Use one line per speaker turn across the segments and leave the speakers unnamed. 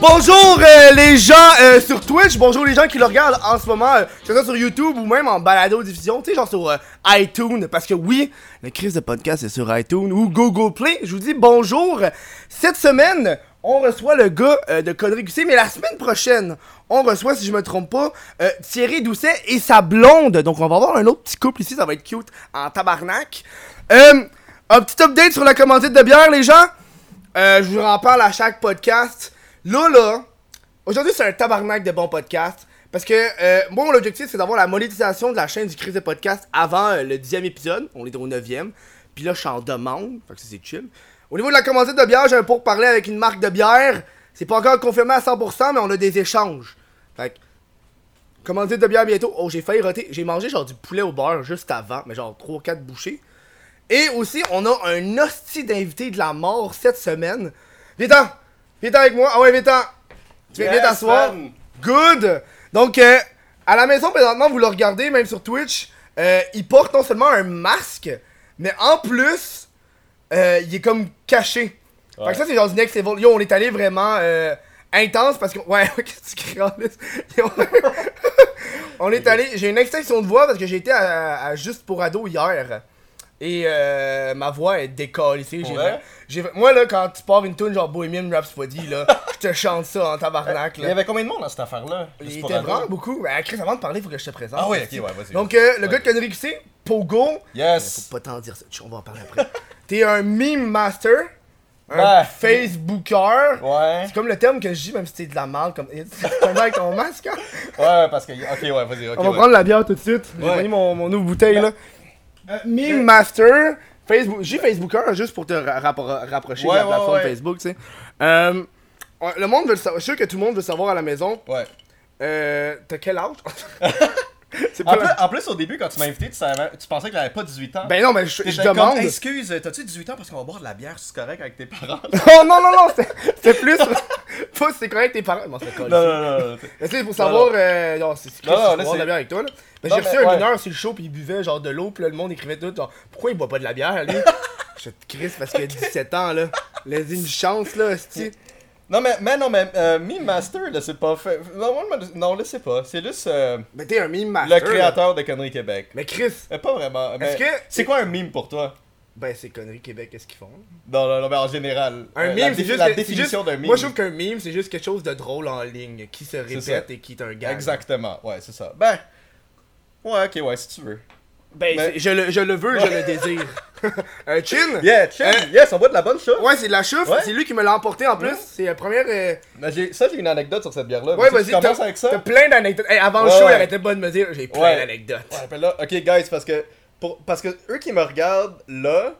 Bonjour euh, les gens euh, sur Twitch, bonjour les gens qui le regardent en ce moment, euh, que ce soit sur YouTube ou même en balado diffusion, tu sais genre sur iTunes, parce que oui, le crise de podcast est sur iTunes ou Google Play. Je vous dis bonjour. Cette semaine, on reçoit le gars euh, de Connery QC, mais la semaine prochaine, on reçoit, si je me trompe pas, euh, Thierry Doucet et sa blonde. Donc on va avoir un autre petit couple ici, ça va être cute en tabarnak. Euh, un petit update sur la commandite de bière, les gens. Je vous en parle à chaque podcast. Là, là, aujourd'hui, c'est un tabarnak de bons podcasts. Parce que, moi, mon objectif, c'est d'avoir la monétisation de la chaîne du Crise de Podcast avant le dixième épisode. On est au neuvième. Puis là, je suis en demande. Fait que c'est chill. Au niveau de la commandite de bière, j'ai un pour parler avec une marque de bière. C'est pas encore confirmé à 100%, mais on a des échanges. Fait que, commandite de bière bientôt. Oh, j'ai failli roter. J'ai mangé genre du poulet au beurre juste avant, mais genre 3 4 bouchées. Et aussi, on a un hostie d'invité de la mort cette semaine. Viens-t'en! Viens-t'en avec moi! Ah ouais, viens-t'en! Tu viens,
Yes,
t'asseoir. Good! Donc, euh, à la maison, présentement, vous le regardez, même sur Twitch, euh, il porte non seulement un masque, mais en plus, euh, il est comme caché. Fait que ça, c'est genre du next level. Yo, on est allé vraiment euh, intense parce que. Ouais, qu'est-ce que tu cries, On est allé. J'ai une extinction de voix parce que j'ai été à, à Juste pour ado hier. Et euh, ma voix est. J'ai,
Ouais.
j'ai, moi, là, quand tu pars une tune genre Bohemian Rhapsody, là, je te chante ça en tabarnak.
Il y avait combien de monde dans cette affaire-là?
Il était vraiment beaucoup. Ben, Chris, avant de parler, faut que je te présente.
Ah oui, ok, ouais, vas-y.
Donc, euh, le
Ouais.
gars de Connery QC, Pogo.
Yes!
Faut pas t'en dire ça, on va en parler après. T'es un meme master, un
Ouais.
Facebooker.
Ouais.
C'est comme le terme que je dis, même si c'est de la merde. Comme... C'est un avec ton masque, hein?
Ouais, parce que. Ok, ouais, vas-y, ok.
On va
ouais.
prendre la bière tout de suite. J'ai
Ouais.
pris mon, mon nouveau bouteille, là. Euh, meme master, Facebook. J'ai Facebooker, hein, juste pour te ra- rappro- rapprocher
Ouais,
de la plateforme
ouais.
Facebook, tu sais. Euh, le monde veut le savoir. Je suis sûr que tout le monde veut savoir à la maison.
Ouais.
Euh, T'as quel âge? c'est
En plus,
la-
en plus, au début, quand tu m'as invité, tu, savais, tu pensais que j'avais pas 18 ans.
Ben non, mais je,
comme,
demande.
excuse, t'as-tu 18 ans parce qu'on va boire de la bière, c'est correct avec tes parents?
Oh non, non, non, c'est- c'est plus. pas si c'est correct tes parents. Bon, c'est
non, non, non, non.
Mais tu sais, pour savoir. Euh, non, c'est c'est
Non, non,
c'est
là,
boire de
c'est-
la bière avec toi, là. Mais
Non,
j'ai reçu un mineur sur le show, puis il buvait genre de l'eau, puis là, le monde écrivait tout. Genre, pourquoi il boit pas de la bière, lui Je te crisse parce qu'il a 17 ans, là. Laisse une chance, là, esti.
Non, mais, mais non, mais euh, Meme Master, là, c'est pas fait. Me- non, là, c'est pas. C'est juste euh,
Mais t'es un meme master.
le créateur de Conneries Québec.
Mais Chris,
Mais pas vraiment. Mais
Est-ce que-
C'est quoi un meme pour toi?
ben c'est conneries Québec, qu'est-ce qu'ils font?
Non, non, non, mais en général.
Un
euh,
meme, c'est juste.
la
c'est
définition d'un meme.
Moi, je trouve qu'un meme, c'est juste quelque chose de drôle en ligne, qui se répète et qui est un gars.
Exactement, ouais, c'est ça. Ben. Ouais, ok, ouais, si tu veux.
Ben, je, le, je le veux, je le désire. un chin?
Yeah, chill.
Euh,
yes, on boit de la bonne chose.
Ouais, c'est de la chouffe,
Ouais.
c'est lui qui me l'a emporté en plus.
Ouais.
C'est la première. euh,
Mais j'ai- ça, j'ai une anecdote sur cette bière-là.
Ouais, vas-y,
tu commences
t'as
avec ça?
t'as plein d'anecdotes. Hey, avant le
Ouais,
show, il arrêtait pas de me dire j'ai plein
Ouais.
d'anecdotes.
Ouais, ben là, ok, guys, parce que. Pour, parce que eux qui me regardent là,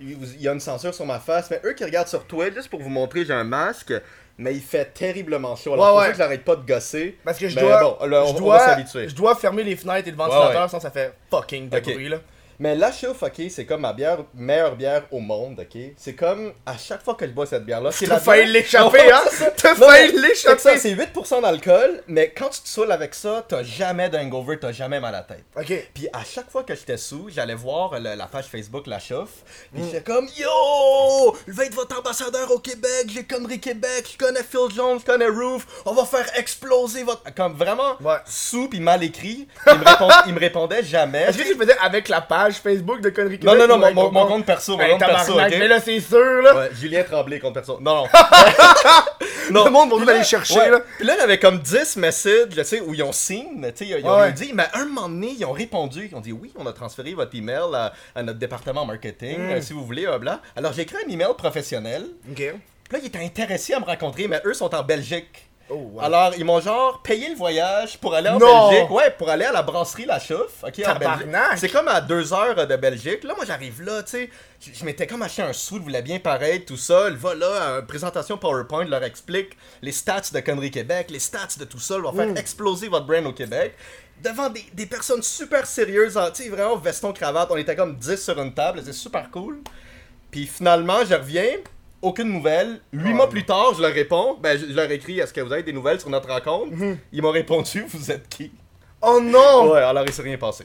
il il y a une censure sur ma face, mais eux qui regardent sur Twitch, juste pour vous montrer, j'ai un masque, mais il fait terriblement chaud. Alors,
Ouais, ouais.
que j'arrête pas de gosser.
Parce que je
Mais
dois.
bon, là, on-
je
on
dois,
va.
Je dois fermer les fenêtres et le ventilateur,
ouais.
sinon ça fait fucking de bruit là.
Mais la chauffe, ok, c'est comme ma bière, meilleure bière au monde, ok? C'est comme à chaque fois que je bois cette bière-là, c'est
T'as
la
failli l'échapper, hein? T'as failli
ça,
l'échapper!
C'est 8% d'alcool, mais quand tu te saoules avec ça, t'as jamais d'hangover, t'as jamais mal à la tête.
Ok.
Puis à chaque fois que j'étais sous, j'allais voir le- la page Facebook La Chauffe. Puis
Mm.
j'étais comme Yo! Je vais être votre ambassadeur au Québec, j'ai Connery Québec, je connais Phil Jones, je connais Roof, on va faire exploser votre. Comme vraiment
Ouais.
sous puis mal écrit. Il me, répond- il me répondait jamais.
Est-ce que tu faisais avec la page Facebook de Connery
Non,
Québec
non, non,
ou
mon, mon, compte perso, mon
Ben,
compte perso, ok?
Mais là, c'est sûr, là.
Ouais, Julien Tremblay, compte perso. Non, non.
Le monde va
Puis
nous aller
là-
chercher,
ouais.
là.
Puis là, il y avait comme 10 messages, tu sais, où ils ont signé, tu sais, ils ont
Ouais,
dit, mais à un moment donné, ils ont répondu, ils ont dit, oui, on a transféré votre email à, à notre département marketing,
Mm.
si vous voulez, euh, bla. Alors, j'ai écrit un email professionnel,
Ok.
puis là, ils étaient intéressés à me rencontrer, mais eux sont en Belgique.
Oh, wow.
Alors, ils m'ont genre payé le voyage pour aller en
Non!
Belgique. Ouais, pour aller à la brasserie La Chauffe. Ok. C'est comme à deux heures euh, de Belgique. Là, moi, j'arrive là, tu sais. Je, je m'étais comme acheté un sou, je voulais bien paraître, tout ça. Le va là, une présentation PowerPoint, leur explique les stats de Connery Québec, les stats de tout ça. va faire
Mm.
exploser votre brand au Québec. Devant des, des personnes super sérieuses, tu sais, vraiment veston, cravate. On était comme 10 sur une table, c'était super cool. Puis finalement, je reviens, aucune nouvelle. Huit
Oh,
mois plus tard, je leur réponds. Ben, je, je leur écris Est-ce que vous avez des nouvelles sur notre rencontre?
Mhm.
Ils m'ont répondu Vous êtes qui?
Oh non!
Ouais, alors il s'est rien passé.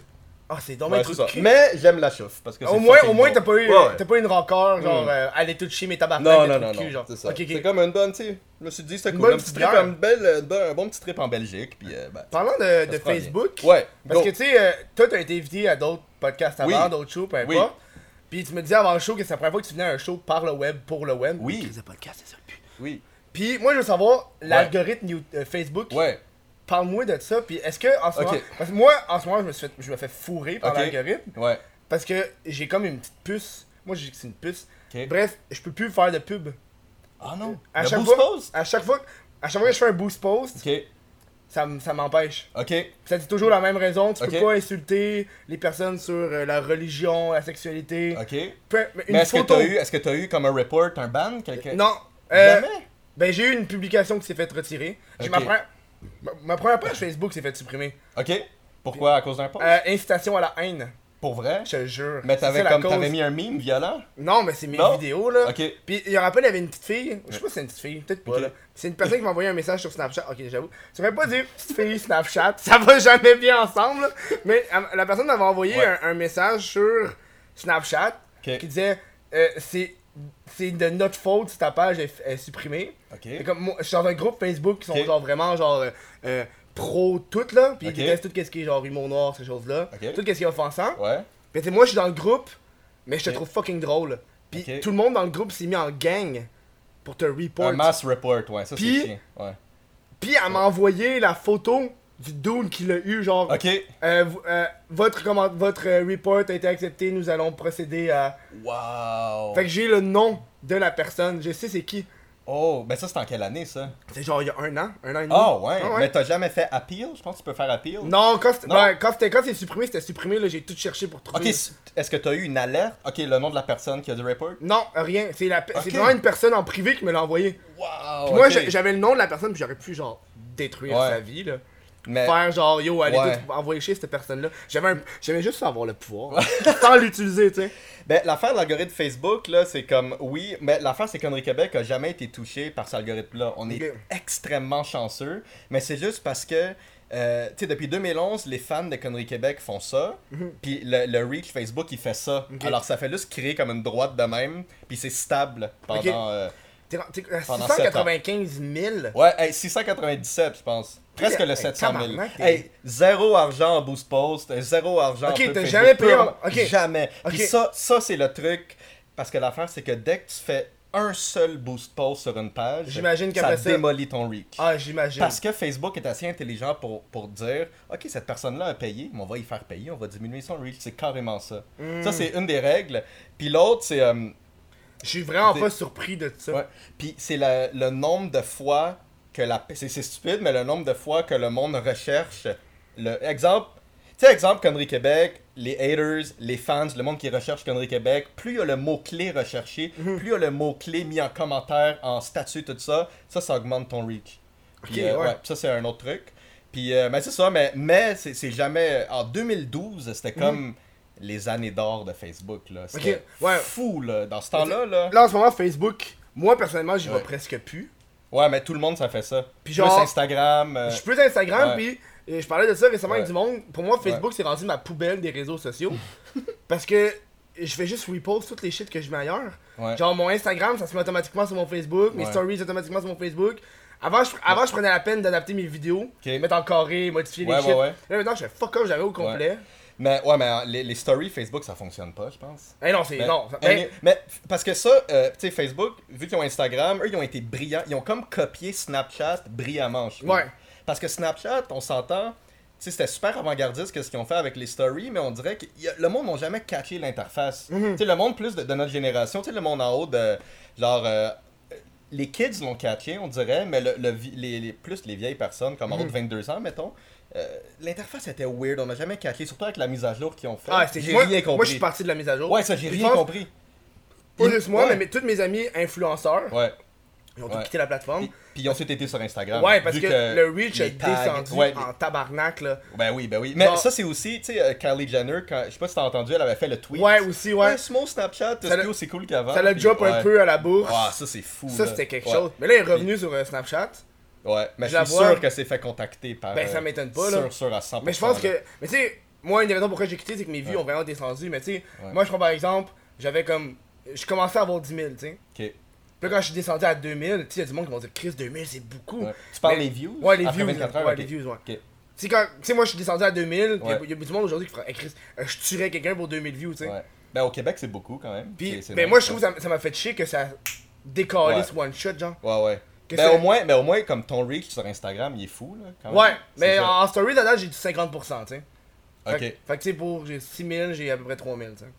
Ah, c'est dommage
Ouais. Mais j'aime la chauffe parce que
Au moins, au moins
bon.
t'as pas eu,
Ouais,
pas eu une rancœur, genre,
Mm.
euh, aller tout chier mes tabarnak.
Non, non, non, non, c'est ça.
Ok, ok.
C'est comme une bonne, tu sais. Je me suis dit, c'était
Une
cool. Un petit trip,
bière.
un, bel, euh, bon- un bon petit trip en Belgique. Puis, euh, ben,
Parlant de, de
bien.
Facebook,
Ouais,
parce
go.
que tu sais, euh, toi t'as été invité à d'autres podcasts avant,
Oui.
d'autres shows, peu
Oui.
Puis tu me disais avant le show que c'est la première fois que tu venais à un show par le web, pour le web.
Oui.
Podcast, c'est ça le but.
Oui.
Puis moi je veux savoir, l'algorithme euh, Facebook,
Ouais.
parle-moi de ça. Puis est-ce que en ce moment, parce que moi en ce moment je me, suis fait, je me fais fourrer par l'algorithme
Ouais.
parce que j'ai comme une petite puce. Moi je dis que c'est une puce.
Ok.
Bref, je peux plus faire de pub.
Ah non.
À
le
chaque
boost
fois,
post?
à chaque fois, à chaque fois que je fais un boost post,
Ok.
Ça, ça m'empêche.
Ok.
Ça dit toujours la même raison. Tu peux pas insulter les personnes sur euh, la religion, la sexualité.
Ok.
Peu- mais
est-ce que
photo.
t'as eu, comme un report, un ban, quelqu'un?
Non. Euh,
Jamais?
ben j'ai eu une publication qui s'est faite retirer. J'ai
Ok.
ma, première- ma, ma première page Facebook s'est fait supprimer.
Ok. Pourquoi? À cause d'un post?
Euh, incitation à la haine.
Pour vrai?
Je te jure.
Mais t'avais comme, t'avais mis un meme violent?
Non, mais c'est mes
Non?
vidéos là.
Ok.
Puis il y rappelle, il y avait une petite fille. Je sais pas si c'est une petite fille, peut-être pas. C'est une personne qui m'a envoyé un message sur Snapchat. Ok, j'avoue. Tu pourrais pas dire petite fille Snapchat, ça va jamais bien ensemble. là. Mais euh, la personne m'avait envoyé
Ouais.
un, un message sur Snapchat qui disait euh, c'est c'est de notre faute si ta page est, est supprimée.
Ok.
C'est comme moi, je suis dans un groupe Facebook qui sont genre vraiment genre euh, euh, pro tout là, puis
Ok.
ils détestent tout ce qui est genre humour noir, ces choses là,
Ok.
tout ce qui est offensant.
Ouais.
Puis tu sais, moi je suis dans le groupe, mais je te trouve fucking drôle. Puis tout le monde dans le groupe s'est mis en gang pour te report.
Un mass report, ouais. Ça, c'est chiant. Ouais.
Puis elle m'a envoyé la photo du dude qui l'a eu, genre
Ok.
euh, euh, votre comment votre euh, report a été accepté, nous allons procéder à.
Wow.
Fait que j'ai le nom de la personne, je sais c'est qui.
Oh, ben ça, c'est en quelle année, ça?
C'est genre il y a un an, un an et demi.
Oh, ouais.
Ah
Mais t'as jamais fait appeal? Je pense que tu peux faire appeal.
Non, quand c'était- ben, quand supprimé, c'était supprimé là, j'ai tout cherché pour trouver.
Ok, est-ce que t'as eu une alerte? Ok, le nom de la personne qui a du report?
Non, rien, c'est la vraiment une personne en privé qui me l'a envoyé.
Wow.
Puis moi j'avais le nom de la personne, puis j'aurais pu genre détruire
Ouais.
sa vie là.
Mais...
Faire genre yo, allez
Ouais.
envoyer chez cette personne là. J'avais un... juste avoir le pouvoir. Sans l'utiliser, tu sais.
Ben, l'affaire de l'algorithme Facebook, là, c'est comme, oui, mais l'affaire, c'est qu'Henri Québec a jamais été touché par cet algorithme-là. On est extrêmement chanceux, mais c'est juste parce que, euh, tu sais, depuis 2011, les fans de Connery Québec font ça, puis le, le reach Facebook, il fait ça.
Mhm.
Alors, ça fait juste créer comme une droite de même, puis c'est stable pendant...
Ok.
euh, Pendant
695 000.
Ouais, hey, 697, je pense. Presque le
Hey,
700 000.
tabarnak, t'es-
Hey, zéro argent en boost post, zéro argent
Ok, t'as jamais payé.
Jamais. Puis ça, ça c'est le truc. Parce que l'affaire, c'est que dès que tu fais un seul boost post sur une page,
J'imagine
ça
ça-
démolit ton reach.
Ah, j'imagine.
Parce que Facebook est assez intelligent pour, pour dire Ok, cette personne-là a payé, mais on va y faire payer, on va diminuer son reach. C'est carrément ça.
Hmm.
Ça, c'est une des règles. Puis l'autre, c'est. euh,
Je suis vraiment
Des-
pas surpris de ça.
Ouais. Puis c'est le, le nombre de fois que la. C'est c'est stupide, mais le nombre de fois que le monde recherche. Le exemple. Tu sais, exemple, Connery Québec, les haters, les fans, le monde qui recherche Connery Québec, plus il y a le mot-clé recherché, plus il y a le mot-clé mis en commentaire, en statut, tout ça, ça, ça augmente ton reach. Puis, euh,
ouais.
ça, c'est un autre truc. Puis, euh, mais c'est ça, mais, mais c'est c'est jamais. En 2012, c'était comme les années d'or de Facebook, là. C'était
Mhm. ouais.
fou, là. Dans ce temps-là, là.
Là, en ce moment, Facebook, moi, personnellement, j'y
Ouais.
vais presque plus.
Ouais, mais tout le monde, ça fait ça.
Puis
Plus
genre-
Instagram. euh,
Je suis plus Instagram, puis je parlais de ça récemment avec du monde. Pour moi, Facebook, c'est rendu ma poubelle des réseaux sociaux. parce que je fais juste repost toutes les shit que je mets ailleurs.
ouais.
Genre, mon Instagram, ça se met automatiquement sur mon Facebook. Mes
Ouais.
stories automatiquement sur mon Facebook. Avant, je, avant, je prenais la peine d'adapter mes vidéos, mettre en carré, modifier
Ouais,
les
ouais,
shit.
ouais.
Là, maintenant, je fais fuck off, j'avais au complet.
Mais ouais, mais euh, les, les stories Facebook, ça fonctionne pas, je pense.
Eh non, c'est.
Mais,
non.
mais, mais parce que ça, euh, tu sais, Facebook, vu qu'ils ont Instagram, eux, ils ont été brillants. Ils ont comme copié Snapchat brillamment, je trouve.
Ouais.
Parce que Snapchat, on s'entend, tu sais, c'était super avant-gardiste que ce qu'ils ont fait avec les stories, mais on dirait que a- le monde n'a jamais catché l'interface.
Mhm.
Tu sais, le monde plus de, de notre génération, tu sais, le monde en haut de. Genre. euh, les kids l'ont catché, on dirait, mais le, le les, les- plus les vieilles personnes, comme en haut de 22 ans, mettons, euh, l'interface était weird, on n'a jamais catché, surtout avec la mise à jour qu'ils ont fait.
ah, c'est-
j'ai rien compris.
Moi, je suis parti de la mise à jour.
Ouais, ça, j'ai rien
pense-
compris.
Pas juste moi,
Ouais.
mais, tous mes amis influenceurs,
Ouais.
ils ont
Ouais.
quitté la plateforme.
Puis, ils ont ensuite été sur Instagram.
Ouais, parce que, le reach
tags-
descendu
Ouais,
en tabarnak, là.
Ben oui, ben oui. Mais ça, c'est aussi, tu sais, euh, Kylie Jenner, quand, je sais pas si t'as entendu, elle avait fait le tweet.
Ouais, aussi, ouais.
Ouais, small Snapchat, c'est cool qu'avant.
Ça l'a
puis
drop un peu à la bourse.
Ah, ça, c'est fou.
ça, c'était quelque chose. Mais là, il est revenu sur euh, Snapchat.
Ouais, mais
Je
suis sûr que c'est fait contacter par.
Ben, ça
euh,
m'étonne pas, là.
Sûr, sûr à 100%.
Mais je pense
là.
que. Mais tu sais, moi, une des raisons pourquoi j'ai quitté, c'est que mes vues
Ouais.
ont vraiment descendu. Mais tu sais,
Ouais.
moi, je prends par exemple, j'avais comme. Je commençais à avoir 10 000, tu sais.
Ok.
Puis quand je suis descendu à 2000, tu sais, il y a du monde qui vont dire, Chris, 2000, c'est beaucoup.
Ouais. Tu parles des views?
Ouais, les views.
24
là.
heures,
ouais,
ok.
les views, ouais.
Ok.
Tu sais, quand- tu sais, moi, je suis descendu à 2000, puis il y a- du monde aujourd'hui qui fera, hey, Chris, euh, je tuerais quelqu'un pour 2000 views, tu sais.
Ben, au Québec, c'est beaucoup quand même.
Puis, ben moi, je trouve que ça ça m'a fait chier que ça décalisse one shot, genre.
Ouais, ouais. Ben
c'est-
au, moins, ben au moins, comme ton reach sur Instagram, il est fou, là. Quand même.
Ouais, mais
ça.
en, story, là, j'ai du 50%, tu sais.
Ok.
fait que, tu sais, pour j'ai 6000, j'ai à peu près 3000, tu sais.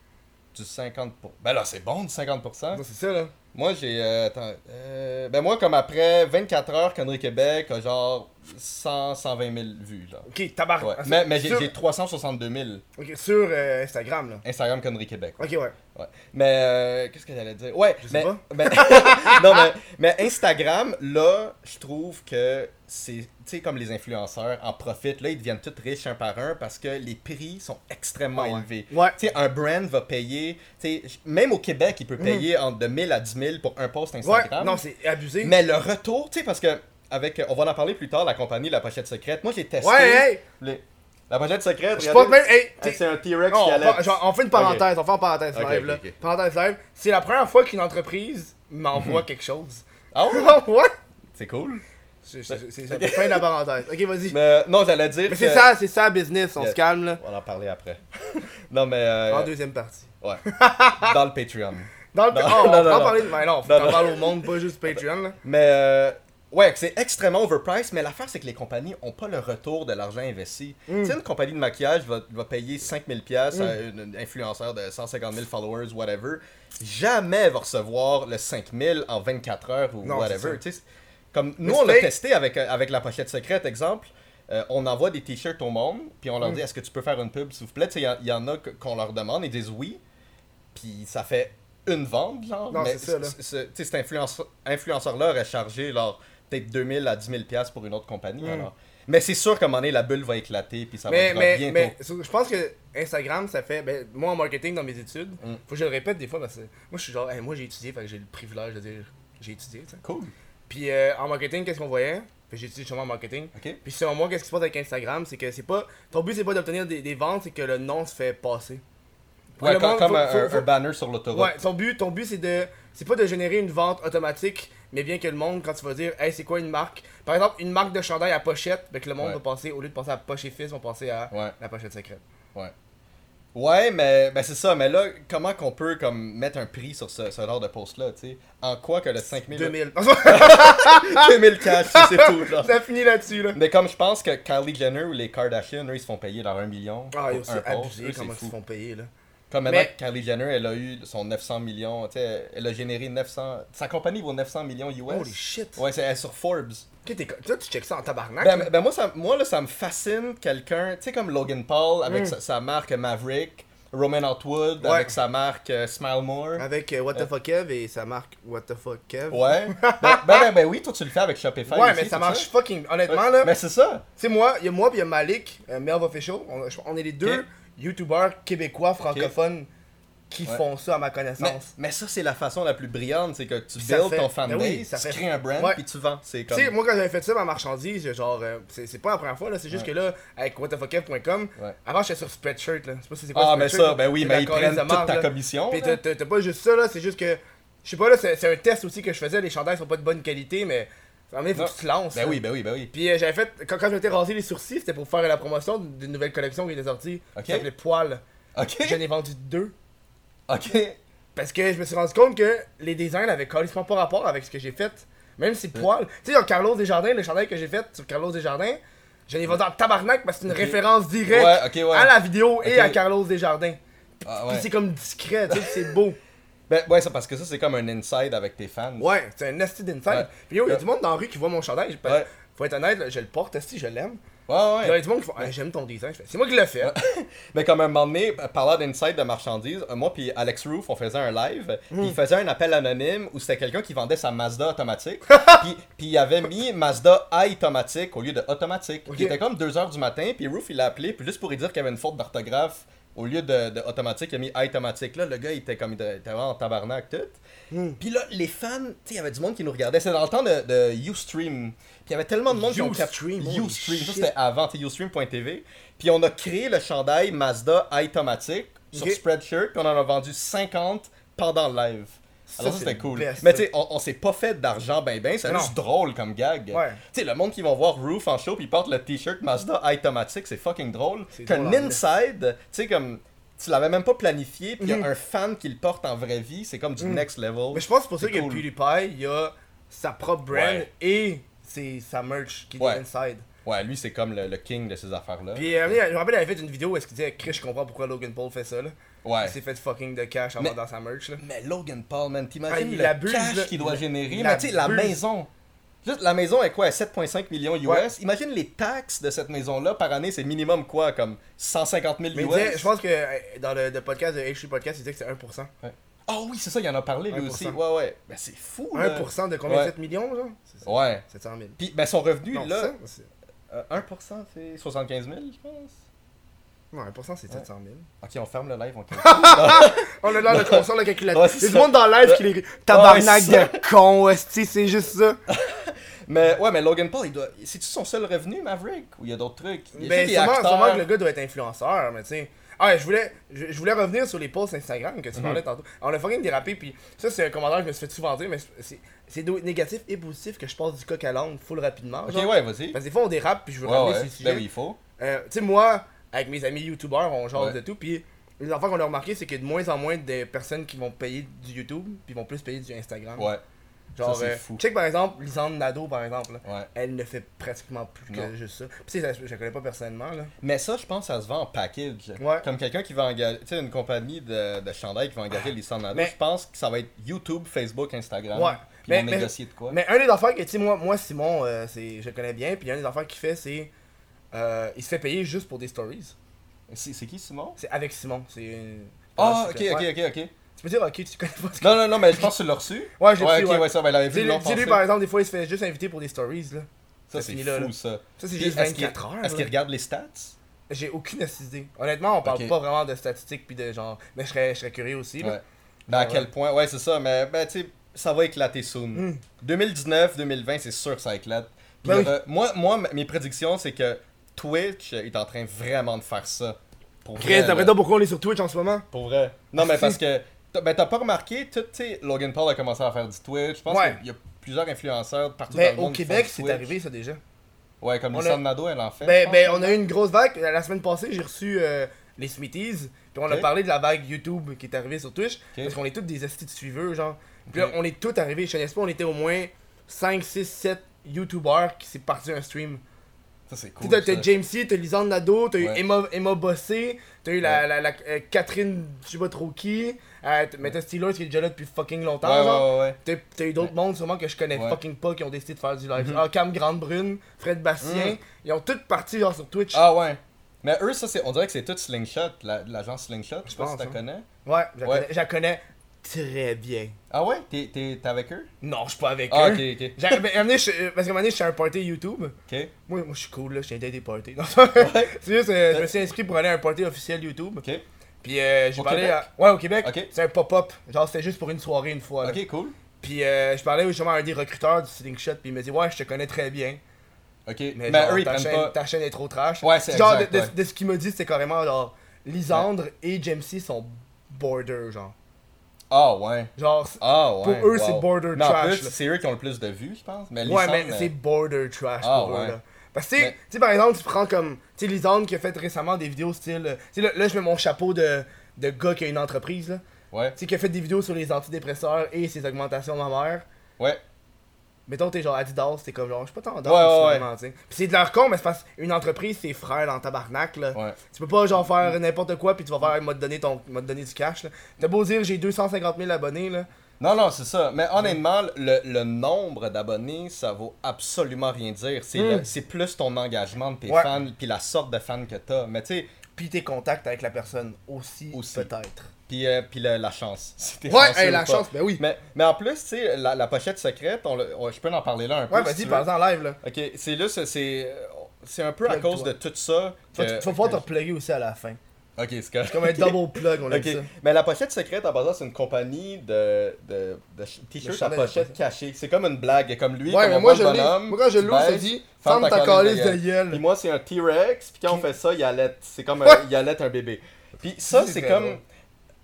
Du 50%. pour- Ben là, c'est bon, du 50%.
Ça, C'est ça, là.
Moi, j'ai. euh, attends. euh, ben, moi, comme après 24 heures, Connery Québec a genre 100, 120 000 vues, genre.
Ok, tabac.
Ouais.
Ah,
Mais, mais j'ai
sur,
j'ai 362 000
ok, sur euh, Instagram, là.
Instagram Connery Québec.
Ok, ouais.
Ouais. Mais euh, qu'est-ce que j'allais dire? Ouais,
Je sais
mais,
pas.
mais- non, mais, mais Instagram, là, je trouve que c'est, tu sais, comme les influenceurs en profitent. Là, ils deviennent tous riches un par un parce que les prix sont extrêmement
Ah ouais.
élevés.
Ouais.
Tu sais, un brand va payer, tu sais, même au Québec, il peut payer entre de 1000 à 10 000 pour un post
Ouais,
Instagram.
non, c'est abusé.
mais le retour, tu sais, parce que, avec, on va en parler plus tard, la compagnie La Pochette Secrète. Moi, j'ai testé.
Ouais, hey!
les- La Pochette Secrète,
Je
regardez.
pense même. Hey! T'es-
c'est un T-Rex
Non,
qui
on,
allait.
va- genre, on fait une parenthèse, on fait une parenthèse
Ok,
live,
ok,
là.
ok.
Parenthèse live. C'est la première fois qu'une entreprise m'envoie quelque chose.
Ah ouais?
ouais?
C'est cool.
C'est c'est- c'est ça. Fin de la parenthèse. Ok, vas-y.
Mais non, j'allais dire.
Mais c'est
que-
ça, c'est ça, business, on
Yeah.
se calme, là.
On va en parler après. non, mais. euh,
En deuxième partie.
Ouais. Dans le Patreon.
Dans le.
Non,
oh, on
non, non,
en
non.
parler. Mais non, faut
Non,
qu'on
non.
parle au monde, pas juste Patreon, là.
Mais. euh, Ouais, c'est extrêmement overpriced, mais l'affaire, c'est que les compagnies ont pas le retour de l'argent investi.
Mm.
Tu sais, une compagnie de maquillage va, va payer 5000$ piastres à une, une influenceur de 150 000 followers, whatever. Jamais va recevoir le 5000 en 24 heures ou
Non,
whatever. Comme nous,
Mais
on l'a testé avec, euh, avec la pochette secrète, exemple. Euh, on envoie des t-shirts au monde, puis on leur
Mm.
dit est-ce que tu peux faire une pub, s'il vous plaît? Il y, en a qu'on leur demande, ils disent oui, puis ça fait une vente, genre.
Non,
mais
c'est ça, là.
cet influence- influenceur-là aurait chargé genre, peut-être 2000 à 10 000 piastres pour une autre compagnie.
Mm.
alors. Mais c'est sûr qu'à un moment donné, la bulle va éclater, puis ça
Mais,
va
mais,
bientôt.
mais je pense que Instagram, ça fait. Ben, moi, en marketing, dans mes études,
Mm.
faut que je le répète des fois parce que moi, je suis genre, hey, moi, j'ai étudié, fait que j'ai le privilège de dire, j'ai étudié, tu sais.
Cool.
Puis euh, en marketing, qu'est-ce qu'on voyait? J'ai étudié justement en marketing.
Ok.
Puis selon moi, qu'est-ce qui se passe avec Instagram C'est que c'est pas. Ton but, c'est pas d'obtenir des, des ventes, c'est que le nom se fait passer.
Ouais, comme, un banner sur l'autoroute.
Ouais, ton but, ton but c'est de. C'est pas de générer une vente automatique, mais bien que le monde, quand tu vas dire, hey, c'est quoi une marque? Par exemple, une marque de chandail à pochette, ben que le monde
Ouais.
va penser, au lieu de penser à poche et fils, vont penser à
Ouais.
la pochette secrète.
Ouais, mais ben c'est ça. Mais là, comment qu'on peut comme mettre un prix sur ce, ce genre de post-là, tu sais? En quoi que le 5000...
2000.
2000 cash, c'est tout, genre.
ça finit là-dessus, là.
Mais comme je pense que Kylie Jenner ou les Kardashians, eux, ils se font payer leur 1 million
Ah,
pour
yo, c'est
un post.
abusé
Eux,
comment ils se font payer, là.
Comme maintenant,
Mais-
Kylie Jenner, elle a eu son 900 millions, tu sais, elle a généré 900... Sa compagnie vaut 900 millions US.
Holy shit.
Ouais, c'est elle est sur Forbes.
Ok, t'es co- Toi, tu checkes ça en tabarnak.
Ben, ben moi, ça, moi là, ça me fascine quelqu'un, tu sais, comme Logan Paul avec
Mm.
sa, sa marque Maverick, Roman Outwood
Ouais.
avec sa marque euh, Smile More.
Avec euh, What the fuck Kev et sa marque What the fuck Kev.
Ouais. ben, ben, ben, ben oui, toi tu le fais avec Shopify.
Ouais,
aussi,
mais ça marche fucking. Honnêtement, là.
Mais c'est ça.
C'est moi, il y a moi puis il y a Malik, euh, Official. On, on est les deux. Youtubeurs québécois francophones qui
Ouais.
font ça à ma connaissance.
mais ça, c'est la façon la plus brillante, c'est que tu
Ça
builds
fait-
ton
Ben
fanbase,
oui, ça
tu
fait-
crées un brand,
Ouais.
puis tu vends. C'est
Tu
comme...
sais, moi quand j'avais fait ça, ma marchandise, genre, euh, c'est pas la première fois, là, c'est juste
Ouais.
que là, avec whatthefuckev.com, avant j'étais sur Spreadshirt, là. Je sais pas si c'est quoi
Ah, mais ça, ben oui, mais ils prennent toute
marde,
ta
là.
commission.
Puis t'as- pas juste ça, là, c'est juste que. Je sais pas, là, c'est c'est un test aussi que je faisais, les chandails sont pas de bonne qualité, mais. Donné, faut que tu te lances.
Ben oui, ben oui, ben oui.
Puis euh, j'avais fait, quand, quand je m'étais rasé les sourcils, c'était pour faire la promotion d'une nouvelle collection qui était sortie.
Ok.
Qui s'appelait Poil.
Ok.
J'en ai vendu deux.
Ok.
Parce que je me suis rendu compte que les designs avaient carrément pas rapport avec ce que j'ai fait. Même si Poil. Tu sais, genre Carlos Desjardins, le chandail que j'ai fait sur Carlos Desjardins, j'en ai vendu en tabarnak parce que c'est une référence directe
Ouais, ok, ouais.
à la vidéo et à Carlos Desjardins.
Ah, ouais.
c'est comme discret, tu sais, c'est beau.
Ben, ouais, ça, parce que ça, c'est comme un inside avec tes fans.
Ouais, c'est un nasty d'inside.
Ouais.
Puis yo, il y a
Ouais.
du monde dans la rue qui voit mon chandail. Je-
Ouais.
Faut être honnête, là, je le porte, esti, je l'aime.
Ouais,
Puis Il y
ouais.
a du monde qui font Ah, J'aime ton design. C'est moi qui l'ai fait.
Mais comme un moment donné, parlant d'inside de marchandises, euh, moi puis Alex Roof, on faisait un live,
Hmm.
puis il faisait un appel anonyme où c'était quelqu'un qui vendait sa Mazda automatique, puis, puis il avait mis Mazda automatique au lieu de automatique.
Ok.
Il était comme 2h du matin, puis Roof il l'a appelé, puis juste pour lui dire qu'il y avait une faute d'orthographe au lieu de, de automatique, il a mis automatique. Là, le gars, il était comme, il était en tabarnak, tout.
Hmm.
Puis là, les fans, tu sais, il y avait du monde qui nous regardait. C'était dans le temps de, de Ustream. Puis il y avait tellement de monde qui ont cap-
Ustream,
ça c'était avant, Ustream.tv. Puis on a créé le chandail Mazda automatique sur. Spreadshirt. Puis on en a vendu 50 pendant le live. Alors ça, c'était cool.
best,
Mais tu sais, on, on s'est pas fait d'argent ben ben, c'est juste drôle comme gag.
Ouais.
Tu sais, le monde qui va voir Roof en show puis ils portent le t-shirt Mazda automatique, c'est fucking drôle. Qu'un inside, tu sais, comme tu l'avais même pas planifié, puis il y
Mhm.
a un fan qui le porte en vraie vie, c'est comme du
Mhm.
next level.
Mais je pense que c'est pour ça
C'est
que
cool.
PewDiePie, il a sa propre brand
Ouais.
et c'est sa merch qui est
Ouais.
inside.
Ouais, lui c'est comme le, le king de ces affaires-là.
Puis euh, je me rappelle, il avait fait une vidéo où est-ce qu'il disait Chris, je comprends pourquoi Logan Paul fait ça là.
Ouais.
Il s'est fait fucking de cash en
Mais-
vendant sa merch là.
Mais Logan Paul, man,
Ah,
t'imagines
il
le cash qu'il doit générer.
il
Mais tu sais, la maison. Juste, la maison est quoi? 7,5 millions US.
Ouais.
Imagine les taxes de cette maison-là par année, c'est minimum quoi? Comme 150 000
Mais
US?
disait, je pense que euh, dans le, le podcast de H3 Podcast, il disait que c'est 1%.
Oh oui, c'est ça, il en a parlé lui
1%.
aussi. Ouais, ouais. Ben c'est fou, là.
1% de combien?
Ouais.
7 millions genre? Ça.
Ouais.
700 000.
Puis, ben son revenu,
Non,
là,
ça, c'est-
euh, 1%, c'est 75 000, je pense.
Non, 1% c'est 700 000.
Ok, on ferme le live, on
là là, le sort le calculateur. Il y
c'est
a du monde dans le live qui les. Tabarnak de con, c'est juste ça.
Mais ouais, mais Logan Paul, il doit. C'est-tu son seul revenu, Maverick? Ou il y a d'autres trucs? Il
Ben, sûrement, que le gars doit être influenceur, mais tu sais. Ah, ouais, je voulais, je, je voulais revenir sur les posts Instagram que tu
Mhm.
parlais tantôt. On a fucking dérapé, puis ça, c'est un commentaire que je me suis fait souvent dire, mais c'est- négatif et positif que je passe du coq à l'âne full rapidement.
Ok, ouais, vas-y.
Parce que des fois, on dérape, puis je veux
Ouais,
ramener
ouais. Ben oui, il faut.
Euh, tu sais, moi, avec mes amis youtubeurs, on jase
Ouais.
de tout, puis les affaires qu'on a remarqué, c'est qu'il y a de moins en moins de personnes qui vont payer du YouTube, puis vont plus payer du Instagram.
Ouais,
Genre,
ça, c'est
euh,
fou.
check par exemple, Lisande Nado, par exemple, là.
ouais.
elle ne fait pratiquement plus
Non.
que juste ça. Puis tu sais, je la connais pas personnellement, là.
Mais ça, je pense, ça se vend en package.
Ouais.
Comme quelqu'un qui va engager. Tu sais, une compagnie de, de chandail qui va engager les Nado.
Mais-
Je pense que ça va être YouTube, Facebook, Instagram.
Ouais.
Puis
Mais-
ils vont
mais-
négocier de quoi.
Mais un des affaires que, tu sais, moi, moi Simon, euh, je le connais bien, puis un des affaires qu'il fait, c'est. Euh, il se fait payer juste pour des stories.
C'est qui, Simon?
C'est avec Simon. C'est.
Ah, ok, ok, ok, ok.
Tu peux dire, ok, tu connais pas ce
Non, non, non, mais je pense que tu l'as reçu.
Ouais, je l'ai
ouais,
reçu,
ok,
ouais.
ouais, ça, ben, il avait vu
dis-lui,
passer.
par exemple, des fois, il se fait juste inviter pour des stories, là.
Ça, c'est fou,
là, là.
ça.
Ça, c'est juste
est-ce qu'il-
24 heures.
Est-ce qu'il regarde les stats?
J'ai aucune idée. Honnêtement, on parle pas vraiment de statistiques, puis de genre. Mais je serais, je serais curieux aussi, là.
Ben, à quel point Ouais, c'est ça, mais ben, tu sais, ça va éclater soon.
Hmm.
2019-2020, c'est sûr que ça éclate. Puis,
Ben oui.
euh, moi, moi, mes prédictions, c'est que Twitch est en train vraiment de faire ça. Pour
Chris, d'après toi, pourquoi on est sur Twitch en ce moment?
Pour vrai. Non, mais parce que. t'as- Ben, t'as pas remarqué, tout, Logan Paul a commencé à faire du Twitch. Je pense
Ouais.
qu'il y a plusieurs influenceurs partout dans
Ben,
le
au
monde. qui
Québec, c'est arrivé, ça déjà.
Ouais, comme
On a-
Lisa Nado, elle en fait.
Ben, ben, on a eu une grosse vague. La semaine passée, j'ai reçu euh, les Smithies. Puis on a parlé de la vague YouTube qui est arrivée sur Twitch. Parce qu'on est tous des estis de suiveurs, genre. Puis là, on est tous arrivés. Je sais pas, on était au moins 5, 6, 7 YouTubers qui s'est parti un stream.
Ça, c'est cool.
t'as- t'as James C, t'as Lisande Nado, t'as eu. Emma, Emma Bossé, t'as eu la, la, la- euh, Catherine, je sais pas trop qui. Euh, t- mais t'as Steelers qui est déjà là depuis fucking longtemps,
Ouais,
genre.
ouais, ouais.
T'as t'as eu d'autres mondes sûrement que je connais fucking pas qui ont décidé de faire du live.
Mhm.
Ah, Cam Grande-Brune, Fred Bastien,
Mhm.
ils ont tous parti genre sur Twitch.
Ah, ouais. Mais eux, ça, c'est, on dirait que c'est tout Slingshot, la- l'agence Slingshot. Je sais pas si tu
hein.
connais.
Ouais, je la connais très bien.
Ah ouais? T'es, t'es, t'es avec eux?
Non, je suis pas avec
Ah,
eux.
ok, ok.
J'ai- ben, je- parce qu'à un moment donné, je suis à un party YouTube.
Ok.
Moi, moi je suis cool, là, je tiens des parties. Non, c'est juste, euh, je me suis inscrit pour aller à un party officiel YouTube.
Ok.
Puis euh, j'ai
Au
parlé à... Ouais, au Québec. C'est un pop-up. Genre, c'était juste pour une soirée une fois. là.
Ok, cool.
Puis euh, je parlais justement à un des recruteurs du Slingshot. Puis il me dit, ouais, je te connais très bien.
Ok.
Mais,
Mais,
genre,
eux, ils
ta, chaîne,
pas.
ta chaîne est trop trash.
Ouais, c'est
Genre,
exact,
de, de-
ouais.
de ce qu'il m'a dit, c'était carrément genre, Lisandre et Jamesy sont border, genre.
Ah, ouais.
Genre,
Ah, ouais.
Pour eux,
wow.
c'est border trash,
c'est eux qui ont le plus de vues, je pense. Mais
Ouais, mais
euh,
c'est border trash
Ah,
pour eux, là. Parce que, tu sais-
Mais-
tu par exemple, tu prends comme, tu sais, Lisandre qui a fait récemment des vidéos style, euh, tu sais, là, là, je mets mon chapeau de, de gars qui a une entreprise, là.
Ouais.
Tu sais, qui a fait des vidéos sur les antidépresseurs et ses augmentations mammaires.
Ouais.
Mettons, t'es genre Adidas, t'es comme genre, je suis pas tendance,
Ouais, ouais, ouais.
Pis c'est de leur con, mais c'est parce qu'une entreprise, c'est frère dans tabarnak, là.
Ouais.
Tu peux pas genre faire n'importe quoi puis tu vas faire, il m'a donné ton, donné du cash, là. T'as beau dire, j'ai 250 000 abonnés, là.
Non, non, c'est ça. Mais honnêtement, le, le nombre d'abonnés, ça vaut absolument rien dire. C'est,
Hmm.
plus ton engagement de tes
Ouais.
fans, puis la sorte de fans que t'as. Mais tu sais,
Puis tes contacts avec la personne aussi,
Aussi.
peut-être.
Puis, euh, puis le- la chance. Si
Ouais, hey, la
pas.
chance, ben oui.
Mais, mais en plus, tu sais, la, la pochette secrète, on le- on- je peux en parler là un peu.
Ouais, vas-y, parle en live, là.
Ok, c'est là, c'est, c'est, c'est un peu à cause de tout ça. Que-
tu vas pouvoir te plugger aussi à la fin.
Ok, c'est correct.
Comme un double plug, on a dit ça.
mais la pochette secrète, en passant, c'est une compagnie de, de, de t-shirts à pochette cachée. C'est comme une blague, comme lui,
Ouais,
comme
mais moi, je
bonhomme,
Moi, quand je l'ouvre, ça dit Ferme ta calice de gueule.
Puis moi, c'est un T-Rex, puis quand on fait ça, il allait. C'est comme un, il allait un bébé. Puis ça,
C'est
c'est comme.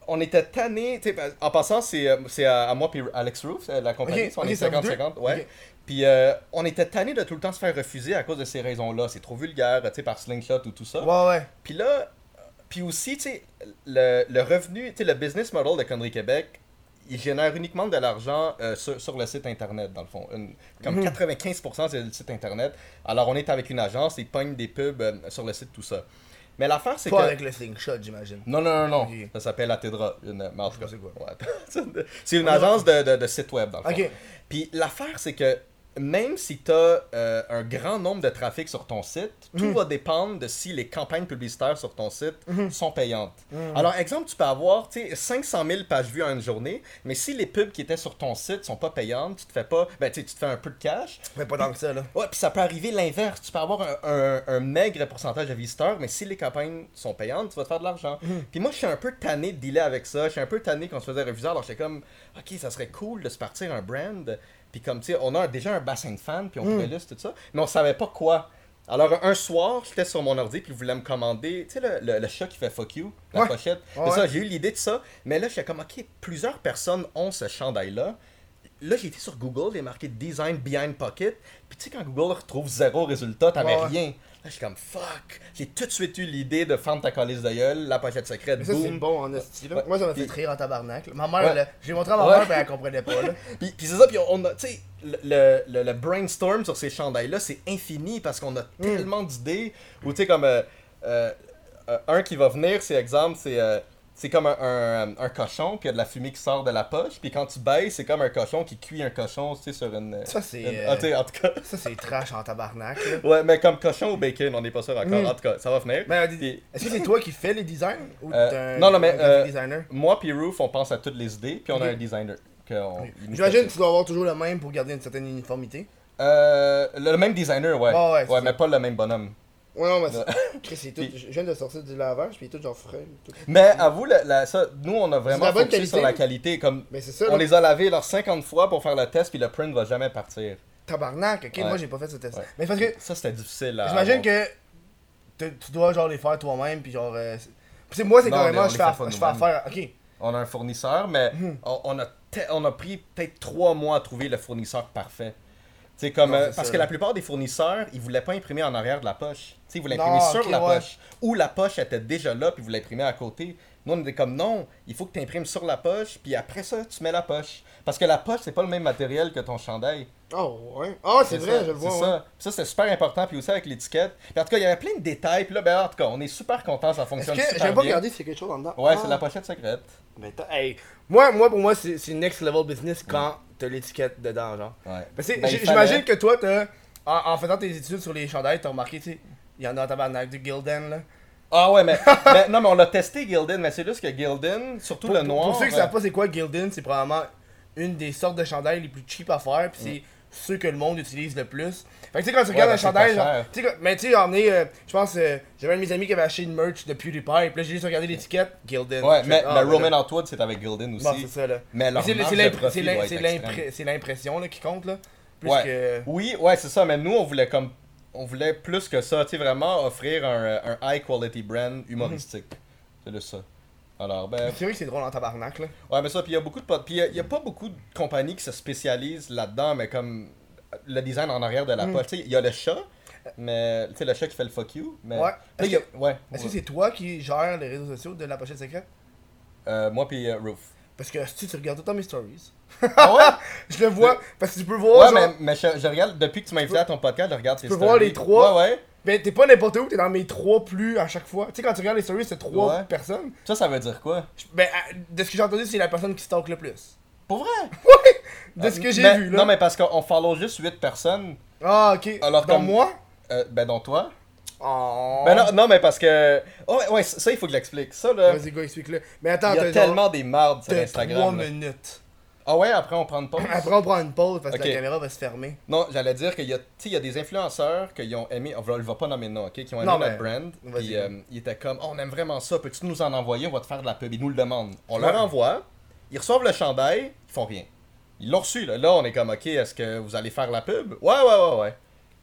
On était sais, en passant, c'est euh, c'est à, à moi puis Alex Roof, c'est la compagnie, on est
c'est à vous deux?
50-50, ouais. Puis euh, on était tannés de tout le temps se faire refuser à cause de ces raisons-là. C'est trop vulgaire, tu sais, par Slingshot ou tout ça.
Ouais, ouais.
Puis là, puis aussi, tu sais, le, le revenu, tu sais, le business model de Connery Québec, il génère uniquement de l'argent euh, sur, sur le site internet, dans le fond. Une- comme
Mhm.
95% c'est le site internet. Alors on est avec une agence, ils pognent des pubs euh, sur le site, tout ça. Mais l'affaire, c'est que.
Pas avec le slingshot, j'imagine.
Non, non, non, non. Ça s'appelle Atedra. Une...
sais quoi.
ouais. c'est une agence de, de, de site web, dans le fond. Puis l'affaire, c'est que même si tu as un grand nombre de trafic sur ton site, tout
Mhm.
va dépendre de si les campagnes publicitaires sur ton site sont payantes.
Mhm.
Alors, exemple, tu peux avoir tu sais, 500 000 pages vues en une journée, mais si les pubs qui étaient sur ton site sont pas payantes, tu te fais pas, ben, tu te fais un peu de cash.
Mais pas tant que ça, là.
Ouais, puis ça peut arriver l'inverse. Tu peux avoir un, un- un maigre pourcentage de visiteurs, mais si les campagnes sont payantes, tu vas te faire de l'argent. Puis moi, je suis un peu tanné de dealer avec ça. Je suis un peu tanné qu'on se faisait refuser. Alors, j'étais comme, ok, ça serait cool de se partir un brand. Puis comme, tu sais, on a déjà un bassin de fans, puis on liste tout ça. Mais on savait pas quoi. Alors, un soir, j'étais sur mon ordi, puis je voulais me commander, tu sais, le, le- le chat qui fait fuck you, la
Ouais.
pochette.
Ouais,
ça, j'ai eu l'idée de ça. Mais là, j'étais comme, ok, plusieurs personnes ont ce chandail-là. Là, j'ai été sur Google, j'ai marqué Design Behind Pocket. Puis tu sais, quand Google retrouve zéro résultat, t'avais
ouais.
rien. Je suis comme fuck. J'ai tout de suite eu l'idée de fendre ta calice de gueule, la pochette secrète,
Mais ça, c'est
boum.
bon en esti, là.
Ouais.
Moi, ça m'a fait
Puis-
rire en tabarnak. là. Ma mère,
Ouais.
elle a- j'ai montré à ma
Ouais.
mère, mais elle comprenait pas, là.
Puis, puis c'est ça, puis on a, tu sais, le, le, le brainstorm sur ces chandails-là, c'est infini parce qu'on a
Mm.
tellement d'idées. Ou tu sais, comme euh, euh, euh, un qui va venir, c'est exemple, c'est. euh, c'est comme un, un, un cochon qui a de la fumée qui sort de la poche, puis quand tu baisses, c'est comme un cochon qui cuit un cochon, tu sais, sur une...
Ça, c'est,
une-
euh,
ah, en tout cas...
Ça, c'est trash en tabarnak, là.
Ouais, mais comme cochon ou bacon, on n'est pas sûr encore.
Mm.
En tout cas, ça va venir.
Mais, euh,
Puis-
est-ce que c'est toi qui fais les designs ou
Euh,
un,
non, non, mais, euh,
designer?
Moi puis Roof, on pense à toutes les idées, puis on a un designer.
Oui.
il
J'imagine que tu dois avoir toujours le même pour garder une certaine uniformité.
Euh, le, le même designer, ouais.
Ouais,
mais pas le même bonhomme.
Ouais, non, mais c'est... Chris, c'est tout...
Puis-
Je viens de sortir du lavage, puis tout genre frais. tout.
Mais avoue, la, la- ça, nous, on a vraiment
la bonne
focusé sur
qualité?
la qualité. Comme,
Mais c'est ça,
on
là.
les a lavés leur 50 fois pour faire le test, puis le print va jamais partir.
Tabarnak, ok,
Ouais.
moi j'ai pas fait ce test.
Ouais.
Mais c'est parce que
Ça, c'était difficile. à
j'imagine
avoir.
que tu dois genre les faire toi-même, puis genre. Euh... c'est- Puis c'est- moi c'est
Non,
carrément,
mais on
je
les
fais,
fait
aff-
pas
je fais affaire. Ok.
On a un fournisseur, mais
Mhm.
on, on a te- on a pris peut-être trois mois à trouver le fournisseur parfait. Comme,
Non,
euh,
c'est
parce
ça,
que la plupart des fournisseurs, ils voulaient pas imprimer en arrière de la poche. Tu sais, ils voulaient
Non,
imprimer sur la
ouais.
poche. Ou la poche était déjà là, puis ils voulaient imprimer à côté. Nous, on était comme non, il faut que tu imprimes sur la poche, puis après ça, tu mets la poche. Parce que la poche, c'est pas le même matériel que ton chandail.
Oh, ouais. Ah, c'est vrai,
ça,
je le vois.
C'est
ouais.
ça. Puis ça, c'est super important. Puis aussi avec l'étiquette. Puis en tout cas, il y avait plein de détails. Puis là, ben, en tout cas, on est super content, ça fonctionne
que
super
j'aime pas
bien.
regarder s'il y a quelque chose en dedans
Ouais,
Ah.
c'est la pochette secrète.
Mais hey, moi, moi, pour moi, c'est next level business quand t'as l'étiquette dedans, genre.
Ouais. Ben,
J'imagine
fallait.
que toi, t'as. En, en faisant tes études sur les chandails, t'as remarqué, tu sais, il y en a en tabarnak du Gildan, là.
Ah ouais, mais, mais- non, mais on l'a testé Gildan, mais c'est juste que Gildan, surtout
Pour,
le noir.
pour ceux qui
euh,
savent pas c'est quoi Gildan, c'est probablement une des sortes de chandails les plus cheap à faire, puis c'est ceux que le monde utilise le plus. Fait que tu sais, quand tu regardes
ben,
un chandail, genre, tu sais, mais tu sais, euh, je pense, euh, j'avais un de mes amis qui avait acheté une merch de PewDiePie, puis là j'ai juste regardé l'étiquette, Gildan.
Ouais, mais,
ah,
mais
ben
Roman
là.
Outwood, c'est avec Gildan aussi.
Bon, c'est ça, là.
Mais
c'est l'impression qui compte, là. Plus
Ouais.
que.
Oui, ouais, c'est ça, mais nous, on voulait comme. On voulait plus que ça, tu sais, vraiment offrir un, un high quality brand humoristique. C'est juste ça. Alors, ben.
C'est vrai que c'est drôle en tabarnak, là.
Ouais, mais ça, puis il y a beaucoup de. Puis il y a- a pas beaucoup de compagnies qui se spécialisent là-dedans, mais comme le design en arrière de la
Mm.
poche. Tu sais, il y a le chat, mais. Tu sais, le chat qui fait le fuck you. Mais...
Ouais. Est-ce
a-
que-
Ouais.
C'est toi qui gères les réseaux sociaux de la pochette secrète?
Euh, moi, puis euh, Roof.
Parce que si tu regardes tout le temps mes stories,
Ah ouais?
je le vois, parce que tu peux voir,
Ouais,
genre,
mais, mais je, je regarde, depuis que tu m'as invité à ton podcast, je regarde tes
peux
stories.
voir les trois.
Ouais, ouais.
Ben t'es pas n'importe où, t'es dans mes trois plus à chaque fois. Tu sais, quand tu regardes les stories, c'est trois
Ouais.
personnes.
Ça, ça veut dire quoi?
Je- Ben, à- de ce que j'ai entendu, c'est la personne qui stalk le plus.
Pour vrai?
De ce que j'ai
Mais-
vu, là.
Non, mais parce qu'on follow juste 8 personnes.
Ah, ok.
Alors,
dans
comme-
moi?
Euh, ben, dont toi.
Oh.
Ben, non, non, mais parce que. Oh, ouais, ouais, ça, il faut que je l'explique. Ça, là.
Vas-y, go, explique-le. Mais attends,
Il y a
t'as genre-
tellement des mardes sur
T'as
Instagram. là.
minutes.
Ah ouais, après on prend une pause?
Après, on prend une pause parce que la caméra va se fermer.
Non, j'allais dire qu'il y a, il y a des influenceurs qui ont aimé, on va, va pas nommer de nom, ok, qui ont aimé
Non,
notre brand, puis euh, ils étaient comme, oh, on aime vraiment ça, peux-tu nous en envoyer, on va te faire de la pub, ils nous le demandent. On leur envoie, ils reçoivent le chandail, ils font rien. Ils l'ont reçu, là. Là, on est comme, ok, est-ce que vous allez faire la pub? Ouais, ouais, ouais, ouais.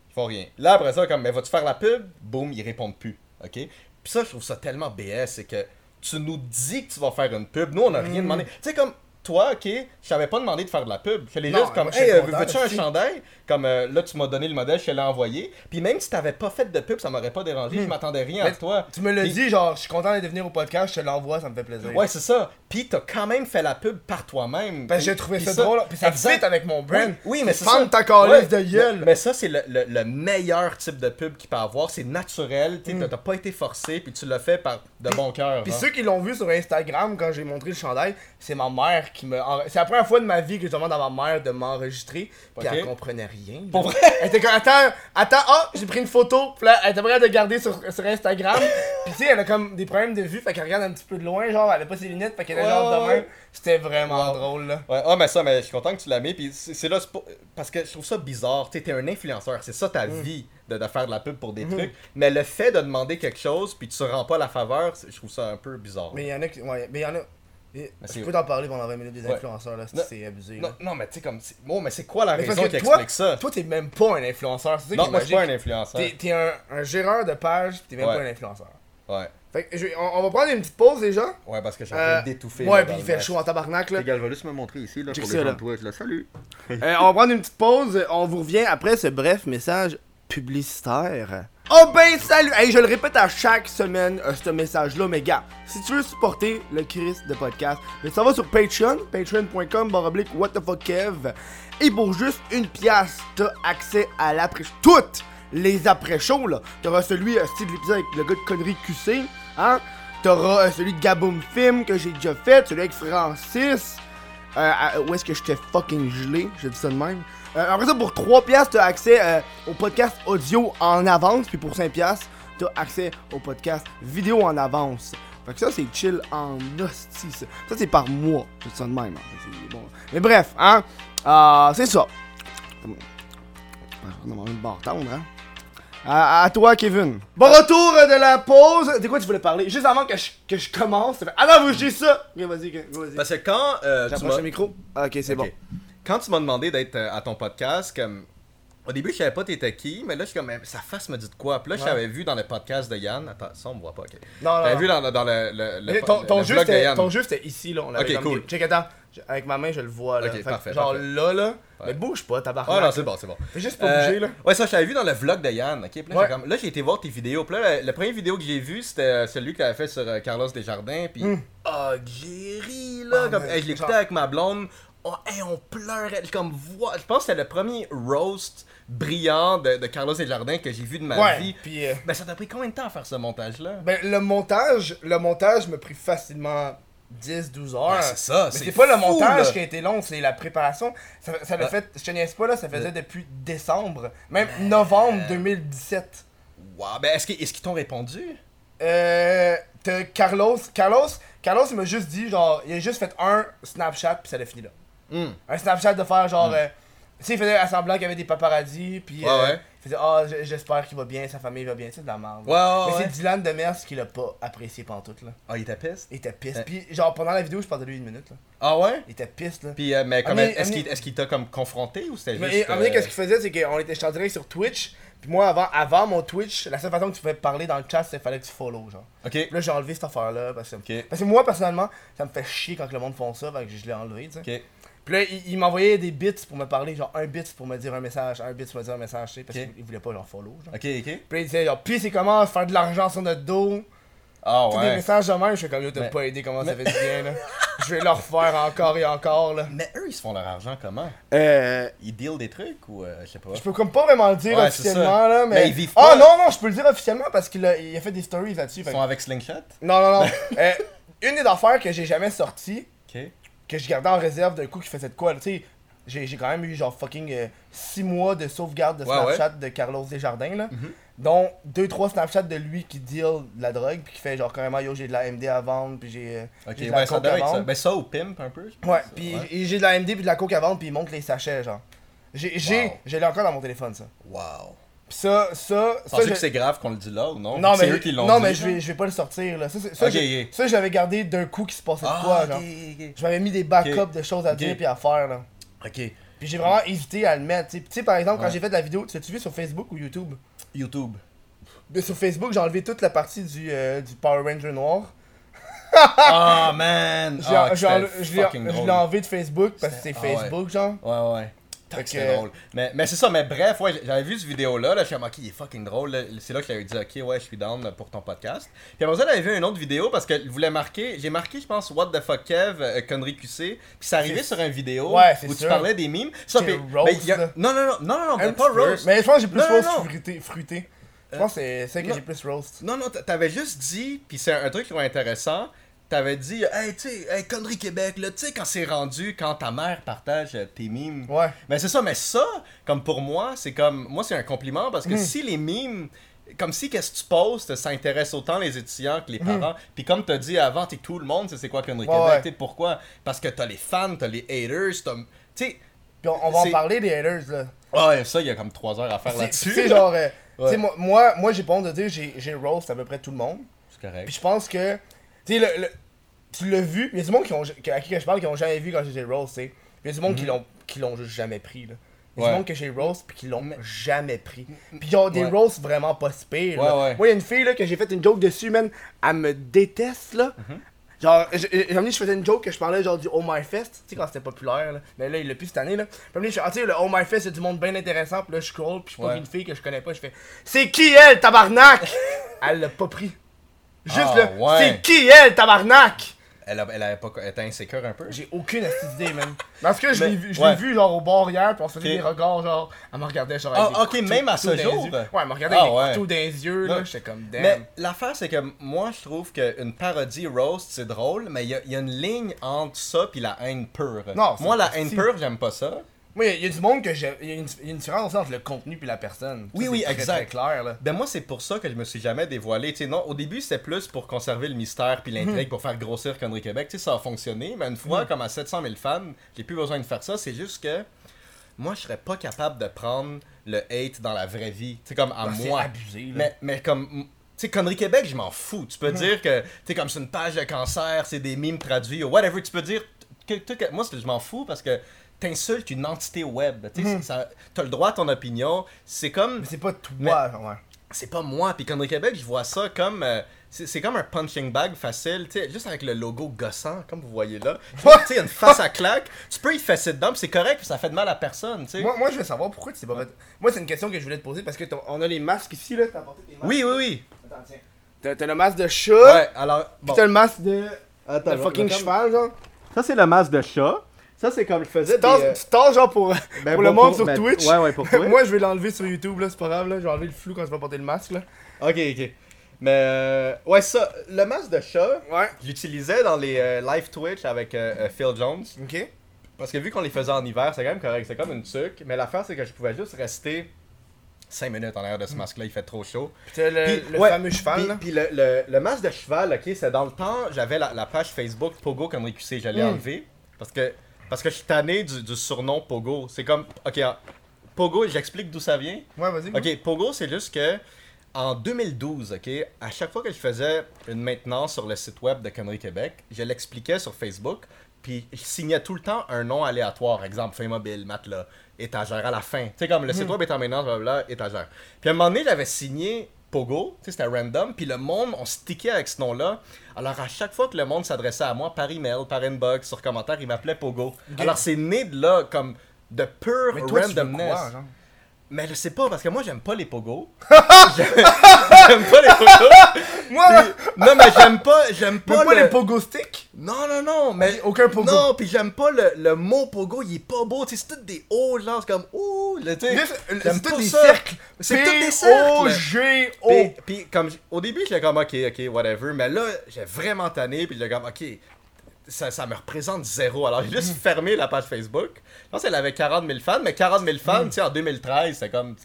Ils font rien. Là, après ça, comme, mais vas-tu faire la pub? Boum, ils répondent plus, ok? Puis ça, je trouve ça tellement BS, c'est que tu nous dis que tu vas faire une pub, nous, on n'a
Mm.
rien demandé. Tu sais, comme, toi, ok, je t'avais pas demandé de faire de la pub. Je l'ai juste comme, hey, veux-tu un chandail? Comme, euh, là, tu m'as donné le modèle, je te l'ai envoyé. Puis même si t'avais pas fait de pub, ça m'aurait pas dérangé, je m'attendais rien à
Hmm.
Toi.
Tu me l'as dit, genre, je suis content de venir au podcast, je te l'envoie, ça me fait plaisir.
Ouais, c'est ça. Puis t'as quand même fait la pub par toi-même.
Que j'ai trouvé ça, drôle, puis ça
exact.
fit avec mon brand.
Oui, oui, mais c'est ça.
ta calice
Ouais,
de gueule.
Mais, mais ça, c'est le, le- le meilleur type de pub qu'il peut avoir. C'est naturel. Tu sais, t'as- pas été forcé, puis tu l'as fait par de bon cœur.
Puis
hein.
ceux qui l'ont vu sur Instagram quand j'ai montré le chandail, c'est ma mère qui me. C'est la première fois de ma vie que je demande à ma mère de m'enregistrer. Puis
Ok.
elle comprenait rien.
Pour vrai?
Elle était comme, attends, attends, oh, j'ai pris une photo. Puis là, elle était prête de garder sur, sur Instagram. Puis tu sais, elle a comme des problèmes de vue, fait qu'elle regarde un petit peu de loin, genre, elle a pas ses lunettes, fait qu'elle genre de
ouais,
même. C'était vraiment
Wow.
drôle, là.
Ouais, ah, mais ça, mais je suis content que tu l'as mis. Puis c'est là, parce que je trouve ça bizarre. Tu t'es un influenceur, c'est ça
Mm.
ta vie, de, de faire de la pub pour des trucs. Mais le fait de demander quelque chose, puis tu rends pas la faveur, je trouve ça un peu bizarre.
Mais il y en a qui. Ouais, mais il y en a. et-
Mais
Je
c'est-
peux t'en parler pendant 20 minutes des
Ouais.
influenceurs, là, c'est abusé.
Non,
là.
non, mais tu sais, comme. c'est- Bon, mais c'est quoi la
Mais
raison qui
toi,
explique ça?
toi, t'es même pas un influenceur,
non, moi, je suis pas un influenceur.
T'es t'es un, un géreur de page, t'es même
Ouais.
pas un influenceur.
Ouais.
Fait que je vais- on, on va prendre une petite pause déjà.
Ouais, parce que j'ai
Euh,
envie d'étouffer.
ouais,
là,
puis
dans
il
le
fait chaud en tabarnak là.
Égal, va juste me montrer ici là,
Check
pour
ça, là.
gens de Twitch. Là. Salut!
Euh, on va prendre une petite pause, on vous revient après ce bref message publicitaire. Oh ben salut! Hey, je le répète à chaque semaine, euh, ce message-là, mais gars, si tu veux supporter le Chris de podcast, mais ça va sur Patreon, patreon.com, baroblique what the fuck Kev, et pour juste une pièce, t'as accès à l'après toutes les après-shows, là. T'auras celui, euh, style de l'épisode avec le gars de conneries QC, hein? T'auras euh, celui de Gaboum Film que j'ai déjà fait, celui avec Francis, euh, où est-ce que j'étais fucking gelé, j'ai dit ça de même. Euh, après ça, pour 3 piastres, t'as accès euh, au podcast audio en avance, puis pour 5 piastres, t'as accès au podcast vidéo en avance. Fait que ça, c'est chill en hostie, ça. C'est par mois, j'ai dit ça de même. hein. Mais bref, hein, c'est ça. On a mangé une barre tendre, hein. À, à toi, Kevin. Bon retour de la pause. De quoi tu voulais parler? Juste avant que je, que je commence. fait- Ah non, vous je dis ça! Ok, vas-y, vas-y.
Parce que quand. euh, tu
le micro. Ah, ok, c'est bon.
Quand tu m'as demandé d'être euh, à ton podcast, comme. Au début, je savais pas t'étais qui, mais là, je suis comme, sa face me dit de quoi. Puis là, je t'avais vu dans le podcast de Yann. Attends, ça, on me voit pas, ok.
Non, non,
T'avais
non.
vu dans, dans le. le,
ton, ton
le
jeu,
vlog de Yann.
ton jeu, c'était ici, là. On l'avait
Ok, cool.
Check, attends. Je- Avec ma main, je le vois, là.
Ok,
Fait que,
parfait,
Genre
parfait.
là, là.
Ouais.
Mais bouge pas, tabarnak.
Ah non, c'est bon, c'est bon.
Fais juste pas
Euh,
bouger, là.
Ouais, ça, je t'avais vu dans le vlog de Yann. ok? Puis là,
Ouais.
j'ai comme- là, j'ai été voir tes vidéos. Puis là, la, la première vidéo que j'ai vue, c'était euh, celui que t'avais fait sur euh, Carlos Desjardins. Puis, que j'ai ri, là.
Ah,
comme,
mais
hey, je l'écoutais
genre-
avec ma blonde. Oh, hey, on pleurait. Comme, voix. Je pense que c'était le premier roast brillant de, de Carlos Desjardins que j'ai vu de ma
Ouais.
vie.
Puis, euh,
Ben, ça t'a pris combien de temps à faire ce montage-là?
ben, le montage, le montage m'a pris facilement 10-12 heures.
C'est ça, c'est
pas le montage
là.
qui a été long, c'est la préparation. Ça, ça l'a
Ouais.
fait, je te niaise pas, là, ça faisait depuis décembre, même novembre 2017.
Wow, ben, est-ce qu'ils t'ont répondu?
Euh, t'as Carlos, Carlos, Carlos m'a juste dit, genre, il a juste fait un Snapchat, puis ça l'a fini là.
Hmm.
un Snapchat de faire genre. euh, tu sais, il faisait semblant qu'il y avait des paparazzis, puis
Ouais,
euh,
ouais.
il faisait Ah, j- j'espère qu'il va bien, sa famille va bien, c'est de la merde.
Ouais,
Mais c'est Dylan Demers qui l'a pas apprécié pantoute, là.
Ah, il était piste?
Il était.
Ouais.
Puis, genre, pendant la vidéo, je parle de lui une minute, là.
Ah ouais?
Il était pisse, là.
Puis, euh, mais comme,
mais-
est-ce
mais-
qu'il t'a comme confronté ou c'était
Mais
juste.
donné,
euh,
qu'est-ce qu'il faisait, c'est qu'on était direct sur Twitch, puis moi, avant, avant mon Twitch, la seule façon que tu pouvais parler dans le chat, c'est qu'il fallait que tu follow, genre.
Ok.
Puis là, j'ai enlevé cette affaire-là, parce que, parce que moi, personnellement, ça me fait chier quand le monde font ça, fait que je l'ai enlevé, tu sais. Puis là, il, il m'envoyait des bits pour me parler, genre un bit pour me dire un message, un bit pour me dire un message, tu sais, parce
Ok.
qu'il voulait pas genre follow, genre.
Ok, ok.
Puis là, il disait, genre, puis c'est comment faire de l'argent sur notre dos.
Ah
Tous des
ouais.
messages de même, je fais comme, yo, t'as
Mais-
pas aidé comment ça fait du bien, là. Je vais le refaire encore et encore, là.
Mais eux, ils se font leur argent comment?
Euh.
Ils deal des trucs ou euh, je sais pas?
Je peux comme pas vraiment le dire
Ouais,
officiellement, là, mais.
Mais ils vivent
Ah non, non, je peux le dire officiellement parce qu'il a, il a fait des stories là-dessus.
Ils
fait
sont avec Slingshot?
Non, non, non. Euh, une des affaires que j'ai jamais sorties,
Ok.
que je gardais en réserve d'un coup qui faisait de quoi, tu sais. J'ai j'ai quand même eu genre fucking 6 mois de sauvegarde de
Ouais, ouais.
Snapchat de Carlos Desjardins là.
Mhm.
Dont 2-3 Snapchats de lui qui deal de la drogue, puis qui fait genre carrément yo j'ai de la MD à vendre, puis j'ai euh,
Ok,
de la
ouais, ça doit être ça. Ben ça ou pimp un peu. je pense.
Ouais, puis
Ouais.
j'ai- de la MD puis de la coke à vendre, puis il montre les sachets genre. J'ai, j'ai,
Wow.
je l'ai encore dans mon téléphone ça.
Wow.
Puis ça, ça, ça.
Pensez
je-
que c'est grave qu'on le dit là ou non?
Non,
C'est
mais,
eux qui l'ont
non
dit,
mais je vais, je vais pas le sortir là. Ça, ça,
Ok,
j'ai-
ok.
ça, je l'avais gardé d'un coup qui se passait de
Ah,
quoi genre.
ok.
Je m'avais mis des backups de choses à dire puis à faire là.
Ok.
Puis j'ai vraiment hésité à le mettre. Tu sais, Tu sais, par exemple, quand
Ouais.
j'ai fait la vidéo, tu l'as-tu vu sur Facebook ou YouTube?
YouTube.
De- Sur Facebook, j'ai enlevé toute la partie du, euh, du Power Ranger noir.
Ah man! Ah,
je l'ai enlevé de Facebook parce que c'est
ah ouais.
Facebook, genre.
Ouais, ouais.
Fait
C'est
que-
drôle. Mais, mais c'est ça, mais bref, ouais, j'avais vu cette vidéo-là, là, je suis comme, ok, il est fucking drôle. C'est là que j'avais dit, ok, ouais, je suis down pour ton podcast. Puis après ça, j'avais vu une autre vidéo parce qu'elle voulait marquer, j'ai marqué, je pense, What the fuck Kev, euh, connerie QC. Puis c'est arrivé sur une vidéo
Ouais,
où tu
sûr.
parlais des mimes. Ça, puis-
roast,
il y a-. Non, non, non, non, non, non, mais
Un
pas roast.
Mais je pense que j'ai plus
Non,
roast
non.
fruité. fruité. Je pense que c'est que j'ai plus roast.
Non, non, t'a- t'avais juste dit, puis c'est un truc qui est intéressant. T'avais dit, hey, tu sais, hey, Connerie Québec, là, tu sais, quand c'est rendu, quand ta mère partage euh, tes mimes.
Ouais.
Mais c'est ça, mais ça, comme pour moi, c'est comme. Moi, c'est un compliment parce que
Mhm.
si les mimes. Comme si qu'est-ce que tu postes, ça intéresse autant les étudiants que les parents. Puis comme t'as dit avant, t'es tout le monde, c'est c'est quoi Connerie.
Ouais,
Québec.
ouais.
Pourquoi? Parce que t'as les fans, t'as les haters, t'as. Tu sais.
Puis on, on va en parler des haters, là.
Ouais, ça, il y a comme 3 heures à faire là-dessus.
c'est genre. euh,
Ouais.
Tu sais, moi, moi, moi j'ai pas honte de dire, j'ai j'ai roast à peu près tout le monde.
C'est correct.
Puis je pense que. Tu sais, le, le- tu l'as vu. Il y a du monde qui ont, qui- à qui je parle qui ont jamais vu quand j'ai roast, tu sais. Il y a du monde qui l'ont qui l'ont juste jamais pris, là. Il y a.
Ouais.
du monde que j'ai roast puis qui l'ont jamais pris. Puis ils ont des
Ouais.
roasts vraiment pas si pires, là.
Ouais, ouais.
Moi, il y a une fille là, que j'ai fait une joke dessus, man. Elle me déteste, là. Genre, j'ai j'ai- j'ai amené, je faisais une joke que je parlais genre du Oh My Fest, tu sais, quand c'était populaire, là. Mais là, il l'a plus cette année, là. Puis je fais, ah, tu sais, le Oh My Fest, c'est du monde bien intéressant. Puis là, je scroll, puis je une fille que je connais pas, je fais, c'est qui elle, tabarnak? elle l'a pas pris. Juste
Ah,
là,
ouais.
c'est qui elle, tabarnak?
Elle, a- elle, avait pas, elle était insécure un peu?
J'ai aucune astuce d'idée, man. Parce que je l'ai vu, je
ouais.
l'ai vu genre au bord hier, puis on se faisait
Ok.
des regards, genre, elle me regardait genre
Ah,
avec des
ok,
couteaux-
même à ce jour?
yeux. Ouais, elle me regardait
Ah,
avec des
ouais.
couteaux dans les yeux, là, j'étais comme, damn.
Mais l'affaire, c'est que moi, je trouve qu'une parodie roast, c'est drôle, mais il y, a- il y a une ligne entre ça puis la haine pure.
Non,
moi, la haine pure, j'aime pas ça.
Moi, il y, a du monde que j'ai. Il y, a une- il y a une différence entre le contenu puis la personne.
Oui,
Ça,
oui,
très,
exact.
très clair, là.
Ben moi, c'est pour ça que je me suis jamais dévoilé. Tu sais, non, au début, c'était plus pour conserver le mystère puis
Mhm.
l'intrigue, pour faire grossir Connery Québec. Tu sais, ça a fonctionné, mais une fois, comme à 700 000 fans, j'ai plus besoin de faire ça. C'est juste que moi, je serais pas capable de prendre le hate dans la vraie vie. Tu sais, comme à
Ah,
moi.
abusé, là.
Mais, mais comme. Tu sais, Connery Québec, je m'en fous. Tu peux
Mhm.
dire que, tu sais, comme c'est une page de cancer, c'est des mimes traduits ou whatever. Tu peux dire. Que, moi, je m'en fous parce que t'insultes une entité web. Tu sais, ça- t'as le droit à ton opinion. C'est comme.
Mais c'est pas toi,
Mais-
ouais.
C'est pas moi. Puis Connery Québec, je vois ça comme. euh, c'est c'est comme un punching bag facile, tu sais, juste avec le logo gossant, comme vous voyez là. Tu sais, une face à claque. Tu peux y fesser dedans, puis c'est correct, puis ça fait de mal à personne, tu sais.
Moi, moi, je veux savoir pourquoi tu t'es pas fait. Moi, c'est une question que je voulais te poser parce que t'as- on a les masques ici, là. T'as apporté tes masques?
Oui, oui, oui.
Attends, tiens. T'as t'as le masque de chat,
Ouais, alors.
puis
Bon.
t'as le masque de.
Attends, je-
fucking cheval, genre.
Ça, c'est le masque de chat. Ça, c'est comme je faisais.
Tu tu tasses, genre, pour,
Ben,
pour le
pour-
monde
pour-
sur
ben,
Twitch.
ouais, ouais, pour toi.
Moi, je vais l'enlever sur YouTube, là, c'est pas grave, là. Je vais enlever le flou quand je vais porter le masque, là.
Ok, ok. Mais, euh, ouais, ça, le masque de chat,
Ouais.
j'utilisais dans les euh, live Twitch avec euh, euh, Phil Jones.
Ok.
Parce que vu qu'on les faisait en hiver, c'est quand même correct, c'est comme une tuque. Mais l'affaire, c'est que je pouvais juste rester 5 minutes en arrière de ce masque-là, il fait trop chaud.
Puis le,
Puis,
le
ouais,
fameux cheval,
Puis, le, le, le masque de cheval, ok, c'est dans le temps, j'avais la, la page Facebook Pogo comme QC, je l'ai
Mm.
enlevé. Parce que, parce que je suis tanné du, du surnom Pogo. C'est comme, ok, en- Pogo, j'explique d'où ça vient.
Ouais, vas-y.
Ok, Pogo, c'est juste que en 2012, ok, à chaque fois que je faisais une maintenance sur le site web de Connery Québec, je l'expliquais sur Facebook, puis je signais tout le temps un nom aléatoire, exemple, fin mobile, matelas, étagère à la fin. Tu sais, comme le site web est en maintenance, blablabla, étagère. Puis à un moment donné, j'avais signé Pogo, c'était random, puis le monde, on stickait avec ce nom-là. Alors à chaque fois que le monde s'adressait à moi par email, par inbox, sur commentaire, il m'appelait Pogo. Alors c'est né de là, comme de pure
Mais toi,
randomness. Mais je sais pas, parce que moi j'aime pas les pogos. j'aime pas les pogos.
Moi,
Non, mais j'aime pas, j'aime
même
pas, le...
les pogo sticks.
Non, non, non, mais...
Aucun pogo.
Non, puis j'aime pas le, le mot pogo, il est pas beau. Tu sais, c'est tout des hauts, genre, c'est comme... Ouh, là, tu
C'est tous des cercles.
C'est tous des cercles.
P-O-G-O.
Puis, puis comme au début, j'étais comme ok, ok, whatever, mais là, j'ai vraiment tanné, puis j'étais comme ok, ça, ça me représente zéro. Alors, j'ai juste fermé la page Facebook. Je pense qu'elle avait 40 000 fans, mais 40 000 fans, tu sais, en 2013, c'est comme.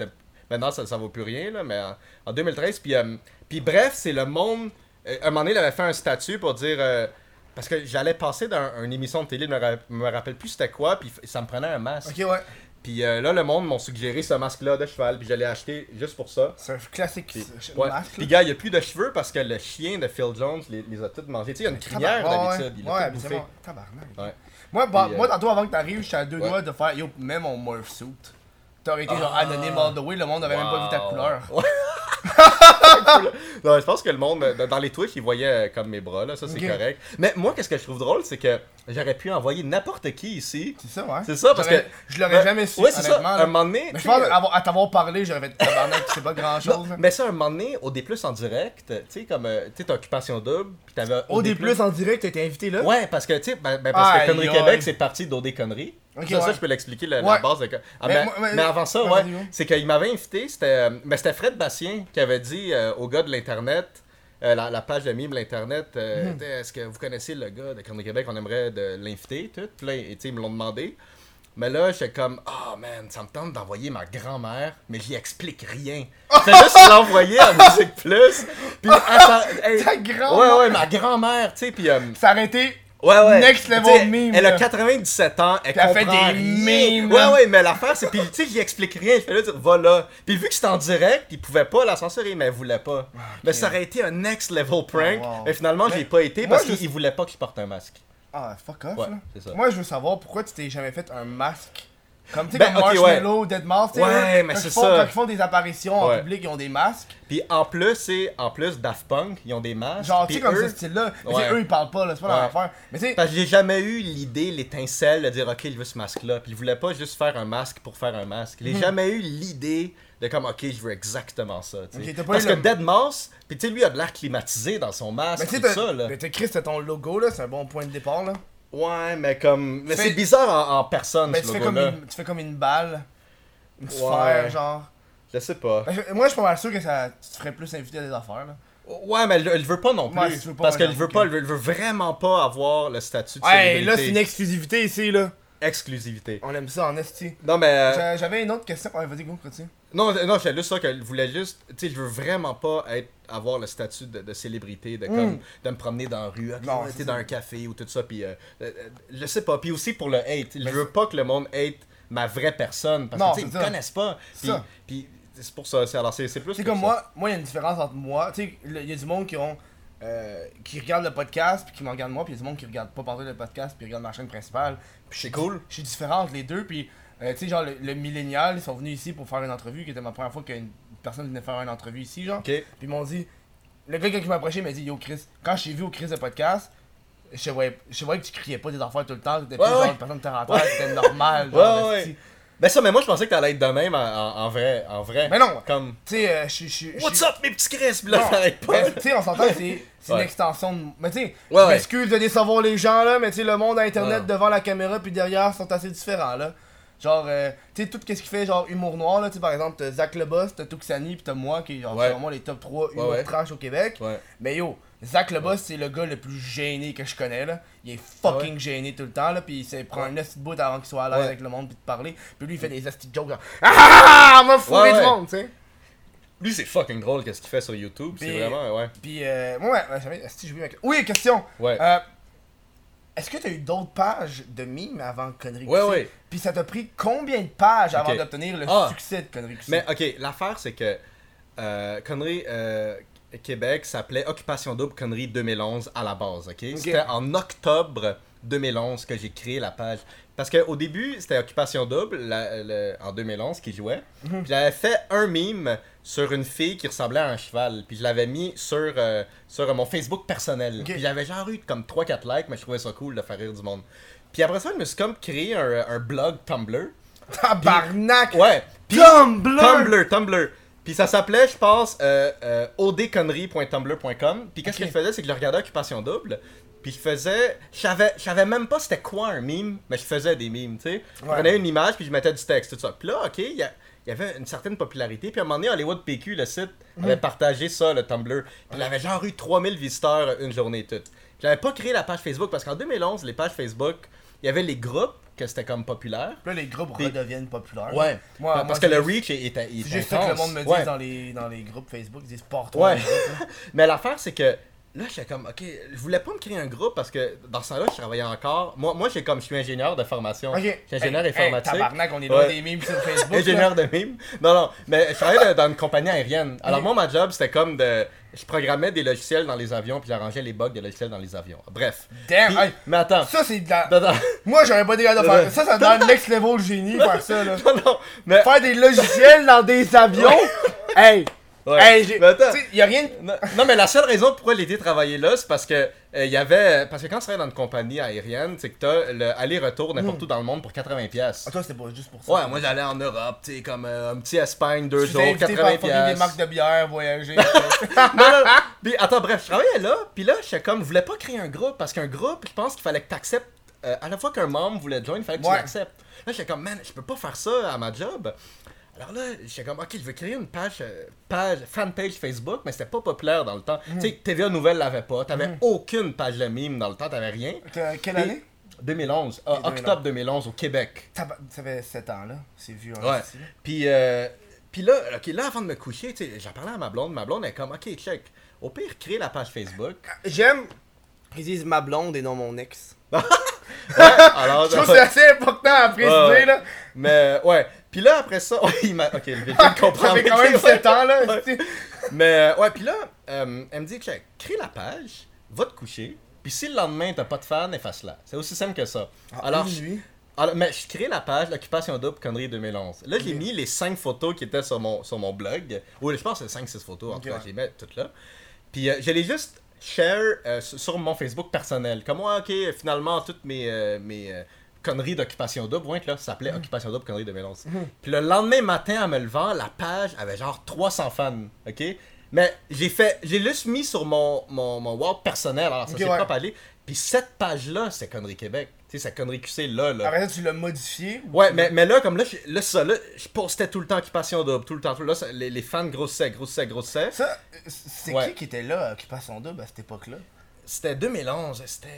Maintenant, ça, ça vaut plus rien, là, mais en, en 2013, puis, euh, puis bref, c'est le monde. euh, un moment donné, il avait fait un statut pour dire. euh, parce que j'allais passer dans une émission de télé, je me, ra- me rappelle plus c'était quoi, puis ça me prenait un masque.
Ok, ouais.
Puis euh, là, le monde m'a suggéré ce masque-là de cheval, puis j'allais acheter juste pour ça.
C'est un classique
Puis, ouais.
masque.
Puis gars, il n'y a plus de cheveux parce que le chien de Phil Jones les, les a toutes mangés. Tu sais, il y a une crinière d'habitude.
Ouais,
Il
ouais
bouffé.
Tabarnak.
Ouais.
Moi, bah,
Puis, euh,
moi, tantôt, avant que t'arrives, j'étais à deux doigts de faire, yo, mets mon morph suit. T'aurais été genre
Ah.
anonyme all the way, le monde avait même pas vu ta couleur.
Non, je pense que le monde, euh, dans les Twitch, ils voyaient euh, comme mes bras, là, ça c'est correct. Mais moi, qu'est-ce que je trouve drôle, c'est que j'aurais pu envoyer n'importe qui ici.
C'est ça, ouais.
C'est ça, parce que-
Je l'aurais
Ben,
jamais su,
Ouais, c'est ça.
là.
un moment donné.
Mais je pense à t'avoir parlé, j'aurais fait tabarnak, c'est pas grand
non,
chose.
mais ça, un moment donné, au D+, en direct, tu sais, comme, euh, tu sais, t'as Occupation Double, puis t'avais...
OD Plus en direct, été invité là?
Ouais, parce que, tu sais, ben, ben, parce que
aïe.
Québec, c'est parti d'OD Connery.
Ok,
ça, je peux l'expliquer, la,
Ouais.
la base de... Ah,
Mais
mais,
moi- mais-
mais avant ça, ouais, c'est qu'il m'avait invité, c'était euh, ben, c'était Fred Bastien qui avait dit euh, au gars de l'Internet, euh, la, la page de mime, l'Internet, euh,
Mhm.
Est-ce que vous connaissez le gars de Connery Québec, on aimerait de l'inviter, tout. Puis là, et, ils me l'ont demandé. Mais là, j'étais comme, ah man, ça me tente d'envoyer ma grand-mère, mais j'y explique rien. C'est juste l'envoyer à Musique Plus. Puis, attends, hey,
Ta grand-mère.
Ouais, ouais, ma grand-mère, tu sais, puis.
été.
Ouais, ouais.
Next level meme,
Elle a
là.
97 ans, elle
fait des
rien.
memes,
Ouais, ouais, mais l'affaire, c'est. Puis, tu sais, j'y explique rien. Fais là, dire, va là. Puis, vu que c'était en direct, il pouvait pas la censurer, mais elle voulait pas. Mais ça aurait été un next level prank.
Ah, wow.
Mais finalement, j'ai pas été parce
je-
qu'il voulait pas je porte un masque.
Ah, fuck off,
Ouais,
là.
ça.
Moi, je veux savoir pourquoi tu t'es jamais fait un masque. Comme, tu sais,
Ben,
comme
ok,
Marshmallow, Deadmau5, tu sais,
Ouais,
là,
mais c'est
ils font-
ça.
Quand ils font des apparitions en
Ouais.
public, ils ont des masques.
Puis, en plus, c'est. En plus, Daft Punk, ils ont des masques.
Genre, tu sais, comme
eux-
ce style-là.
Ouais.
eux, ils parlent pas, là, c'est pas
Ouais.
leur affaire. Mais tu
Parce que j'ai jamais eu l'idée, l'étincelle de dire ok, je veux ce masque-là. Puis il voulait pas juste faire un masque pour faire un masque. J'ai jamais eu l'idée de comme ok, je veux exactement ça. Parce que
le-
Dead Mouse, puis tu sais, lui a de l'air climatisé dans son masque.
mais
tout ça là.
mais Chris, c'est ton logo, là, c'est un bon point de départ, là.
Ouais, mais comme. Mais
Fais-
c'est bizarre en, en personne
Mais
ce
tu fais, comme une, tu fais comme une balle, une
Ouais.
sphère, genre.
Je sais pas.
Ben, Moi, je suis pas mal sûr que ça, tu te ferais plus inviter à des affaires, là.
Ouais, mais elle, elle veut pas non plus.
Ouais, si tu veux pas,
parce qu'elle veut pas, elle veut, elle veut vraiment pas avoir le statut de
Ouais,
célébrité.
là, c'est une exclusivité ici, là.
exclusivité.
On aime ça en esti.
Non, mais. euh,
J'a- J'avais une autre question. Ouais, vas-y, go, continue.
Non, non, j'étais juste ça qu'elle voulait juste. Tu sais, je veux vraiment pas être, avoir le statut de, de célébrité, de, comme, de me promener dans la rue,
Hmm. Non, c'est
dans un café ou tout ça, puis euh, euh, euh, je sais pas. Puis aussi pour le hate, je veux pas que le monde hate ma vraie personne parce
Non,
que ils
c'est
me connaissent pas.
C'est
Puis, c'est pour ça. c'est- Alors c'est c'est plus.
C'est comme
ça.
moi, moi, il y a une différence entre moi. Tu sais, il y a du monde qui ont. euh, qui regarde le podcast puis qui me regarde moi, puis il y a du monde qui regarde pas parler le podcast puis regarde ma chaîne principale. Puis
C'est cool.
Je suis différent entre les deux, puis euh, tu sais, genre, le, le millénial, ils sont venus ici pour faire une entrevue, qui était ma première fois qu'une personne venait faire une entrevue ici, genre.
Ok.
Puis ils m'ont dit, le gars il m'a approché, m'a dit, yo Chris, quand je t'ai vu au Chris de podcast, je voyais, je voyais que tu criais pas des affaires tout le temps, t'étais
Ouais,
plus genre une personne de terre à terre, c'était normal, genre,
Ouais, ouais. Ben ça, mais moi je pensais que t'allais être de même en, vrai. En vrai.
Mais non,
Comme.
tu sais, euh, je suis.
What's up, mes petits Chris? Là, t'arrêtes pas.
mais, tu sais, on s'entend que c'est une extension de. Mais tu sais,
Ouais,
m'excuse de décevoir les gens là, mais tu sais, le monde à internet
Ouais.
devant la caméra puis derrière sont assez différents là. Genre, euh, tu sais, tout ce qui fait genre humour noir là, tu sais, par exemple, t'as Zach Leboss, t'as Tuxani puis t'as moi qui est genre
Ouais.
vraiment les top 3 humour
ouais.
trash au Québec.
Ouais.
Mais yo, Zach Leboss, c'est le gars le plus gêné que je connais là. Il est fucking gêné tout le temps là, puis il prend un de bout avant qu'il soit à l'aise avec le monde puis de parler. Puis lui il fait des esti de jokes genre Ah, on va fourrer
Ouais,
du
ouais.
monde, tu sais.
Lui, c'est fucking drôle qu'est-ce qu'il fait sur YouTube. C'est vraiment, ouais.
Puis, euh, ouais, ouais, j'ai oublié ma- Oui, question.
Ouais.
Euh, Est-ce que t'as eu d'autres pages de mimes avant Conneries
Ouais, ouais.
Puis ça t'a pris combien de pages avant d'obtenir le
Ah.
succès de Conneries QC?
Mais ok, l'affaire c'est que euh, Connery euh, Québec s'appelait Occupation Double Connery 2011 à la base, ok? C'était en octobre 2011 que j'ai créé la page. Parce qu'au début, c'était Occupation Double la- en 2011 qui jouait.
Mhm.
Puis j'avais fait un mime sur une fille qui ressemblait à un cheval. Puis je l'avais mis sur, euh, sur mon Facebook personnel. Puis j'avais genre eu comme 3-4 likes, mais je trouvais ça cool de faire rire du monde. Puis après ça, je me suis comme créé un, un blog Tumblr.
Tabarnak!
Ouais. Puis-
Tumblr!
Tumblr, Tumblr. Puis ça s'appelait, je pense, euh, euh, odconnerie.tumblr.com. Puis qu'est-ce
Ok.
que je faisais, c'est que je regardais Occupation Double. Puis je faisais. Je savais, je savais même pas c'était quoi un mime, mais je faisais des mimes, tu sais. Je
Ouais.
prenais une image, puis je mettais du texte, tout ça. Puis là, ok, il y, avait une certaine popularité. Puis à un moment donné, Hollywood PQ, le site, avait partagé ça, le Tumblr. Puis il avait genre eu 3000 visiteurs une journée toute. J'avais pas créé la page Facebook parce qu'en 2011, les pages Facebook, il y avait les groupes que c'était comme populaire.
Puis là, les groupes
Puis-
redeviennent populaires.
Ouais.
Moi,
parce
moi,
que le reach est, est, est
juste que le monde me dit
Ouais.
dans, les, dans les groupes Facebook. Ils disent porte
Ouais. Mais l'affaire, c'est que là, j'étais comme, ok, je voulais pas me créer un groupe parce que dans ce temps-là, je travaillais encore. Moi, moi j'ai comme, je suis ingénieur de formation.
Ok.
Je suis ingénieur
Hey,
informatique.
Hey, tabarnak, on est loin
Ouais.
des memes sur Facebook.
ingénieur de mime. Non, non, mais je travaillais dans une compagnie aérienne. Alors, moi, ma job, c'était comme de. Je programmais des logiciels dans les avions, puis j'arrangeais les bugs des logiciels dans les avions. Bref.
Damn,
Puis-
hey,
mais attends.
ça c'est de la...
Attends,
Moi j'aurais pas des gars de faire ça, ça dans le next level génie faire ça là.
non, non, mais.
Faire des logiciels dans des avions? Hey,
Ouais.
hey, j'ai-
Mais attends.
tu sais, y a rien de...
Non, non, mais la seule raison pourquoi il était travaillé là, c'est parce que euh, il y avait. Parce que quand tu travailles dans une compagnie aérienne, c'est que t'as le aller-retour n'importe où dans le monde pour 80$. pièces
Ah toi c'était pas juste pour ça.
Ouais, moi j'allais en Europe, tu sais, comme euh, un petit Espagne, deux
Tu
jours,
t'es invité par
80$.
fucking des marques de bière, voyager.
non, non, non. Puis attends, bref, je travaillais là, puis là, j'étais comme, je voulais pas créer un groupe, parce qu'un groupe, je pense qu'il fallait que t'acceptes, euh, à la fois qu'un membre voulait join, il fallait que
Ouais.
tu l'acceptes. Là, j'étais comme, man, je peux pas faire ça à ma job. Alors là, j'étais comme, ok, je vais créer une page, euh, page, fanpage Facebook, mais c'était pas populaire dans le temps.
Mhm.
Tu sais, TVA Nouvelle l'avait pas, t'avais aucune page de mime dans le temps, t'avais rien.
Quelle année?
2011, ah,
Ok, 2011.
octobre 2011 au Québec.
Ça ça fait 7 ans là, c'est vieux. hein,
Ouais. Puis, euh, puis là, ok, là, avant de me coucher, j'en parlais à ma blonde. Ma blonde est comme, ok, check. Au pire, crée la page Facebook.
J'aime qu'ils disent ma blonde et non mon ex.
Alors,
Je trouve que c'est assez important à préciser
Ouais, ouais.
là.
mais ouais. Puis là, après ça, ouais, il m'a. Ok, je viens de comprendre.
Ça fait quand même
Ouais.
7 ans là.
Ouais. Mais euh, ouais, puis là, euh, elle me dit, check, crée la page, va te coucher. Puis si le lendemain, t'as pas de fan, efface-la. C'est aussi simple que ça. Alors,
une
je- alors, mais je crée la page l'occupation double connerie 2011. Là, j'ai mis les 5 photos qui étaient sur mon, sur mon blog. Ou je pense que c'est 5-6 photos, en tout cas,
ouais.
je les mets toutes là. Puis euh, je les juste share euh, sur mon Facebook personnel. Comme moi, ok, finalement, toutes mes, euh, mes conneries d'occupation double, ouais, que là, ça s'appelait Occupation double connerie 2011. Puis le lendemain matin, en me levant, la page avait genre 300 fans, ok? Mais j'ai fait, j'ai juste mis sur mon, mon, mon wall personnel, alors ça
Ok,
s'est
ouais.
pas allé. Puis cette page-là, c'est Connerie Québec. Tu sais, c'est Connerie QC là, là.
Après ça tu l'as modifié. ou
Ouais, mais, mais là, comme là, là, ça, là, je postais tout le temps Occupation Double, tout le temps, tout ça- les, les fans grossissaient, grossissaient, grossissaient.
Ça, c'est
Ouais.
qui qui était là à Occupation Double à cette époque-là?
C'était 2011, c'était.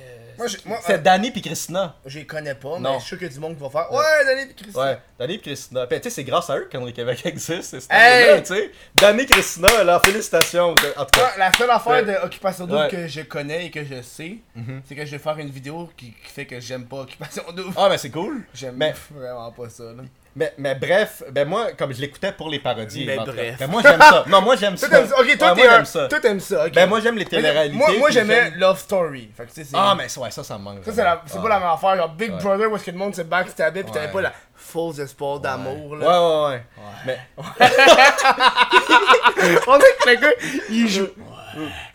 C'était
euh,
Danny puis Christina.
Je les connais pas, mais je suis sûr qu'il y a du monde qui va faire Ouais, Danny pis Christy.
Ouais, Danny puis Christina. Puis, tu sais, c'est grâce à eux que Connerie Québec existe.
Hey!
tu sais. Danny Christina, là, félicitations. En tout cas.
Moi, la seule affaire de Occupation Double que je connais et que je sais,
Mhm.
c'est que je vais faire une vidéo qui, fait que j'aime pas Occupation Double.
Ah, mais c'est cool.
J'aime
mais-
vraiment pas ça. Là.
Mais, mais bref, ben moi, comme je l'écoutais pour les parodies.
Mais bref.
Ben moi, j'aime ça. Non, moi, j'aime ça.
Toi, t'aimes ça. Ok, toi,
Ouais,
un.
j'aime ça.
Toi, t'aimes ça.
Ben moi, j'aime les téléréalités.
Moi, moi j'aimais
j'aime-
Love Story. Fait que, tu sais, c'est.
Ah, mais ouais, ça, ça me manque.
Ça, c'est, la- c'est
Ah.
pas la même affaire. Genre Big
Ouais.
Brother où est-ce que le monde se backstabait pis t'avais
Ouais.
pas la fausse espoir d'amour.
Ouais,
Là.
ouais, ouais. Mais,
On dirait que le gars, il joue.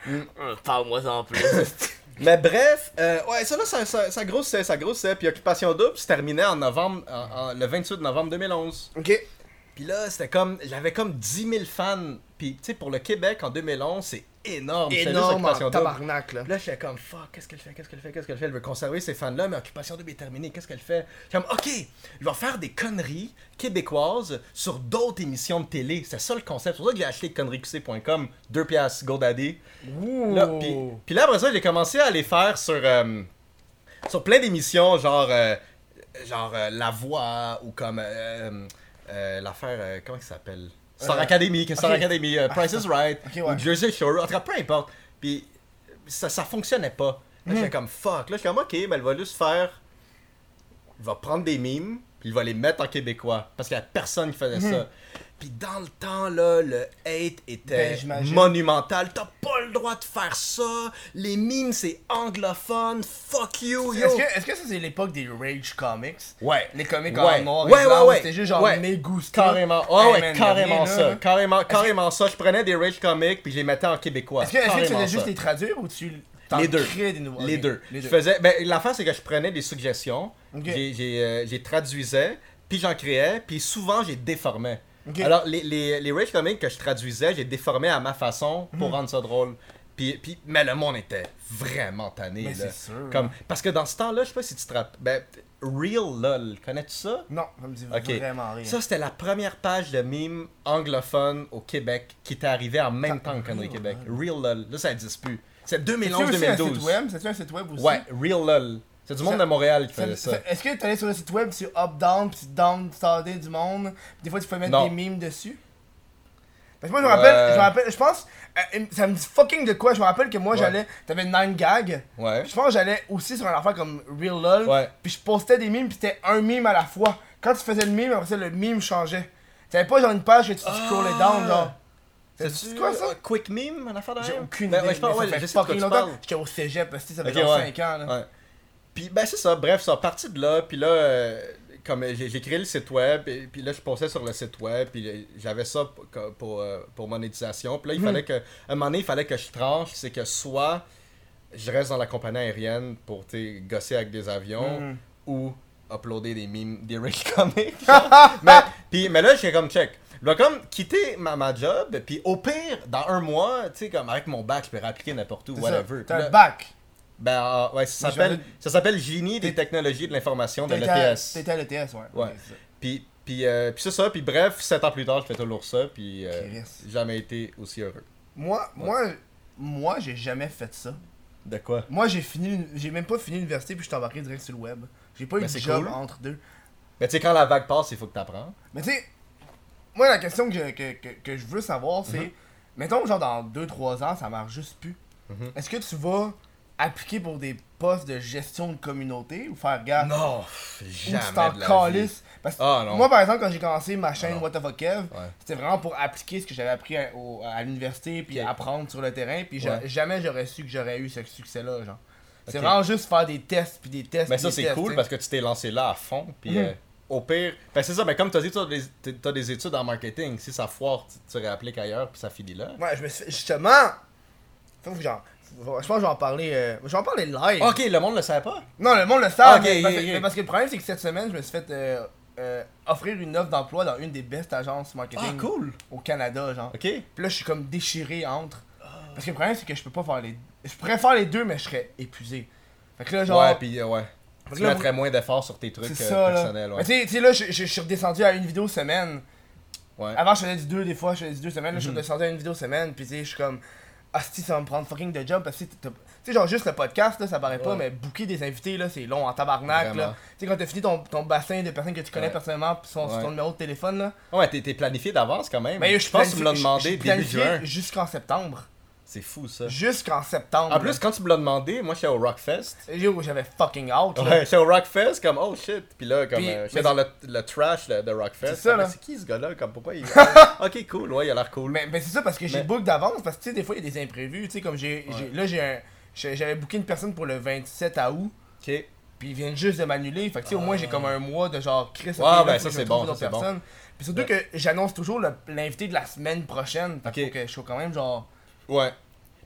Euh, Parle-moi en plus.
mais bref, euh, ouais, ça là, ça, ça, ça grossait, ça grossait. Puis Occupation Double se terminait en novembre, en- en- le 28 novembre 2011.
ok.
Puis là, c'était comme, j'avais comme 10 000 fans. Puis, tu sais, pour le Québec en 2011, c'est énorme.
Énorme
Occupation
en tabarnak là.
Là, j'étais comme, fuck, qu'est-ce qu'elle fait, qu'est-ce qu'elle fait, qu'est-ce qu'elle fait? Elle veut conserver ces fans-là, mais Occupation Double est terminée, qu'est-ce qu'elle fait? J'étais comme, ok, je vais faire des conneries québécoises sur d'autres émissions de télé. C'est ça le concept. C'est pour ça que j'ai acheté connerieqc.com, 2 piastres GoDaddy. Là, puis, puis là, après ça, j'ai commencé à les faire sur, euh, sur plein d'émissions, genre, euh, genre euh, La Voix, ou comme l'affaire, comment ça s'appelle? Star
Euh,
Academy, que Star. Academy, euh, Price is Right,
Ok, ouais.
ou Jersey Shore, en tout cas, peu importe. Puis ça, ça fonctionnait pas. Là, j'étais comme fuck. Là, je suis comme ok, ben, elle va juste faire. Il va prendre des mimes, puis il va les mettre en québécois. Parce qu'il y a personne qui faisait ça. Puis dans le temps, là, le hate
Ben,
était
j'imagine.
monumental. T'as pas le droit de faire ça. Les mimes, c'est anglophone. Fuck you, yo.
Est-ce que, ça c'est l'époque des Rage Comics?
Ouais.
Les comics
Ouais.
en noir et
Ouais,
blanc,
ouais, ouais.
c'était juste genre
Ouais.
mes goûts.
Carrément. Oh,
Hey,
ouais,
man,
carrément ça.
là.
Carrément, carrément ça. Je prenais des Rage Comics, puis je les mettais en québécois.
Est-ce que, tu faisais juste les traduire ou tu
Les deux.
des nouveaux?
Les deux.
Les
Je
deux.
faisais. Ben, l'affaire, c'est que je prenais des suggestions,
Ok.
j'ai, euh, traduisais, puis j'en créais, puis souvent, j'ai déformais. Alors, les, les, les Rage Comics que je traduisais, j'ai déformé à ma façon
Mhm.
pour rendre ça drôle. Puis, puis, mais le monde était vraiment tanné. Là.
c'est sûr.
Comme, parce que dans ce temps-là, je sais pas si tu te rappelles. Ben, Real LOL, connais-tu ça?
Non, ça me dit
Ok.
vraiment rien.
Ça, c'était la première page de mime anglophone au Québec qui était arrivée en même
Ah,
temps que Connerie Québec. Real LOL. Là, ça existe plus. C'est
C'est-tu aussi un site
2011-2012.
web? C'est-tu un site web aussi?
Ouais, Real LOL. C'est du monde
Ça-
de Montréal qui
Ça-
faisait ça.
ça- Est-ce que tu allais sur le site web sur up down puis down starter du monde puis des fois tu peux mettre
Non.
des memes dessus? Parce que moi je me rappelle
Ouais.
je me rappelle je pense euh, ça me dit fucking de quoi je me rappelle que moi
Ouais.
j'allais t'avais 9 gags
Ouais.
je pense que j'allais aussi sur un affaire comme Real LOL
Ouais.
puis je postais des memes puis c'était un meme à la fois quand tu faisais le meme après ça le meme changeait t'avais pas genre une page que tu scrollais down genre
C'est
quoi ça?
Quick meme, une affaire de
j'ai aucune
Ben,
idée
ouais, je pense,
mais
ouais,
ça fait
je sais
fucking
tu
longtemps j'étais au cégep parce que ça fait
Ok,
genre
ouais.
5 ans là.
Puis ben c'est ça, bref, ça parti de là, puis là, euh, comme euh, j'ai créé le site web, et puis là je postais sur le site web, puis euh, j'avais ça pour, pour, monétisation, puis là il fallait que, à un moment donné, il fallait que je tranche, c'est que soit je reste dans la compagnie aérienne pour, gosser avec des avions,
Mm.
ou uploader des memes, des reels comics. mais, puis, mais là, j'ai comme check. Je dois comme quitter ma, ma job, puis au pire, dans un mois, tu sais, comme avec mon bac, je peux réappliquer n'importe où, whatever.
T'as un bac
ben, euh, ouais, ça s'appelle, ça s'appelle Génie des technologies de l'information de l'ETS.
T'étais à l'ETS, ouais.
Ouais. Puis, puis, euh, puis c'est ça, puis bref, 7 ans plus tard, je fais toujours ça, puis euh, jamais été aussi heureux.
Moi, moi, moi, j'ai jamais fait ça.
De quoi?
Moi, j'ai fini, j'ai même pas fini l'université puis je suis embarqué direct sur le web. J'ai pas eu
Ben,
de job
cool.
entre deux.
Ben, tu sais, quand la vague passe, il faut que t'apprends.
Mais tu sais, moi, la question que je, que, que, que je veux savoir, c'est,
Mhm.
mettons, genre dans 2-3 ans, ça marche juste plus.
Mhm.
Est-ce que tu vas appliquer pour des postes de gestion de communauté ou faire gaffe
Non,
ou
jamais
tu t'en? Parce que
Ah,
moi, par exemple, quand j'ai commencé ma chaîne
non.
What the fuck Kev,
Ouais.
c'était vraiment pour appliquer ce que j'avais appris à, au- à l'université puis apprendre sur le terrain. Puis
Ouais.
jamais j'aurais su que j'aurais eu ce succès-là, genre. C'est vraiment juste faire des tests puis des tests.
Mais ça, c'est cool parce que tu t'es lancé là à fond, puis
Mhm.
euh, au pire. Ben, c'est ça, mais comme tu as dit, tu as, des- études en marketing. Si ça foire, tu, tu réappliques ailleurs, puis ça finit là.
Ouais, je me suis fait- justement. Faut que j'en. Je pense que je vais en parler. euh, Je vais en parler live.
Ok, le monde le savait pas?
Non, le monde le.
Ok,
mais, parce, que-
ok.
mais parce que le problème, c'est que cette semaine, je me suis fait euh, euh, offrir une offre d'emploi dans une des best agences marketing
Ah, cool.
au Canada, genre.
Ok.
Puis là, je suis comme déchiré entre. Parce que le problème, c'est que je peux pas faire les. Je pourrais faire les deux, mais je serais épuisé. Fait que là, genre.
ouais, puis ouais. Tu
là,
mettrais moins d'efforts sur tes trucs
ça,
personnels. Ouais.
Mais tu sais- là, je, je- je suis redescendu à une vidéo semaine.
Ouais.
Avant, je faisais du 2 des fois, je faisais du 2 semaines. Là, je suis
Mhm.
redescendu à une vidéo semaine. Puis tu sais, je suis comme. Ah, si, ça va me prendre fucking de job. Parce que tu sais, genre, juste le podcast, là, ça paraît pas,
Ouais.
mais booker des invités, là, c'est long en tabarnak,
Vraiment.
là. Tu sais, quand t'as fini ton, ton bassin de personnes que tu connais
Ouais.
personnellement, puis son,
Ouais.
ton numéro de téléphone, là.
Ouais, t'es t'es planifié d'avance quand même.
Mais
je pense que tu me l'as demandé début juin.
Jusqu'en septembre.
C'est fou ça.
Jusqu'en septembre.
En plus, quand tu me l'as demandé, moi j'étais au Rockfest.
Yo, j'avais fucking out, là.
Ouais, j'étais au Rockfest comme oh shit. Puis là, comme euh, j'étais dans le, le trash de, de Rockfest.
C'est ça,
Comme,
là.
mais C'est qui ce gars-là Comme pourquoi il. ok, cool, ouais, il a l'air cool.
Mais, mais c'est ça parce que j'ai
Mais-
book d'avance parce que tu sais des fois il y a des imprévus, tu sais comme j'ai
Ouais.
là j'ai un j'avais booké une personne pour le 27 août
Ok.
puis ils viennent juste de m'annuler, fait que tu sais au moins j'ai comme un mois de genre Chris
Ouais, ben, ça, c'est bon, ça, c'est bon.
Puis surtout que j'annonce toujours l'invité de la semaine prochaine, fait faut que je sois quand même genre
Ouais.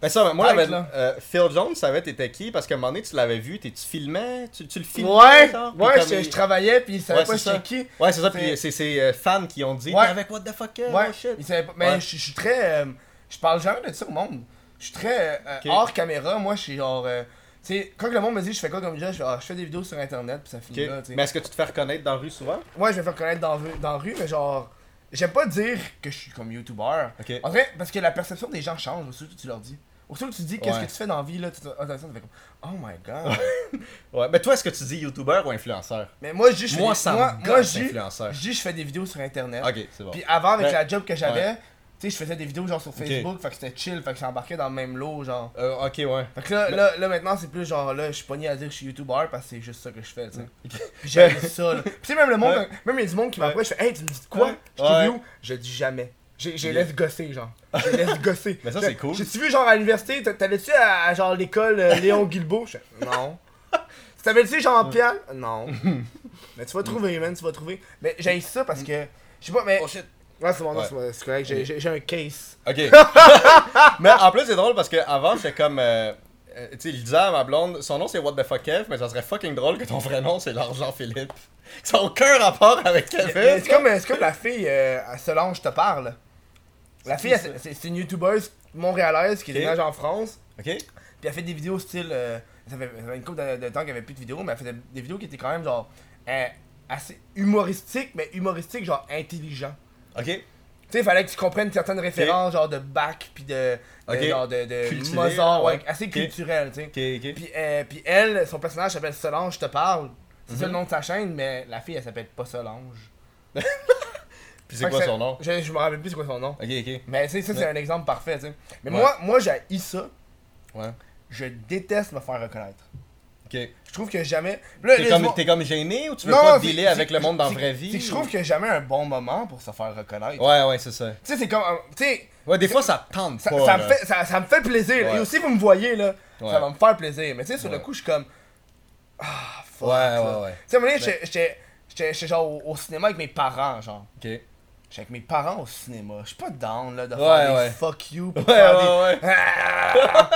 Ben ça, moi, j'avais-
là.
euh, Phil Jones savait t'étais qui? Parce qu'à un moment donné, tu l'avais vu, tu filmais, tu, tu le filmais.
Ouais,
genre,
ouais, je,
il-
je travaillais puis ils savaient
Ouais,
pas
ça.
j'étais qui.
Ouais, c'est ça, puis c'est ses euh, fans qui ont dit
Ouais.
Avec What the fuck,
Ouais,
oh shit.
pas mais
Ouais.
je je suis très euh, je parle jamais de ça au monde. Je suis très euh, hors caméra, moi je suis genre euh, tu sais quand le monde me dit je fais quoi comme job, je fais, ah, je fais des vidéos sur internet puis ça finit là, tu sais.
Mais est-ce que tu te fais reconnaître dans la rue souvent?
Moi, je vais me faire connaître dans, dans la rue, mais genre, j'aime pas dire que je suis comme YouTuber.
Ok.
En vrai, parce que la perception des gens change, aussi que tu leur dis. Aussitôt que tu dis qu'est-ce
Ouais.
que tu fais dans la vie, là, tu te ah, tu fais comme, oh my god.
Ouais, mais toi, est-ce que tu dis YouTuber ou influenceur?
Mais moi, je dis,
Moi,
des- moi, moi, je
influenceur.
je dis, je fais des vidéos sur internet.
Ok, c'est bon.
Puis avant, avec la job que j'avais,
Ouais.
tu sais, je faisais des vidéos genre sur Facebook, fait que c'était chill, fait que j'embarquais dans le même lot, genre.
Euh, ok, ouais.
Fait que là,
Mais-
là, là, maintenant, c'est plus genre, là, je suis pogné à dire que je suis YouTuber parce que c'est juste ça que je fais, tu sais. J'aime ça, là. Puis tu sais, même le monde, même il y a du monde qui m'approche, je fais, hey, tu me dis quoi? Je Je dis jamais. J'ai j'ai
Yeah.
laisse gosser, genre. Je laisse gosser.
Mais ça, c'est cool.
J'ai-tu vu, genre, à l'université, t'a- t'allais-tu à, à, genre, l'école euh, Léon Guilbeault? Je fais, non. T'avais-tu Jean-Pierre Non. Mais tu vas trouver, man, tu vas trouver. Mais j'ai ça parce que, je sais pas, mais.
Oh shit.
Ouais, c'est bon, non,
Ouais.
c'est- c'est correct, j'ai- j'ai j'ai un case.
Ok. mais en plus, c'est drôle parce que avant j'étais comme. euh, euh, tu sais, je disais à ma blonde, son nom c'est What the fuck Kev, mais ça serait fucking drôle que ton vrai nom c'est l'argent Philippe. Ça n'a aucun rapport avec
Mais
Kevin.
C'est comme, c'est comme la fille, euh, à Solange te parle. La fille, elle, c'est c'est une youtubeuse montréalaise qui
Ok.
déménage en France.
Ok.
Puis elle fait des vidéos style. euh, ça, fait, ça fait une couple de, de temps qu'il n'y avait plus de vidéos, mais elle faisait des vidéos qui étaient quand même genre. euh, assez humoristiques, mais humoristiques, genre intelligents.
Ok.
Tu sais, fallait que tu comprennes certaines références, genre de Bach, puis de, de,
Ok.
genre de, de
Cultivé,
Mozart, ouais,
ouais.
assez
Ok.
culturel, tu sais.
Ok, ok.
Puis, euh, puis elle, son personnage s'appelle Solange, je te parle. C'est ça le
Mhm.
nom de sa chaîne, mais la fille, elle s'appelle pas Solange.
Puis c'est
que
quoi son nom?
Je, je me rappelle plus c'est quoi son nom.
Ok, ok.
Mais tu sais, ça, c'est un exemple parfait, tu sais. Mais moi, moi j'ai ça.
Ouais.
Je déteste me faire reconnaître.
Ok.
Je trouve que jamais.
T'es comme, comme gêné ou tu veux
Non,
pas dealer avec le monde dans la vraie vie?
Que je
ou-
trouve a jamais un bon moment pour se faire reconnaître.
Ouais, ouais, c'est ça.
Tu sais, c'est comme. euh, Tu sais,
Ouais, des fois ça te tente
ça,
pas.
ça me fait, ça, ça me fait plaisir.
Ouais.
Et aussi, vous me voyez, là.
Ouais.
Ça va me faire plaisir. Mais tu sais, sur le coup, je suis comme. Ah, fuck.
Ouais, ouais, ouais.
Tu sais, à un moment donné, j'étais- j'étais j'étais- j'étais genre au, au cinéma avec mes parents, genre.
Ok.
J'étais avec mes parents au cinéma. Je suis pas down, là, de
Ouais,
faire
ouais.
des fuck you. Pour
Ouais,
faire
ouais,
des...
ouais.
Ah!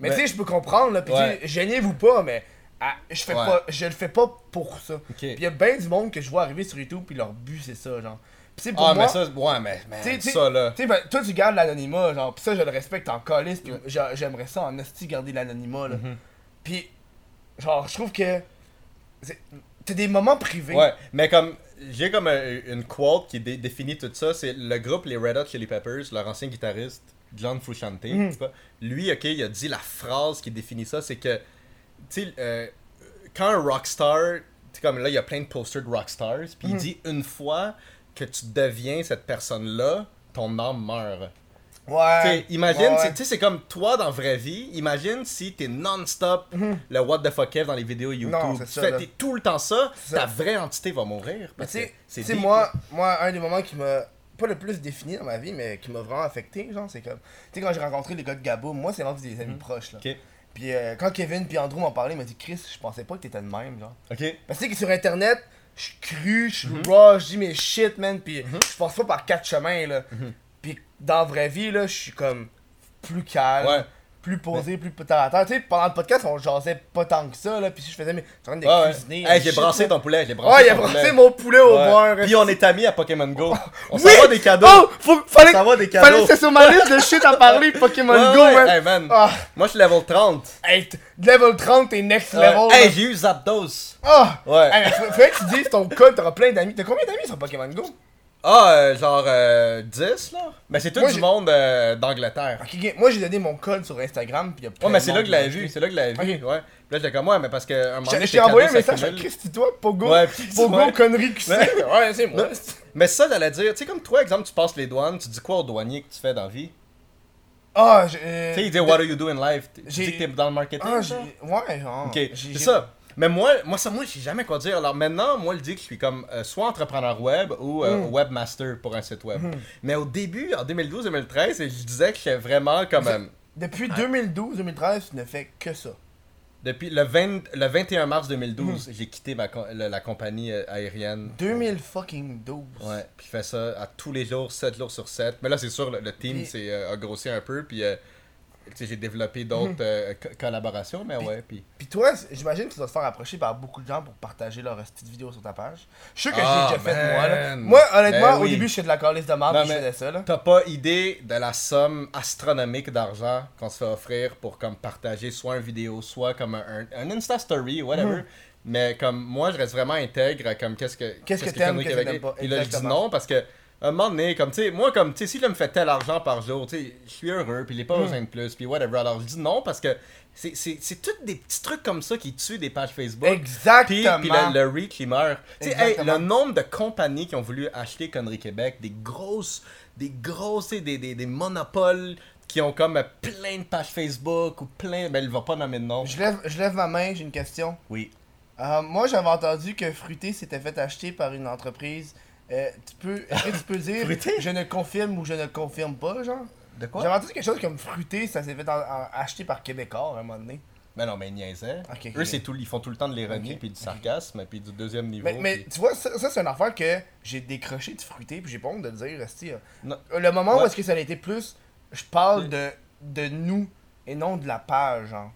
Mais tu sais, je peux comprendre, là. Pis gênez-vous pas, mais. ah, je fais pas, je le fais pas pour ça.
Ok.
Pis y a ben du monde que je vois arriver sur YouTube pis leur but c'est ça, genre. Pis pour
Ah,
moi,
mais ça, ouais, mais, mais
T'sais, t'sais-
ça là.
tu sais, ben, toi tu gardes l'anonymat, genre, pis ça je le respecte en calice, pis j'a- j'aimerais ça en esti garder l'anonymat, là.
Mhm.
Pis, genre, je trouve que. T'as des moments privés.
Ouais, mais comme j'ai comme un- une quote qui dé- définit tout ça, c'est le groupe les Red Hot Chili Peppers, leur ancien guitariste John Frusciante, cas, lui, ok, il a dit la phrase qui définit ça, c'est que, tu sais, euh, quand un rockstar, tu comme là, il y a plein de posters de rockstars, puis il
Mhm.
dit une fois que tu deviens cette personne-là, ton âme meurt.
Ouais.
T'sais, imagine,
Ouais,
tu
ouais.
c'est comme toi dans la vraie vie. Imagine si t'es non-stop le what the fuck Kev dans les vidéos YouTube.
Mhm. Non,
tu
ça,
fais tout le temps ça, ta
ça.
vraie entité va mourir.
Tu moi, moi, un des moments qui m'a pas le plus défini dans ma vie, mais qui m'a vraiment affecté, genre, c'est comme. Tu sais, quand j'ai rencontré les gars de Gabo, moi, c'est vraiment des amis proches, là.
Mhm.
Puis euh, quand Kevin puis Andrew m'ont parlé, ils m'ont dit Chris, je pensais pas que t'étais de même, genre.
ok.
Parce que tu sais que sur internet, je suis cru, je suis
Mhm.
raw, je dis mes shit, man, pis je passe pas par quatre chemins, là. Pis dans la vraie vie, là, je suis comme plus calme,
Ouais.
plus posé, plus terre à terre. Tu sais, pendant le podcast, on jasait pas tant que ça, là, pis si je faisais mes. Je suis en train de
Ouais,
cuisiner.
Hey, j'ai brassé
là.
ton poulet, j'ai brassé
Ouais, il a brassé mon poulet au beurre.
Puis on est amis à Pokémon Go. On
Oui!
s'envoie des cadeaux.
Oh, faut, fallait,
On s'envoie des
fallait
cadeaux.
que c'est sur ma liste de shit à parler, Pokémon Go,
ouais.
man.
Hey, man.
Ah,
Moi, je suis level 30.
hey, level 30, t'es next level.
Hey, j'ai eu Zapdos.
Ah!
Ouais.
Hey, mais faudrait que tu dises ton code, t'auras plein d'amis. T'as combien d'amis sur Pokémon Go?
Ah, euh, genre euh, 10 là. Mais c'est tout
Moi,
du
j'ai-
monde euh, d'Angleterre.
Ok, ok, moi j'ai donné mon code sur Instagram, pis y'a plein
Ouais, mais
de
c'est là
monde
que je l'avais
qui
vu, c'est là que je l'avais vu, ouais. Puis là, j'étais comme, ouais, mais parce que un moment donné,
je
tes
t'ai envoyé un
cadeaux
message à
s'accumulent.
Chris, toi, Pogo.
Ouais, puis tu-
Pogo, connerie. Ouais, c'est moi.
Mais ça, j'allais dire, tu sais, comme toi, exemple, tu passes les douanes, tu dis quoi au douanier que tu fais dans la vie?
Ah, j'ai.
Tu sais, il dit, what do you do in life? Tu
j'ai-
dis que t'es dans le marketing
Ah, j'ai. Ouais, genre.
Ok,
j'ai-
c'est
j'ai-
ça. Mais moi, moi, ça, moi, je sais jamais quoi dire. Alors maintenant, moi, je dis que je suis comme euh, soit entrepreneur web ou euh,
Mm.
webmaster pour un site web.
Mm.
Mais au début, en 2012-2013, je disais que j'étais vraiment comme. euh,
Depuis 2012-2013, tu ne fais que ça.
depuis le, 20 le 21 mars 2012,
Mm.
j'ai quitté ma la, la compagnie euh, aérienne.
2000 fucking 12.
Ouais, puis je fais ça à tous les jours, 7 jours sur 7. Mais là, c'est sûr, le, le team c'est, a grossi un peu, puis j'ai développé d'autres euh, co- collaborations, mais ouais, puis...
Pis toi, j'imagine que tu dois te faire approcher par beaucoup de gens pour partager leur petite vidéo sur ta page. Je suis sûr que
Ah,
j'ai déjà fait moi, là.
man.
Moi, honnêtement,
Ben
au début, je fais de la calice de pis je faisais ça.
T'as pas idée de la somme astronomique d'argent qu'on se fait offrir pour comme partager soit une vidéo, soit comme un, un, Insta Story, whatever.
Mhm.
Mais comme moi, je reste vraiment intègre comme qu'est-ce que
Qu'est-ce que t'aimes,
Connery
qu'est-ce que
Québec
t'aimes pas.
est. Et là, je dis non parce que un moment donné, comme tu sais, moi comme tu sais, si je me fais tel argent par jour, tu sais, je suis heureux, puis il est pas besoin de plus, puis whatever. Alors je dis non parce que c'est c'est c'est tous des petits trucs comme ça qui tuent des pages Facebook.
Exactement.
puis le, le reach il meurt. Tu sais, hey, le nombre de compagnies qui ont voulu acheter Connery Québec, des grosses, des grosses, tu sais, des, des, des monopoles qui ont comme plein de pages Facebook ou plein. Ben, il va pas nommer de nom.
Je lève, je lève ma main, j'ai une question.
Oui.
Euh, moi, j'avais entendu que Fruité s'était fait acheter par une entreprise. Euh, tu peux, est-ce que tu peux dire
Fruité?
je ne confirme ou je ne confirme pas, genre?
De quoi?
J'avais entendu quelque chose comme Fruité, ça s'est fait en- en- acheter par Québécois à un moment donné.
Ben non, mais ils niaisaient.
Ok, ok.
Eux, c'est tout, ils font tout le temps de l'ironie,
Ok,
puis du sarcasme, puis du deuxième niveau.
Mais, mais
puis-
tu vois, ça, ça, c'est une affaire que j'ai décroché de Fruité, puis j'ai pas honte de le dire, esti.
Non.
Le moment où
Ouais.
est-ce que ça a été plus, je parle de, de nous et non de la page, genre.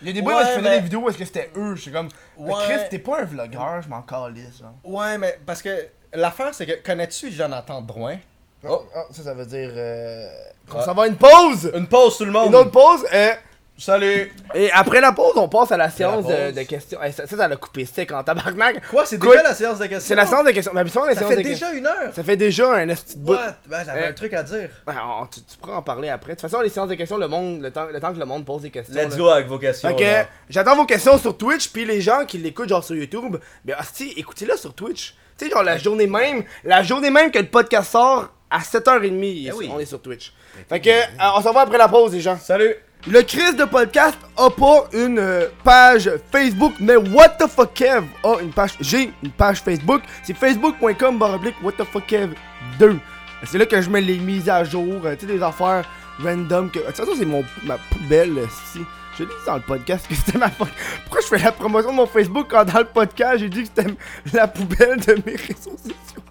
Il y a des bouts où je faisais
mais-
des vidéos où est-ce que c'était eux, je suis comme,
Ouais.
Chris, t'es pas un vlogueur, je m'en calisse, genre.
Ouais, mais parce que l'affaire, c'est que connais-tu Jonathan Drouin?
Oh, oh, ça, ça veut dire euh, qu'on
Ah.
s'en va à une pause!
Une pause, tout le monde
Une autre pause, euh,
Salut!
Et après la pause, on passe à la séance de, questions. Hey, ça, ça, ça l'a coupé sec en tabarnak.
Quoi, c'est
Quoi?
déjà la séance de questions?
C'est la séance de questions. Mais
Ça fait
de
déjà une heure!
Ça fait déjà un de bout.
What? Ben, j'avais
Euh,
un truc à dire.
Ben, on- tu, tu pourras en parler après. De toute façon, les séances de questions, le monde, le temps, le temps que le monde pose des questions.
Let's
là.
go avec vos questions. Là.
j'attends vos questions sur Twitch, puis les gens qui l'écoutent genre sur YouTube, ben hostie, écoutez-le sur Twitch. Tu sais, genre la journée même, la journée même que le podcast sort, à 7h30,
Eh oui.
on est sur Twitch. Fait que, euh, on s'en va après la pause, les gens.
Salut!
Le Chris de podcast a pas une euh, page Facebook, mais What the fuck Kev a une page. J'ai une page Facebook. C'est facebook.com baroblique What the fuck Kev 2. C'est là que je mets les mises à jour, euh, tu sais, des affaires random. Que... De toute façon, c'est mon ma poubelle, euh, dis dans le podcast que c'était ma fuck. Pourquoi je fais la promotion de mon Facebook quand dans le podcast j'ai dit que c'était la poubelle de mes réseaux sociaux?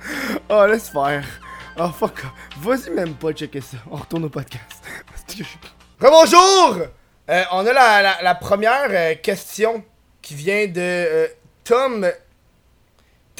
Oh, laisse faire. Oh, fuck. Vas-y même pas checker ça. On retourne au podcast. Rebonjour! Euh, on a la, la- la première euh, question qui vient de euh, Tom.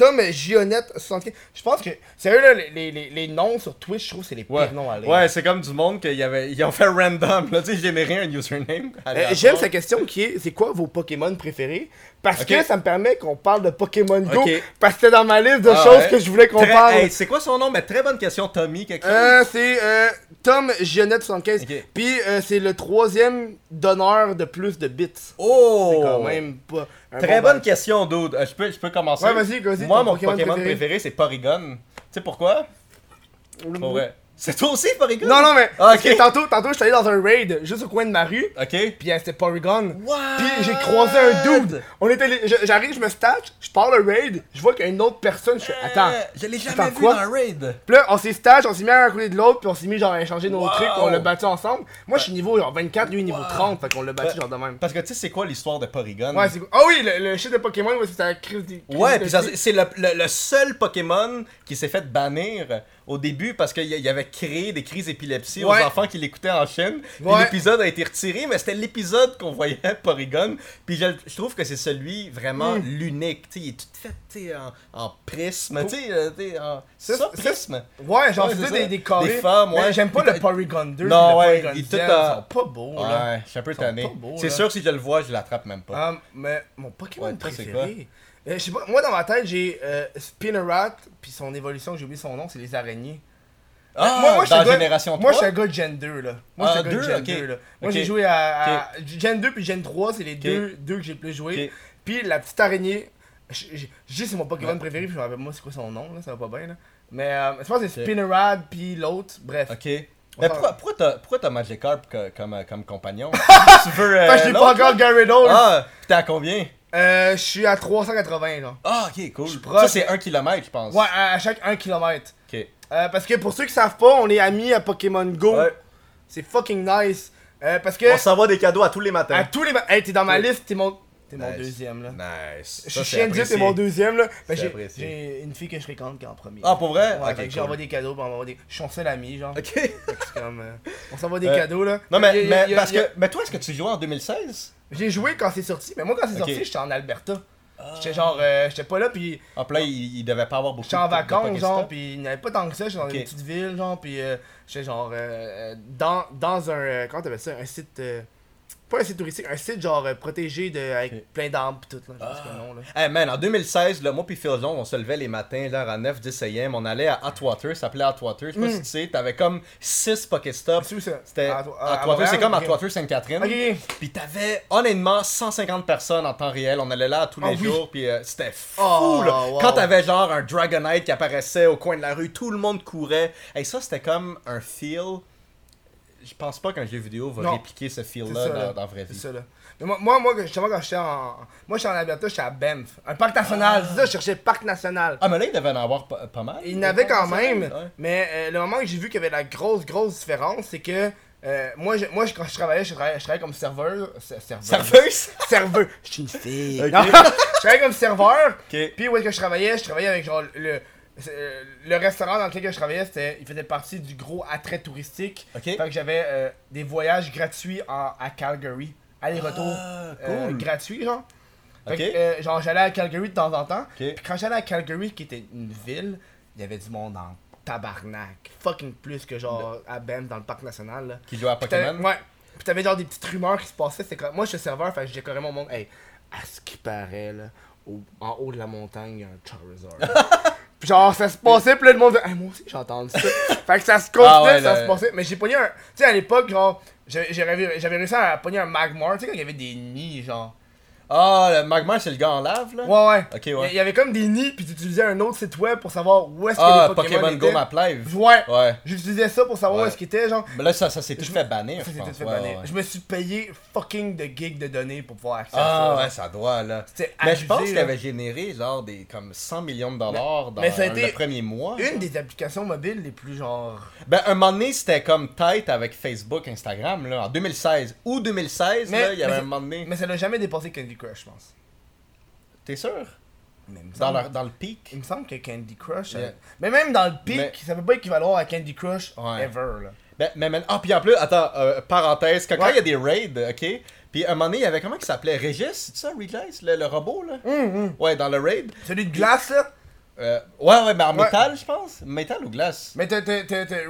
Tom Gionette 75. Je pense que, sérieux, là, les, les- les- noms sur Twitch, je trouve c'est les pires
Ouais,
noms à lire.
ouais c'est comme du monde qu'ils ils ont fait random. Là, tu sais, généré un username.
Euh. J'aime sa question qui est c'est quoi vos Pokémon préférés? Parce que ça me permet qu'on parle de Pokémon Go. Parce que c'était dans ma liste de
Ah
choses
ouais.
que je voulais qu'on parle.
hey, c'est quoi son nom? Mais très bonne question, Tommy, quelque chose.
Euh, c'est euh, Tom Gionette 75.
Ok.
Puis euh, c'est le troisième donneur de plus de bits.
oh!
C'est quand même pas.
Très
bon
bonne question, dude. Euh, je, peux, je peux commencer?
Ouais, vas-y, vas-y,
Moi, mon
Pokémon préféré,
c'est Porygon. Tu sais pourquoi? Pour vrai. C'est toi aussi, Porygon?
Non, non, mais.
Ah, ok.
tantôt, tantôt, je suis allé dans un raid juste au coin de ma rue.
Ok.
Puis euh, c'était Porygon.
What?
Puis j'ai croisé un dude. On était, j'arrive, je me stage, je pars le raid, je vois qu'il y a une autre personne. Je fais, attends.
Euh, Je l'ai jamais
Attends,
vu
quoi?
dans un raid.
Puis là, on s'est stage, on s'est mis à un côté de l'autre, puis on s'est mis genre à échanger nos
Wow.
trucs, on l'a battu ensemble. Moi, je suis niveau genre 24, lui niveau 30, fait qu'on l'a battu genre de même.
Parce que tu sais, c'est quoi l'histoire de Porygon?
Ouais, c'est Ah oui, le, le shit de Pokémon, c'est la crise
Ouais, puis c'est- c'est le, le- le seul Pokémon qui s'est fait bannir au début parce qu'il y avait créé des crises d'épilepsie
Ouais.
aux enfants qui l'écoutaient en
Ouais.
l'épisode a été retiré, mais c'était l'épisode qu'on voyait Porygon. Puis je, je trouve que c'est celui vraiment
Mm.
l'unique. Il est tout fait en, en prisme. Tu sais, euh, tu sais, en. C'est
Ça,
prisme.
Ouais, genre,
Ouais,
des, des carrés.
Des femmes, ouais.
J'aime pas le Porygon 2.
Non, ouais,
le
tout
ils sont pas beaux, là.
Ouais, je suis un peu tanné. C'est sûr, si je le vois, je l'attrape même pas.
Ah, mais mon Pokémon
Ouais,
préféré. Euh, je sais pas, moi dans ma tête j'ai euh, Spinnerat, puis son évolution, j'ai oublié son nom, c'est les araignées.
Ah,
moi,
dans
suis un gars-
Génération 3?
Moi, je suis un gars de Gen 2, là. Moi, je suis
Ah,
un gars de
deux,
Gen
ok.
2, là. Moi, j'ai joué à, à- Gen 2 puis Gen 3, c'est les deux, deux que j'ai plus joué. Puis la petite araignée, je dis c'est mon Pokémon
Ouais.
préféré, puis je me rappelle moi c'est quoi son nom, là, ça va pas bien, là. Mais euh, je pense que c'est. Spinnerad, puis l'autre, bref.
Ok. Mais pourquoi, pourquoi t'as, pourquoi t'as Magikarp co- comme, euh, comme compagnon? tu veux. euh,
Enfin, je l'ai pas encore? Gyarados.
Ah, pis t'es à combien?
Euh, je suis à 380, genre.
Ah, ok, cool. Ça, c'est un kilomètre, je pense.
Ouais, à, à chaque 1 km.
Ok.
Euh, parce que pour ceux qui savent pas, on est amis à Pokémon Go.
Ouais.
C'est fucking nice. Euh, parce que
On s'envoie des cadeaux à tous les
à
matins.
tous les. ma- Hey, t'es dans ma
Ouais.
liste, t'es mon. T'es mon
Nice.
deuxième là.
Nice.
Je
Ça,
suis
c'est
chien de dire, t'es mon deuxième là. Ben, j'ai, une fille que je fréquente qui est en premier.
Ah, pour vrai?
Ouais,
cool.
j'envoie des cadeaux, puis on m'envoie des. Je suis son seul ami, genre.
Ok.
C'est comme, euh, On s'envoie des
Euh,
cadeaux là.
Non, mais,
a-
parce
a-
que. Mais toi, est-ce que tu jouais en 2016?
J'ai joué quand c'est sorti, mais moi quand c'est sorti, j'étais en Alberta. J'étais genre. euh, j'étais pas là, puis
En plein, il, il devait pas avoir beaucoup
J'étais en
de- de
vacances, genre, pis il n'y avait pas tant que ça, j'étais dans une petite ville, genre, pis euh, j'étais genre dans, dans un, euh, comment t'appelles ça, un site, euh, pas un site touristique, un site genre euh, protégé de, avec plein d'arbres pis tout, là, je sais
Ah.
pas le nom, là.
Hey man, en 2016, là, moi pis Phil Jones, on se levait les matins, genre à 9-10 am, on allait à Atwater, ça s'appelait Atwater, je sais pas
Mm.
si tu sais, t'avais comme 6 Pokéstops.
C'est où ça?
C'était Atwater, c'est comme. Atwater Sainte-Catherine.
Ok, ok.
Puis t'avais honnêtement 150 personnes en temps réel. On allait là tous les
Ah oui.
jours. Puis euh, c'était fou
Oh,
là.
wow.
Quand t'avais genre un Dragonite qui apparaissait au coin de la rue, tout le monde courait. Et ça, c'était comme un feel. Je pense pas qu'un jeu vidéo va
Non.
répliquer ce feel-là dans,
là.
dans la vraie vie.
ça, là. Mais moi, moi, moi, justement, quand j'étais en. Moi, j'étais en Alberta, j'étais à Banff. Un parc national, c'est ça, je cherchais parc national.
Ah, mais là, il devait en avoir pas, pas mal.
Il en avait quand même,
Ouais.
mais euh, le moment que j'ai vu qu'il y avait la grosse, grosse différence, c'est que euh, moi, je- moi je- quand je travaillais, je travaillais, je travaillais comme serveur. se- Serveur.
Serveuse?
serveur. Je suis une fille. Non, je travaillais comme serveur. Puis où est-ce que je travaillais? Je travaillais avec genre le. Euh, Le restaurant dans lequel je travaillais, c'était, il faisait partie du gros attrait touristique.
Ok.
Fait que j'avais euh, des voyages gratuits en- à Calgary. Aller-retour
Ah,
euh,
cool.
gratuit, genre. Fait
Ok.
que, euh, genre, j'allais à Calgary de temps en temps. Puis quand j'allais à Calgary, qui était une ville, il y avait du monde en tabarnak. Fucking plus que genre à Banff dans le parc national. Là.
Qui jouait à Pokémon?
Ouais. Puis t'avais genre des petites rumeurs qui se passaient. C'était comme... Moi, je suis serveur, fait que je décorais mon monde. Hey, à ce qui paraît, là, au- en haut de la montagne, il y a un Charizard. Puis genre, ça se passait, puis là, le monde disait, hey, moi aussi, j'ai entendu ça. fait que ça se continuait,
Ah ouais,
ça
le-
se passait. Mais j'ai pogné un. Tu sais, à l'époque, genre, j'avais réussi à pogner un Magmar, tu sais, quand il y avait des nids, genre.
Ah, le Magmar, c'est le gars en lave, là?
Ouais, ouais.
Ok,
Il y-
ouais.
Il y avait comme des nids, puis tu utilisais un autre site web pour savoir où est-ce que
Ah,
les Pokémon,
Pokémon Go. Map Live.
Ouais.
Ouais.
J'utilisais ça pour savoir
Ouais.
où est-ce qu'ils étaient, genre.
Mais là, ça, ça s'est tout fait bannir,
Ça s'était
pense.
fait
Ouais,
bannir. Je me suis payé fucking de gigs de données pour pouvoir accéder
Ah,
à ça.
ouais, ça doit, là.
C'était
Mais je pense qu'il avait généré, genre, des comme 100 millions de dollars dans
mais ça a été
le premier mois.
Une des applications mobiles les plus genre.
Ben, un moment donné, c'était comme tight avec Facebook, Instagram, là, en 2016. Ou 2016,
Mais-
là, il y avait un moment donné.
Mais ça n'a jamais dépassé Candy Crush, je pense.
T'es sûr?
Mais il me
Dans,
semble-
le, dans le pic?
Il me semble que Candy Crush.
Yeah.
euh, Mais même dans le pic,
Mais-
ça peut pas équivaloir à Candy Crush
Ouais.
ever, là.
Ben, mais, ah, puis en plus, attends, euh, parenthèse, quand
Ouais.
il y a des raids, ok? Puis un moment donné, il y avait comment il s'appelait? Régis, c'est ça, Regis, le, le robot, là?
Hum,
Ouais, dans le raid.
Celui de glace, là?
Euh, ouais, ouais, mais en
Ouais.
métal, je pense. Métal ou glace?
Mais t'as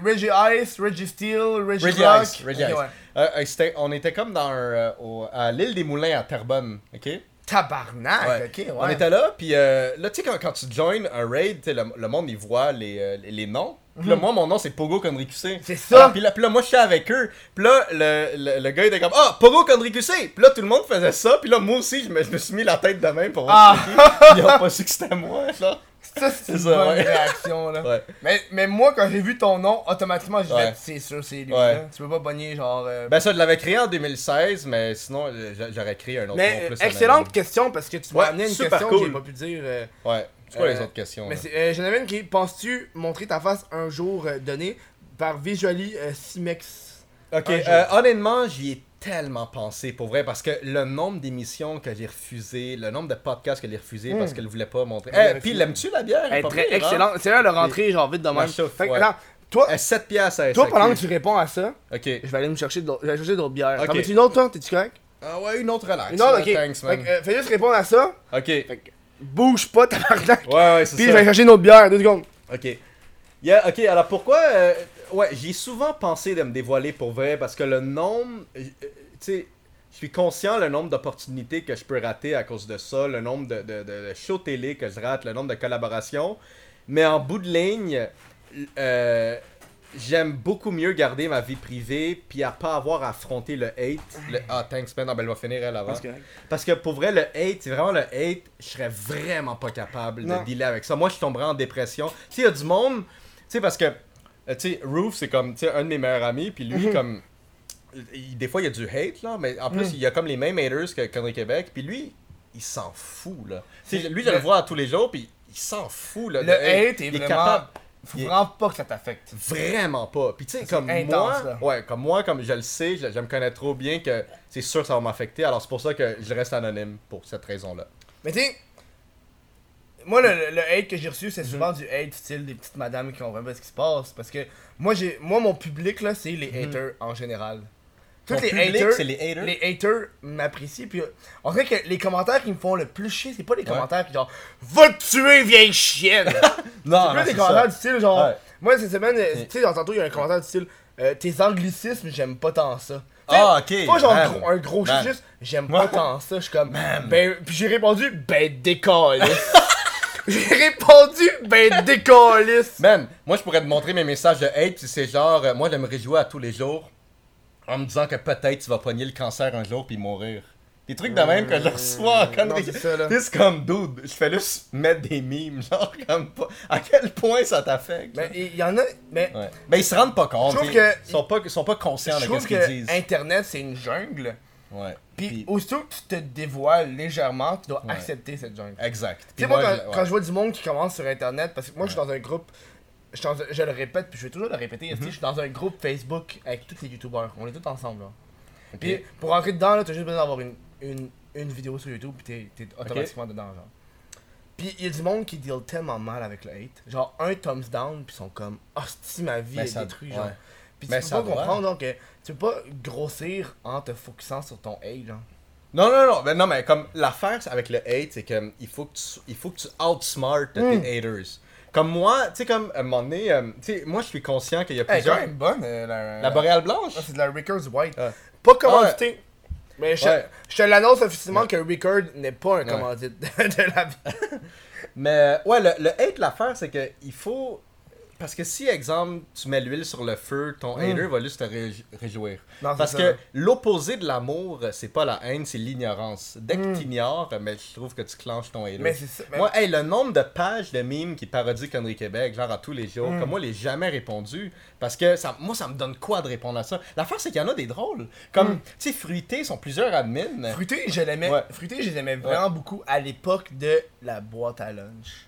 Reggie Ice, Reggie Steel, Reggie,
Reggie
Rock.
Ice, Reggie Ice.
ouais.
Euh, euh, on était comme dans euh, au- à l'île des Moulins à Terrebonne, ok?
Tabarnak,
Ouais.
ok, ouais.
On était là, puis là, tu sais, quand, quand tu joins un raid, le, le monde, il voit les, les- les noms. Puis là, moi, mon nom, c'est Pogo Conricusé.
Mhm. C'est ça.
Ah, puis, là, puis là, moi, je suis avec eux. Puis là, le, le, le gars, il était comme, ah, Pogo Conricusé. Puis là, tout le monde faisait ça. Puis là, moi aussi, je me, je me suis mis la tête de main pour voir
Ah.
Ils ont pas su que c'était moi, là.
Ça, c'est une
ça,
bonne
ouais.
réaction, là.
Ouais.
Mais, mais moi, quand j'ai vu ton nom, automatiquement, j'ai
Ouais.
dit, c'est sûr, c'est lui. Là. Tu peux pas bonner, genre. euh,
Ben, ça, je l'avais créé en 2016, mais sinon, euh, j'a- j'aurais créé un autre nom plus
euh, excellente question parce que tu m'as amené une question que j'ai pas pu dire. euh,
Ouais. C'est quoi les autres questions?
mais j'en avais une qui est Penses-tu montrer ta face un jour donné par Visually Simex?
Ok, honnêtement, j'y ai tellement pensé pour vrai parce que le nombre d'émissions que j'ai refusé, le nombre de podcasts que j'ai refusé
Mm.
parce qu'elle voulait pas montrer.
Elle a
Eh, puis l'aimes-tu la bière?
Elle est très
pire, hein?
excellente. C'est là de rentrer, genre vite de même. Fait
ouais.
toi,
Eh, 7 piastres à
toi, pendant que tu réponds à ça,
Ok.
je vais aller me chercher d'autres bières.
Ok.
T'en veux-tu une autre, toi? T'es-tu correct?
Ah ouais, une autre relax.
Une autre, ok.
Thanks, man.
euh, fais juste répondre à ça.
Ok. Ouais,
Fait que, bouge pas, tabarnak.
ouais, c'est
Puis
ça.
je vais aller chercher une autre bière, deux secondes.
Ok. Yeah, ok, alors pourquoi. euh, ouais, j'ai souvent pensé de me dévoiler pour vrai parce que le nombre. euh, tu sais, je suis conscient le nombre d'opportunités que je peux rater à cause de ça, le nombre de, de, de- de shows télé que je rate, le nombre de collaborations. Mais en bout de ligne, euh, j'aime beaucoup mieux garder ma vie privée puis à pas avoir à affronter le hate. Le, ah, thanks, man. Ah, ben, elle va finir elle avant. Parce que pour vrai, le hate, vraiment le hate, je serais vraiment pas capable
Non.
de dealer avec ça. Moi, je tomberais en dépression. Tu sais, il y a du monde, tu sais, parce que, tu sais, Roof, c'est comme, tu sais, un de mes meilleurs amis, puis lui,
Mhm.
comme, il- des fois, il y a du hate, là, mais en plus, il y a comme les mêmes haters que Connery Québec, puis lui, il s'en fout, là. Lui, je
le-
le vois tous les jours, puis il s'en fout, là.
Le
de
hate est
il
vraiment-
capable.
Faut
Il
vraiment pas que ça t'affecte.
Vraiment pas. Puis tu sais, comme
intense,
moi,
là.
ouais, comme moi, comme je le sais, je, je me connais trop bien que c'est sûr que ça va m'affecter. Alors c'est pour ça que je reste anonyme pour cette raison-là.
Mais tu sais, moi, le, le- hate que j'ai reçu,
Mhm.
c'est souvent du hate style des petites madames qui comprennent pas ce qui se passe. Parce que moi, j'ai moi mon public, là, c'est les haters en général. Tous
Mhm.
Les
public,
haters,
les haters?
les haters m'apprécient. Puis, on dirait que les commentaires qui me font le plus chier, c'est pas les commentaires qui genre Va te tuer, vieille chienne!
Non,
C'est plus des commentaires du style genre.
Ouais.
Moi, cette semaine, euh, tu sais, genre, tantôt, il y a un commentaire du style euh, Tes anglicismes, j'aime pas tant ça.
Ah, ok.
Pas genre
man.
un gros shit,
Man.
juste j'aime pas tant ça. Je suis comme Ben. Puis j'ai répondu Ben décalisse. J'ai répondu Ben décalisse.
Man, moi je pourrais te montrer mes messages de hate, puis c'est genre, euh, moi je me réjouis à tous les jours en me disant que peut-être tu vas pogner le cancer un jour puis mourir. Des trucs de même que je reçois en
non,
connerie.
c'est
comme, dude, je fais juste mettre des mimes, genre, comme pas. À quel point ça t'affecte?
Mais il y en a. Mais
Ouais. Mais ils se rendent pas compte.
Je trouve
ils
que-
ils sont pas, ils sont pas conscients de ce qu'ils disent.
Internet, c'est une jungle.
Ouais.
Puis
Puis-
aussitôt que tu te dévoiles légèrement, tu dois
Ouais.
accepter cette jungle.
Exact.
Tu
Puis
sais, moi, quand,
je-
quand
ouais.
je vois du monde qui commence sur Internet, parce que moi, je suis dans un groupe, je, un- je le répète, puis je vais toujours le répéter, sais, je suis dans un groupe Facebook avec tous les YouTubers. On est tous ensemble, là. Puis pour rentrer dedans, là, t'as juste besoin d'avoir une, une, une vidéo sur YouTube, puis t'es, t'es automatiquement dedans, genre. Puis il y a du monde qui deal tellement mal avec le hate. Genre, un thumbs down, puis ils sont comme, hostie, ma vie
Mais
est détruite, genre. Puis tu
ça
peux pas
doit.
comprendre, donc, que tu peux pas grossir en te focusant sur ton hate, genre?
Non, non, non, mais non, mais comme l'affaire avec le hate, c'est que il faut que tu, il faut que tu outsmart
Mm.
tes haters. Comme moi, tu sais, comme à un moment donné, euh, tu sais, moi je suis conscient qu'il y a
Elle est
plusieurs.
bonne, euh, la,
La boréale blanche?
Ah, c'est de la Rickers White.
Ah.
Pas commandité. Mais je,
Ouais.
je te l'annonce officiellement que Record n'est pas un
Ouais.
commandite de, de la vie.
Mais ouais, le, le hate, l'affaire, c'est que il faut. Parce que si, exemple, tu mets l'huile sur le feu, ton
Mm.
hater va juste te ré- réjouir.
Non,
Parce
ça.
que l'opposé de l'amour, c'est pas la haine, c'est l'ignorance. Dès que
Mm.
t'ignores, mais je trouve que tu clenches ton hater.
Mais c'est ça. mais-
Moi, hey, le nombre de pages de mimes qui parodient Connery Québec, genre à tous les jours,
Mm.
comme moi, les jamais répondu. Parce que ça, moi, ça me donne quoi de répondre à ça? L'affaire, c'est qu'il y en a des drôles. Comme,
Mm.
tu sais, Fruité, ils sont plusieurs admins.
Fruité, je l'aimais.
Ouais.
Fruité, je les aimais vraiment beaucoup à l'époque de la boîte à lunch.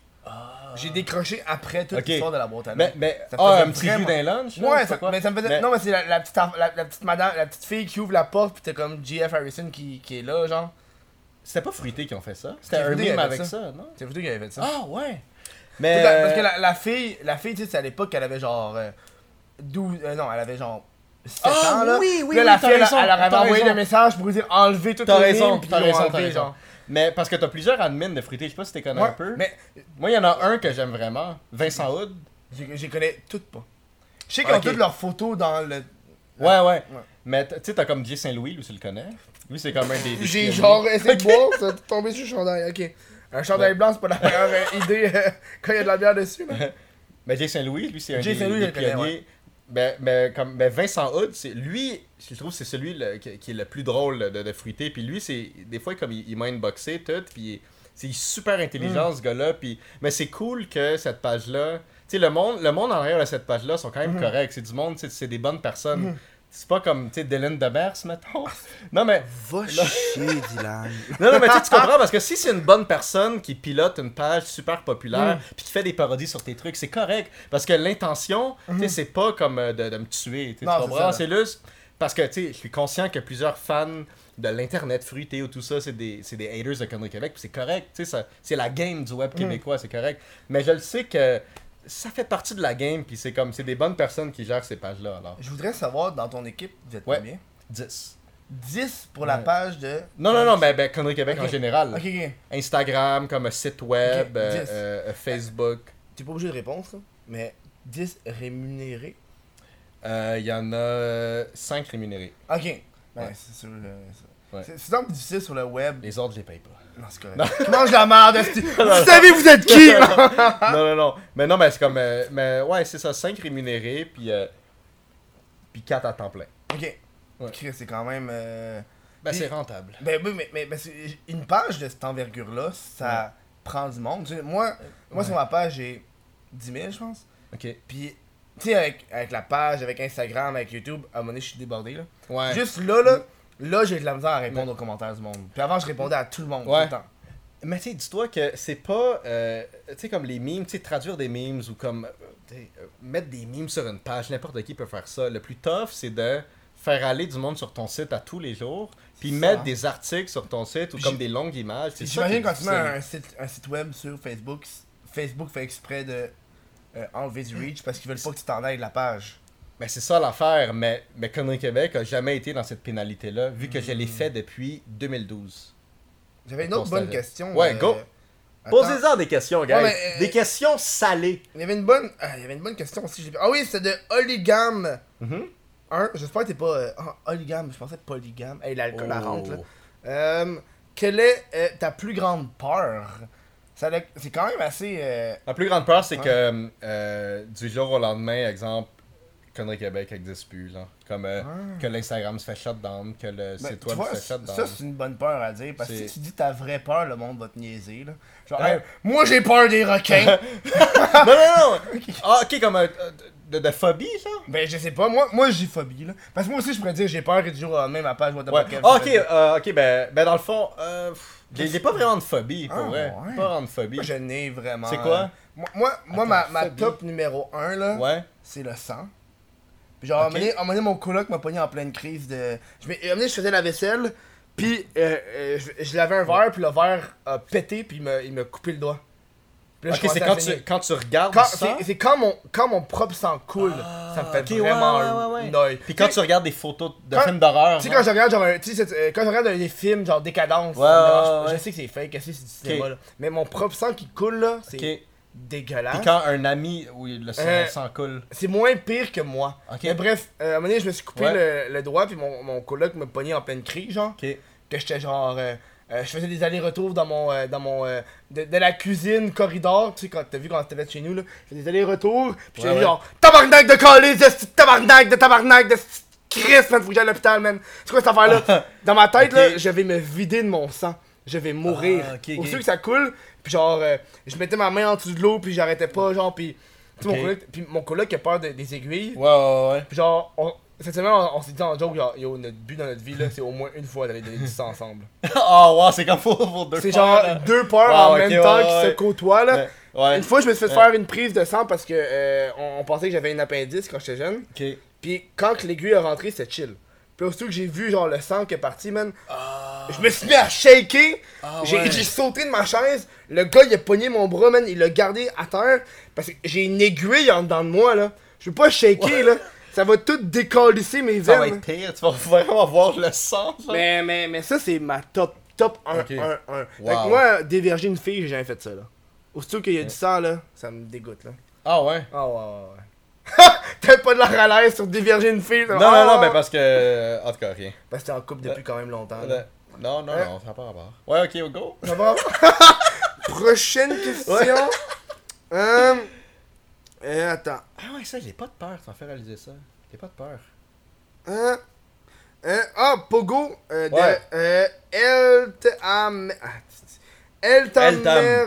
J'ai décroché après toute l'histoire de la boîte à.
Mais, mais,
Ça
ah, un petit jus d'un lunch
Ouais, ça,
quoi?
mais ça me faisait. Non, mais c'est la, la petite, la, la petite madame, la petite fille qui ouvre la porte, pis t'as comme GF Harrison qui, qui est là, genre.
C'était pas Fruité qui ont fait ça. C'était un mime
avait
avec
ça.
ça, non?
C'est Fruité qui avait fait ça.
Ah, ouais. Mais.
Parce que la, la fille, la fille, tu sais, c'est à l'époque qu'elle avait genre. euh, 12. euh, non, elle avait genre. 7
Ah,
ans, là.
oui, oui,
Puis là,
oui,
la
t'as
fille, elle,
raison,
elle
t'as
envoyé le message pour dire enlever toutes
T'as
les
raison,
puis
t'as raison, t'as raison. Mais parce que t'as plusieurs admins de Fruité, je sais pas si t'es connais un peu.
Mais
Moi, il y en a un que j'aime vraiment, Vincent Hood.
je je connais toutes pas. Je sais qu'ils ont toutes leurs photos dans le.
Ouais, ouais.
Ouais.
Mais tu sais, t'as comme Jay Saint-Louis, lui, tu le connais. Lui, c'est comme un des. des
J'ai genre essayé de boire, ça a tombé sur le chandail. Ok. Un chandail blanc, c'est pas la meilleure idée euh, quand il y a de la bière dessus. Là.
Mais Jay Saint-Louis, lui, c'est un
Jay
des, des pionniers. Ben, ben, comme, ben Vincent Hood, c'est lui, je trouve c'est celui le- qui, qui est le plus drôle de, de fruiter. Puis lui, c'est des fois, comme il, il m'a boxé tout, puis c'est super intelligent
Mm.
ce gars-là. Puis, mais c'est cool que cette page-là, tu sais, le monde, le monde en arrière de cette page-là sont quand même
Mm.
corrects. C'est du monde, c'est- c'est des bonnes personnes. C'est pas comme, tu sais, Dylan Demers, mettons. Non, mais
Va chier, Dylan.
non, non, mais tu comprends, parce que si c'est une bonne personne qui pilote une page super populaire,
Mm.
puis qui fait des parodies sur tes trucs, c'est correct. Parce que l'intention, tu sais, c'est pas comme euh, de, de me tuer. tu comprends? C'est juste parce que, tu sais, je suis conscient que plusieurs fans de l'internet fruité ou tout ça, c'est des, c'est des haters de Connery Québec, puis c'est correct. Tu sais, ça- c'est la game du web
Mm.
québécois, c'est correct. Mais je le sais que ça fait partie de la game, puis c'est comme, c'est des bonnes personnes qui gèrent ces pages-là, alors.
Je voudrais savoir, dans ton équipe, vous êtes
Ouais.
combien?
10.
10 pour la
Ouais.
page de.
Non, non, non, ben, ben Connery Québec
Ok.
en général.
Ok, ok.
Instagram, comme un site web, euh,
10.
euh, euh, Facebook.
T'es pas obligé de réponse, là. Mais 10 rémunérés.
Euh, Il y en a 5 rémunérés.
Ok. Ben,
Ouais.
c'est sur le.
Ouais.
C'est donc difficile sur le web.
Les autres, je les paye pas.
Non, c'est correct. Mange la merde. Vous savez, vous êtes qui?
Non, non, non. Mais non, mais c'est comme. euh, mais ouais, c'est ça, 5 rémunérés, puis. euh, puis 4 à temps plein.
Ok.
Ouais.
C'est quand même. euh,
Ben, c'est rentable.
Ben oui, mais, mais, mais une page de cette envergure-là, ça prend du monde. Tu sais, moi, sur ma page, j'ai 10 000, je pense.
Ok.
Puis, tu sais, avec, avec la page, avec Instagram, avec YouTube, à un moment donné, je suis débordé. Là.
Ouais.
Juste là, là, là, j'ai de la misère à répondre aux commentaires du monde. Puis avant, je répondais à tout le monde,
Ouais.
tout le temps.
Mais tu sais, dis-toi que c'est pas. euh, tu sais, comme les memes, tu sais, traduire des memes ou comme. euh, euh, mettre des memes sur une page, n'importe qui peut faire ça. Le plus tough, c'est de faire aller du monde sur ton site à tous les jours, puis mettre
ça.
des articles sur ton site ou
Puis
comme des longues images.
J'imagine quand tu mets un site, un site web sur Facebook, Facebook fait exprès de euh, enlever du reach parce qu'ils veulent pas que tu t'en ailles de la page.
Ben, c'est ça l'affaire, mais, mais Connery Québec a jamais été dans cette pénalité-là, vu que je l'ai fait depuis 2012.
J'avais une autre bonne question.
Ouais,
euh,
go. Posez-en des questions, gars.
Ouais, euh,
Des questions salées.
Il y avait une bonne, ah, il y avait une bonne question aussi. Ah oui, c'était de Oligam
Mhm.
1. J'espère que t'es pas. Ah, Oligam, je pensais polygame. Hey, l'alcool, la
Oh.
rentre là. Euh, quelle est euh, ta plus grande peur? C'est quand même assez. euh,
La plus grande peur, c'est que euh, du jour au lendemain, exemple, Connery Québec n'existe plus. Là. Comme euh,
Ah.
que l'Instagram se fait shutdown, que le
ben,
web
vois,
se fait
ça,
shutdown.
c'est une bonne peur à dire. Parce que
C'est-
si tu dis ta vraie peur, le monde va te niaiser. Là. Genre,
Ouais.
Hey, moi j'ai peur des requins.
non, non, non! Ah, ok, comme euh, de, de phobie, genre?
ben, je sais pas. Moi, moi j'ai phobie. Là. Parce que moi aussi, je pourrais dire j'ai peur et du jour au lendemain, ma page va te
Ouais. Ah, ok, euh, ok, ben, ben dans le fond, euh, j'ai pas vraiment de phobie, pour
Ah,
vrai.
ouais.
Pas vraiment de phobie.
Moi, je n'ai vraiment.
C'est quoi?
Moi, moi, moi,
Attends,
ma, ma top numéro 1, là,
Ouais.
c'est le sang. Genre, à un
Ok.
moment donné- à un moment donné, mon coloc m'a pogné en pleine crise de... Je, m'ai- à un moment donné, je faisais la vaisselle, puis euh, euh, je, je lavais un verre, puis le verre a pété, puis il m'a, il m'a coupé le doigt. Là, je
Ok, c'est quand tu, quand tu regardes
Quand-
ça?
c'est, quand, mon, quand mon propre sang coule, ça me fait
ouais,
vraiment
ouais,
un
ouais, ouais.
noy.
Puis quand
Tu sais-
regardes des photos de
Quand-
films d'horreur.
Tu sais, quand je regarde, genre, tu sais, euh, quand je regarde des films, genre Décadence,
Ouais,
me je sais que c'est fake, que c'est du cinéma, là. Mais mon propre sang qui coule, là, c'est. Dégueulasse.
Puis quand un ami, oui, le sang,
Euh,
sang coule.
C'est moins pire que moi. Mais bref, euh, à un moment donné, je me suis coupé
Ouais.
le, le doigt, puis mon, mon coloc me pognait en pleine crise, genre.
Ok.
Que j'étais genre. euh, je faisais des allers-retours dans mon. dans mon de, de la cuisine corridor, tu sais, quand t'as vu quand t'étais chez nous, là. Je faisais des allers-retours, puis j'étais
ouais.
genre. Tabarnak de calice, de tabarnak de tabarnak de Christ, man, faut que j'aille à l'hôpital, man. C'est quoi cette affaire-là? Dans ma tête, là, je vais me vider de mon sang. Je vais mourir.
Ah, ok, ok.
Aussitôt que ça coule, puis genre, euh, je mettais ma main en dessous de l'eau, puis j'arrêtais pas, genre, puis. Tu sais,
Ok.
mon coloc, puis mon coloc a peur de- des aiguilles.
Ouais, ouais, ouais.
Puis genre, on- cette semaine, on, on s'est dit en joke, genre, yo, notre but dans notre vie, là, c'est au moins une fois d'aller donner du sang ensemble.
oh, wow, c'est comme pour, pour deux
C'est
fois,
genre
là.
deux peurs
Ouais,
en
ok,
même
ouais,
temps
ouais,
qui se côtoient, là.
Ouais, ouais.
Une fois, je me suis fait
Ouais.
faire une prise de sang parce que euh, on, on pensait que j'avais une appendice quand j'étais jeune.
Ok.
Puis quand que l'aiguille est rentrée, c'était chill. Puis aussitôt que j'ai vu genre le sang qui est parti, man, je me suis mis à shaker.
Ah,
j'ai
ouais.
j'ai sauté de ma chaise. Le gars, il a pogné mon bras, man, il l'a gardé à terre. Parce que j'ai une aiguille en dedans de moi, là. Je peux pas shaker, là. Ça va tout décalisser mes
Ça va
veines.
être pire, tu vas vraiment voir le sang.
Mais, mais, mais ça, c'est ma top, top 1,
Ok.
1, 1. Fait que moi, déverger une fille, j'ai jamais fait ça, là. Aussitôt qu'il y a du sang, là, ça me dégoûte, là.
Ah ouais?
Ah ouais, ouais, ouais. T'as pas de l'air à l'aise sur déverger une fille.
Non,
Ah,
non, non, mais parce que. En tout cas, rien.
Parce que t'es en couple depuis quand même longtemps.
Non, non,
Hein?
non, ça n'a pas rapport. Ouais, ok, go.
Ça va? Prochaine question. Euh, euh, attends.
Ah ouais, ça, j'ai pas de peur, tu m'as fait réaliser ça. J'ai pas de peur.
Euh, ah, Pogo euh, de El Tam... ah, El Tamer...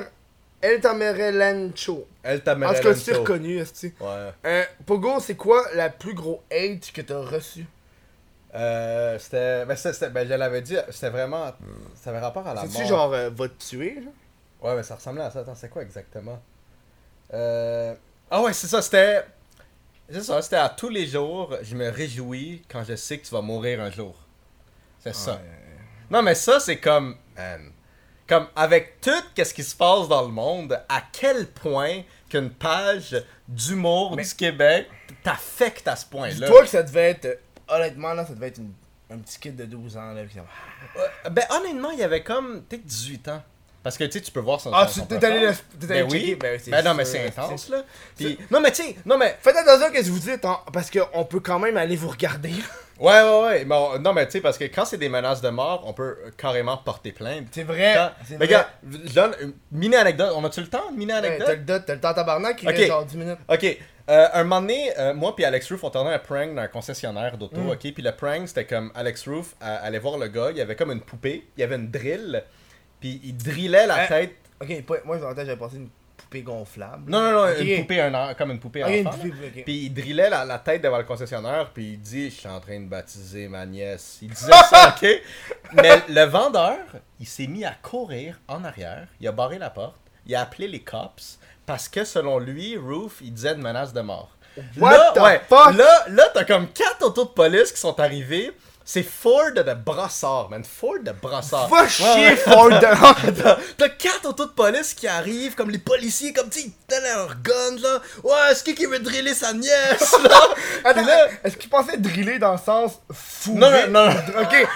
El Tamerelancho.
Elle t'a
En tout cas, c'est reconnu, est
Ouais.
euh, Pogo, c'est quoi la plus gros hate que t'as reçu?
Euh, c'était. Ben, c'était- ben, je l'avais dit, c'était vraiment. Ça avait rapport à la mort.
C'est-tu genre euh, va te tuer, genre?
Ouais, mais ça ressemblait à ça. Attends, c'est quoi exactement? Euh... Ah ouais, c'est ça, c'était. C'est ça, c'était à tous les jours, je me réjouis quand je sais que tu vas mourir un jour. C'est ça. Non, mais ça, c'est comme. Man. Comme avec tout ce qui se passe dans le monde, à quel point qu'une page d'humour
Mais-
du Québec t'affecte à ce point-là?
Dis-toi que ça devait être... honnêtement, là, ça devait être une- un petit kid de 12 ans, là.
Euh, Ben, honnêtement, il y avait comme peut-être 18 ans. Parce que tu sais, tu peux voir son.
Ah, tu t'es allé le- t'es allé
Ben oui.
Ben,
Ben non, mais c'est intense, là. Puis, non, mais tu sais, non, mais.
Faites attention à ce que vous dites, hein, parce qu'on peut quand même aller vous regarder.
Ouais, ouais, ouais. Mais on- non, mais tu sais, parce que quand c'est des menaces de mort, on peut euh, carrément porter plainte.
C'est vrai.
Quand- Mais regarde, je donne une mini anecdote. On a-tu le temps? Une mini
Ouais,
anecdote?
T'as le dot, t'as le temps tabarnak, il
Ok.
reste genre 10 minutes.
Ok, euh, un moment donné, euh, moi puis Alex Roof, on tournait un prank dans un concessionnaire d'auto,
Mm.
ok? Puis le prank, c'était comme Alex Roof euh, allait voir le gars, il y avait comme une poupée, il y avait une drill, puis il drillait la
Euh,
tête.
Ok, moi tête j'avais pensé une poupée gonflable.
Non, non, non, une poupée, un comme une poupée
Ok, une
enfant.
poupée.
Puis il drillait la, la tête devant le concessionnaire, puis il dit Je suis en train de baptiser ma nièce. Il disait ça, ok? Mais le vendeur, il s'est mis à courir en arrière, il a barré la porte, il a appelé les cops, parce que selon lui, Roof, il disait une menace de mort.
What
là,
the
ouais,
fuck?
là, là t'as comme quatre autos de police qui sont arrivés. C'est Ford de Brassard, man. Ford de Brassard.
Va chier,
ouais.
Ford de...
T'as- T'as quatre autos de police qui arrivent, comme les policiers, comme tu sais, ils donnent leur gun, là. Ouais, est-ce que qui veut driller sa nièce, là?
Attends,
là-
est-ce qu'il pensait driller dans le sens fou?
Non, non, non.
Ok,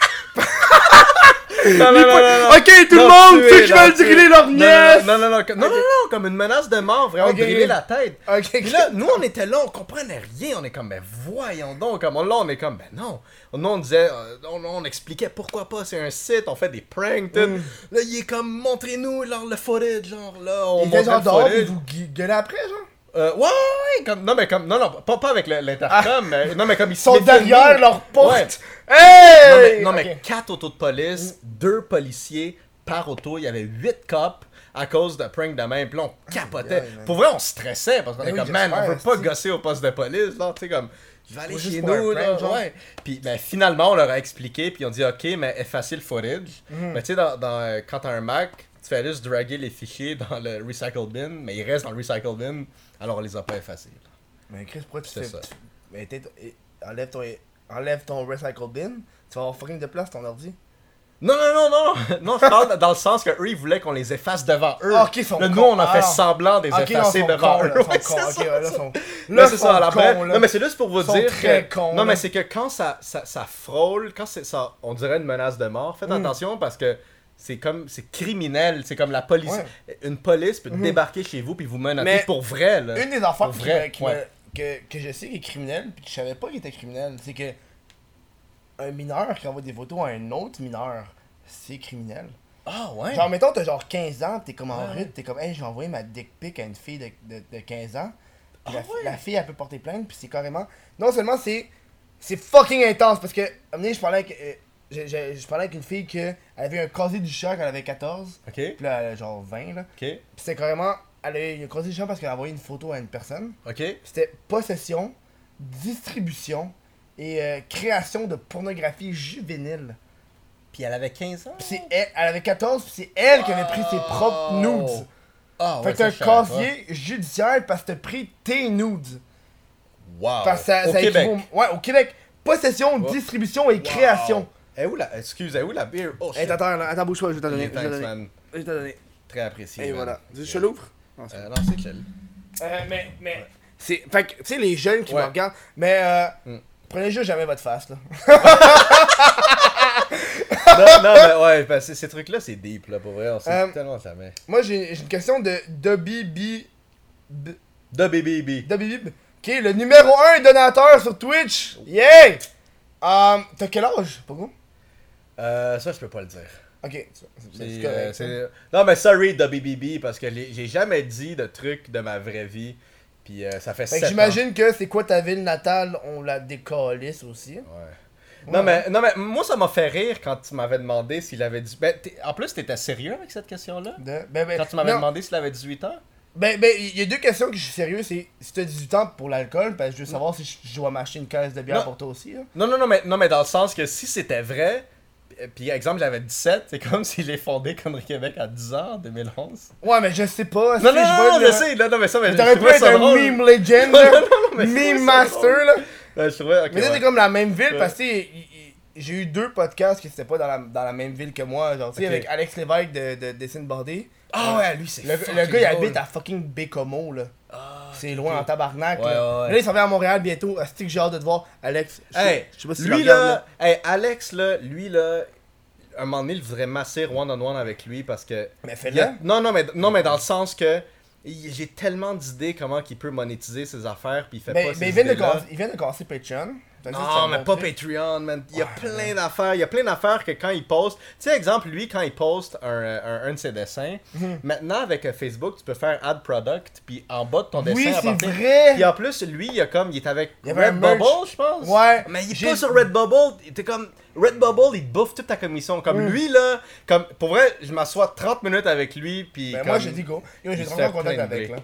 Non, non, non, non, non.
ok, tout le monde qu'ils
non,
veulent driller leur nièce!
Non, non, non, non, non, comme une menace de mort, vraiment driller la tête. Puis là, nous, on était là, on comprenait rien. On est comme, ben voyons donc. Comme, là, on est comme, ben non. Nous, on disait, euh, on, expliquait pourquoi pas, c'est un site, on fait des pranks, tout.
Mm.
Là, il est comme, montrez-nous genre, le footage, genre, là, on montre le footage.
vous gu- gueulez après, genre?
Euh, ouais, ouais, comme, non, mais comme, non, non, pas, pas avec l'intercom, mais, non, mais comme ils
sont derrière leur porte!
Ouais.
Hey!
Non, mais, non, mais quatre autos de police, deux policiers par auto, il y avait huit cops à cause de prank de même, puis là, on capotait. Pour vrai, on stressait, parce qu'on
Ben
est
oui,
comme, man, on veut pas gosser au poste de police, là, tu sais, comme, je vais aller chez nous, là,
genre.
ouais. Puis, ben, finalement, on leur a expliqué, puis on dit, ok, mais effacez le footage.
Mhm.
Mais tu sais, dans, dans, euh, quand t'as un Mac, tu fais juste draguer les fichiers dans le recycle bin, mais ils restent dans le recycle bin, alors on les a pas effacés. là.
Mais Chris, pourquoi tu fais...
ça.
tu- Mais enlève ton... Enlève ton recycle bin, tu vas avoir fucking de place ton ordi.
Non, non, non, non, non, je parle dans le sens que eux, ils voulaient qu'on les efface devant eux.
Ah,
Là, nous, on a
Ah,
fait
non.
semblant de les
Ok, non,
effacer devant eux.
là,
Ouais, c'est ça,
là, sont...
Là, c'est bref,
cons, là.
Non, mais c'est juste pour vous
sont
dire
très
que...
cons,
non, mais c'est que quand ça, ça, ça frôle, quand ça, on dirait une menace de mort, faites
Mm.
attention parce que c'est comme c'est criminel, c'est comme la police
Ouais.
une police peut
Mhm.
débarquer chez vous puis vous
Mais
pour vrai là.
Une des affaires
Pour
qui
vrai,
me- qui
ouais.
me- que, que je sais qu'il est criminel, puis que je savais pas qu'il était criminel, c'est que un mineur qui envoie des photos à un autre mineur, c'est criminel.
Ah ouais.
Genre, mettons, t'as genre 15 ans, t'es comme en
Ouais.
ride, t'es comme, hey, j'ai envoyé ma dick pic à une fille de, de, de 15 ans. La,
Ah ouais?
la fille, elle peut porter plainte, puis c'est carrément. Non seulement c'est. C'est fucking intense, parce que, à un moment donné, je parlais avec. Je, je- je parlais avec une fille qui avait un casier du choc, elle avait 14,
OK.
puis là, elle a genre 20, là.
OK.
Puis c'est carrément. Elle a eu un casier du choc parce qu'elle a envoyé une photo à une personne.
OK.
C'était possession, distribution et euh, création de pornographie juvénile.
Puis elle avait 15 ans?
Puis c'est elle, elle avait 14, puis c'est elle qui avait pris ses propres nudes.
Ah
fait que t'as un casier judiciaire parce que t'as pris tes nudes.
Wow.
Parce que ça,
Au
ça
Québec.
équivaut- Ouais, au Québec. Possession,
Oh.
distribution et création.
Eh où la excuse, eh où la bière Oh
Hey,
shit.
attends, là, attends, bouge pas, je vais t'en donner.
Yeah,
Je vais t'en
thanks
donner.
man.
Je vais t'en donner.
Très apprécié.
Et
man.
voilà. Tu veux que je te l'ouvre? Non, c'est
Euh, non, c'est chill.
Euh, mais, mais. C'est. Fait que, tu sais, les jeunes qui
Ouais.
me regardent. Mais, euh.
Mm.
Prenez juste jamais votre face, là.
non, non, mais ouais, parce que ces trucs-là, c'est deep, là, pour vrai. On sait
Euh,
tellement jamais.
Moi, j'ai j'ai une question de Dobby B. B-
De BBB.
Dobby B. Qui est le numéro 1 donateur sur Twitch. Yeah! Um, T'as quel âge, Pogo?
Euh, ça, je peux pas le dire.
Ok, c'est correct.
euh, c'est- Non, mais sorry, WBB, parce que j'ai jamais dit de trucs de ma vraie vie. Puis euh, ça fait
Fait
7
que j'imagine que c'est quoi ta ville natale, on la décalisse aussi.
Ouais. Non, mais, non, mais moi, ça m'a fait rire quand tu m'avais demandé s'il avait dit. Ben, en plus, t'étais sérieux avec cette question-là?
Ben, ben,
Quand tu m'avais demandé s'il avait 18 ans?
Ben, ben, il y a deux questions que je suis sérieux. C'est si t'as 18 ans pour l'alcool, parce que je veux savoir si je, je dois m'acheter une caisse de bière
Non.
pour toi aussi. Là.
Non, non, non, mais, non, mais dans le sens que si c'était vrai, puis exemple, j'avais 17, c'est comme s'il est fondé Connery Québec à 10 ans, en 2011.
Ouais, mais je sais pas.
Non,
si
non,
je
non, je sais, non, non, mais ça, mais
T'aurais pu être un
drôle.
meme legend, meme master, là.
Ouais, je trouvais, ok,
Mais
ouais.
c'est comme la même ville
Ouais.
parce que j'ai eu deux podcasts qui étaient pas dans la, dans la même ville que moi. Genre, tu sais,
Ok.
avec Alex Lévesque de, de Dessine Bordé.
Ah ouais, lui, c'est
Le, le gars, il habite à fucking Bécomo, là.
Ah,
C'est loin en tabarnak.
Ouais,
là.
ouais, ouais.
Là, il s'en vient à Montréal bientôt. Asti que j'ai hâte de te voir. Alex, je,
Hey,
je sais pas si
lui là, hey, Alex là, lui là, un moment donné, il voudrait masser one on one avec lui parce que.
Mais fais-le.
a- Non, non, mais non, mais dans le sens que j'ai tellement d'idées comment il peut monétiser ses affaires puis il fait
Mais,
pas
mais
ces
il, vient de commencer, il vient de commencer Patreon.
Non, mais pas. Patreon, man. Il y a
Ouais,
plein
ouais.
d'affaires. Il y a plein d'affaires que quand il poste. Tu sais, exemple, lui, quand il poste un, un, un de ses dessins,
Mhm.
maintenant avec Facebook, tu peux faire add product, puis en bas de ton dessin,
c'est
apporter-
vrai.
Puis en plus, lui, il, a comme, il est avec. Redbubble, je pense.
Ouais.
Mais il est pas sur Redbubble. Il était comme. Redbubble, il bouffe toute ta commission. Comme
Mm.
lui, là. Comme, pour vrai, je m'assois 30 minutes avec lui, puis.
Ben, moi, j'ai dit go. Yo, j'ai en contact avec, là.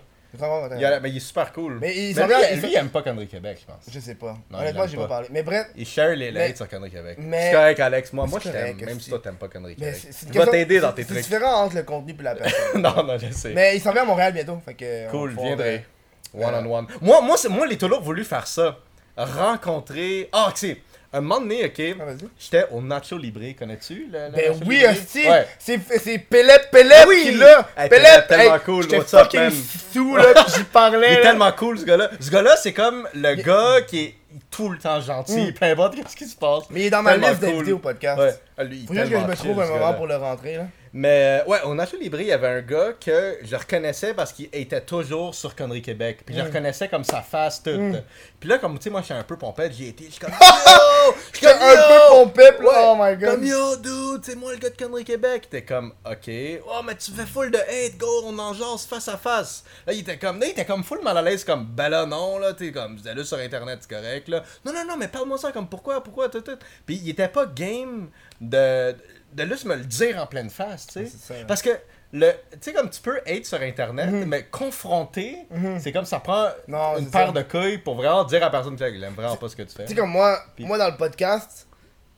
Il, a- mais il est super cool.
Mais il
Mais lui,
il
lui, il aime pas Connery Québec, je pense.
Je sais pas.
Non,
Honnêtement, j'ai pas parlé. Mais bref,
Il share les
Mais-
lights sur Connery Québec.
mais-
C'est correct, Alex. Moi, moi je
C'est
t'aime, même si toi t'aimes pas Connery Québec.
c'est c'est
Je vais t'aider dans
c'est-
tes
C'est
trucs.
différent entre le contenu et la personne.
non, non, je sais.
mais il s'en vient à Montréal bientôt. Fait que.
Cool, viendrai.
pouvoir,
One on one. Moi, moi, c'est- moi les toujours voulu faire ça. Rencontrer. Ah, tu sais, un moment donné, ok.
Ah.
J'étais au Nacho Libre, connais-tu le, le
Ben
Nacho
oui!
Ouais.
C'est c'est Pelep Pelep
Ah oui!
qui l'a!
Hey,
Pelep!
Pelep, tellement cool,
J'étais
what's up, man?
sous là, j'y
Il
parlais.
est
là.
tellement cool ce gars-là. Ce gars-là, c'est comme le gars qui est tout le temps gentil,
Mm.
peu importe ce qui se passe.
Mais il est dans ma
Tellement
liste
cool.
d'invités au podcast.
Ouais. Ah, lui, il est
Faut juste que je me trouve un moment pour le rentrer là.
Mais euh, ouais, au Nacho Libre, il y avait un gars que je reconnaissais parce qu'il était toujours sur Connery Québec. Puis je
Mm.
reconnaissais comme sa face toute.
Mm.
Puis là, comme tu sais, moi, je suis un peu pompette, j'y étais. Je suis comme Yo! Je suis
un peu pis
Ouais,
oh my god.
Comme yo, dude, c'est moi le gars de Connery Québec. T'es comme, ok. Oh, mais tu fais full de hate, go, on en jase face à face. Là, il était comme, là, il était comme full mal à l'aise, comme, ben là, non, là, t'es comme, vous allez sur internet, c'est correct, là. Non, non, non, mais parle-moi ça, comme, pourquoi, pourquoi, tout, tout. Puis il était pas game de, de juste me le dire en pleine face, tu sais. Parce que, le, tu sais, comme tu peux hate sur internet,
Mhm.
mais confronter,
Mhm.
c'est comme ça prend
Non,
une paire
ça.
de couilles pour vraiment dire à la personne qu'il aime vraiment pas ce que tu fais.
Tu sais comme moi, moi dans le podcast,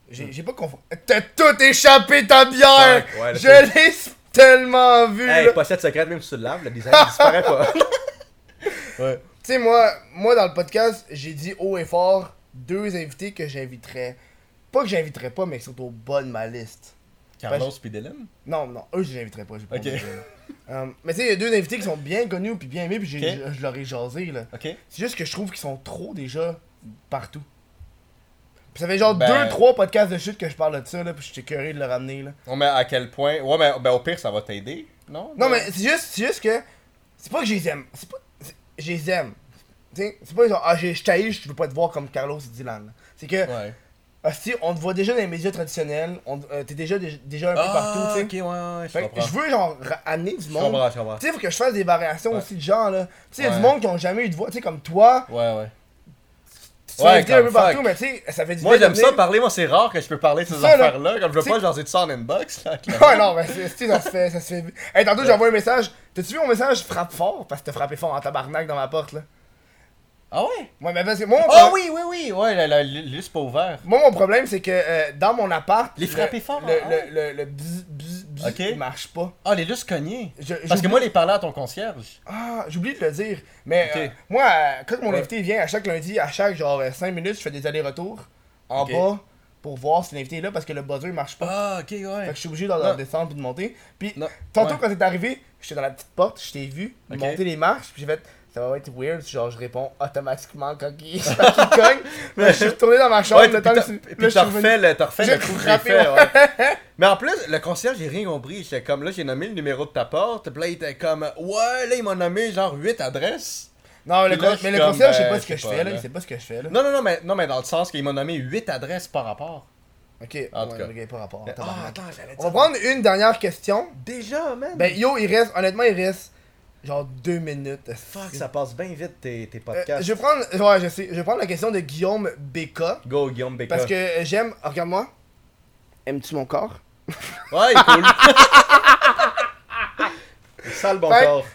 j'ai j'ai pas confondu. T'as tout échappé ta bière!
Ouais, ouais, là,
je l'ai tellement vu
Hey,
là.
pochette secrète, même si tu le laves, le design disparaît pas. ouais.
Tu sais, moi, moi, dans le podcast, j'ai dit haut et fort deux invités que j'inviterais. Pas que j'inviterais pas, mais qui sont au bas de ma liste.
Carlos puis Dylan?
Non, non, eux, je les inviterais pas. pas. Euh, mais tu sais, il y a deux invités qui sont bien connus puis bien aimés, puis j'ai-
Ok.
je, je leur ai jasé, là.
Ok.
C'est juste que je trouve qu'ils sont trop déjà partout. Puis ça fait genre
Ben-
2-3 podcasts de chute que je parle de ça, là, puis j'étais curé de le ramener, là.
Ouais, mais à quel point. Ouais, mais ben, au pire, ça va t'aider, non?
Non, mais c'est juste, juste que. C'est pas que je les aime. C'est pas. Je les aime. Tu sais, c'est pas genre, ah, je t'haïs, je veux pas te voir comme Carlos et Dylan. C'est que,
Ouais.
Hostie, on te voit déjà dans les médias traditionnels, on- euh, t'es déjà, déjà un peu partout, tu sais.
Ah, ok, ouais, ouais, je
Fait je veux genre amener du monde. Tu sais, faut que je fasse des variations
Ouais.
aussi de genre là. Tu sais, y a du
Ouais.
monde qui ont jamais eu de voix, tu sais, comme toi,
Ouais, ouais.
tu
Ouais,
inviter un
comme
peu partout,
fuck.
mais tu sais, ça fait du
Moi, j'aime ça parler. Moi, c'est rare que je peux parler de ces affaires-là. Comme je veux pas jaser de ça en inbox. Là,
Ouais, non, mais tu ça se fait. Ça se fait... Hey, tantôt, j'ai envoyé un message. T'as-tu vu mon message? Frappe fort? Parce que t'as frappé fort en tabarnak dans ma porte, là.
Ah ouais?
Ouais, mais parce que moi, mon,
Ah oui, oui, oui. Ouais, la, la, l'us pas ouvert.
moi, mon problème, c'est que euh, dans mon appart.
Les
le-
frapper fort,
Le,
hein?
le, le, le bzz, bzz, bzz, marche pas.
Ah, les lus cognés.
Je-
Parce que
j'oublie-
moi, les parler à ton concierge.
Ah, j'ai oublié de le dire. Mais euh, moi, euh, quand mon
Ouais.
invité vient à chaque lundi, à chaque genre 5 minutes, je fais des allers-retours en bas pour voir si l'invité est là parce que le buzzer marche pas.
Ah, ok,
Fait
ouais.
que je suis obligé de
Non.
descendre puis de monter. Puis
Non.
tantôt
Ouais.
quand t'es arrivé, j'étais dans la petite porte, je t'ai vu monter les marches, puis j'ai fait ça va être weird, genre je réponds automatiquement quand il, quand il cogne. Mais je suis retourné dans ma chambre
Ouais,
le temps que tu-
puis t'as refait le, t'as refait
J'ai
le coup que j'ai
frappé,
fait,
ouais.
ouais. Mais en plus, le concierge, j'ai rien compris. J'étais comme, là, j'ai nommé le numéro de ta porte. Puis là, il était comme, ouais, là, il m'a nommé genre 8 adresses.
Non, mais le,
là,
mais concierge, je sais
ben,
pas ce que
je
fais là, il sait pas ce que je fais là.
Non, non, non, mais, non, mais dans le sens qu'il m'a nommé 8 adresses par rapport.
Ok,
En tout
ouais,
cas.
ok, pas rapport.
Ah, attends,
On va prendre une dernière question.
Déjà, man.
Ben yo, il reste, honnêtement, il reste genre deux minutes.
fuck, ça passe bien vite tes, tes
Euh,
podcasts.
je vais prendre, ouais, je sais, je vais prendre la question de Guillaume BK
Go, Guillaume Becca.
parce que j'aime, regarde-moi. Aimes-tu mon corps?
Ouais, il est cool. Sale bon
Fait-
corps.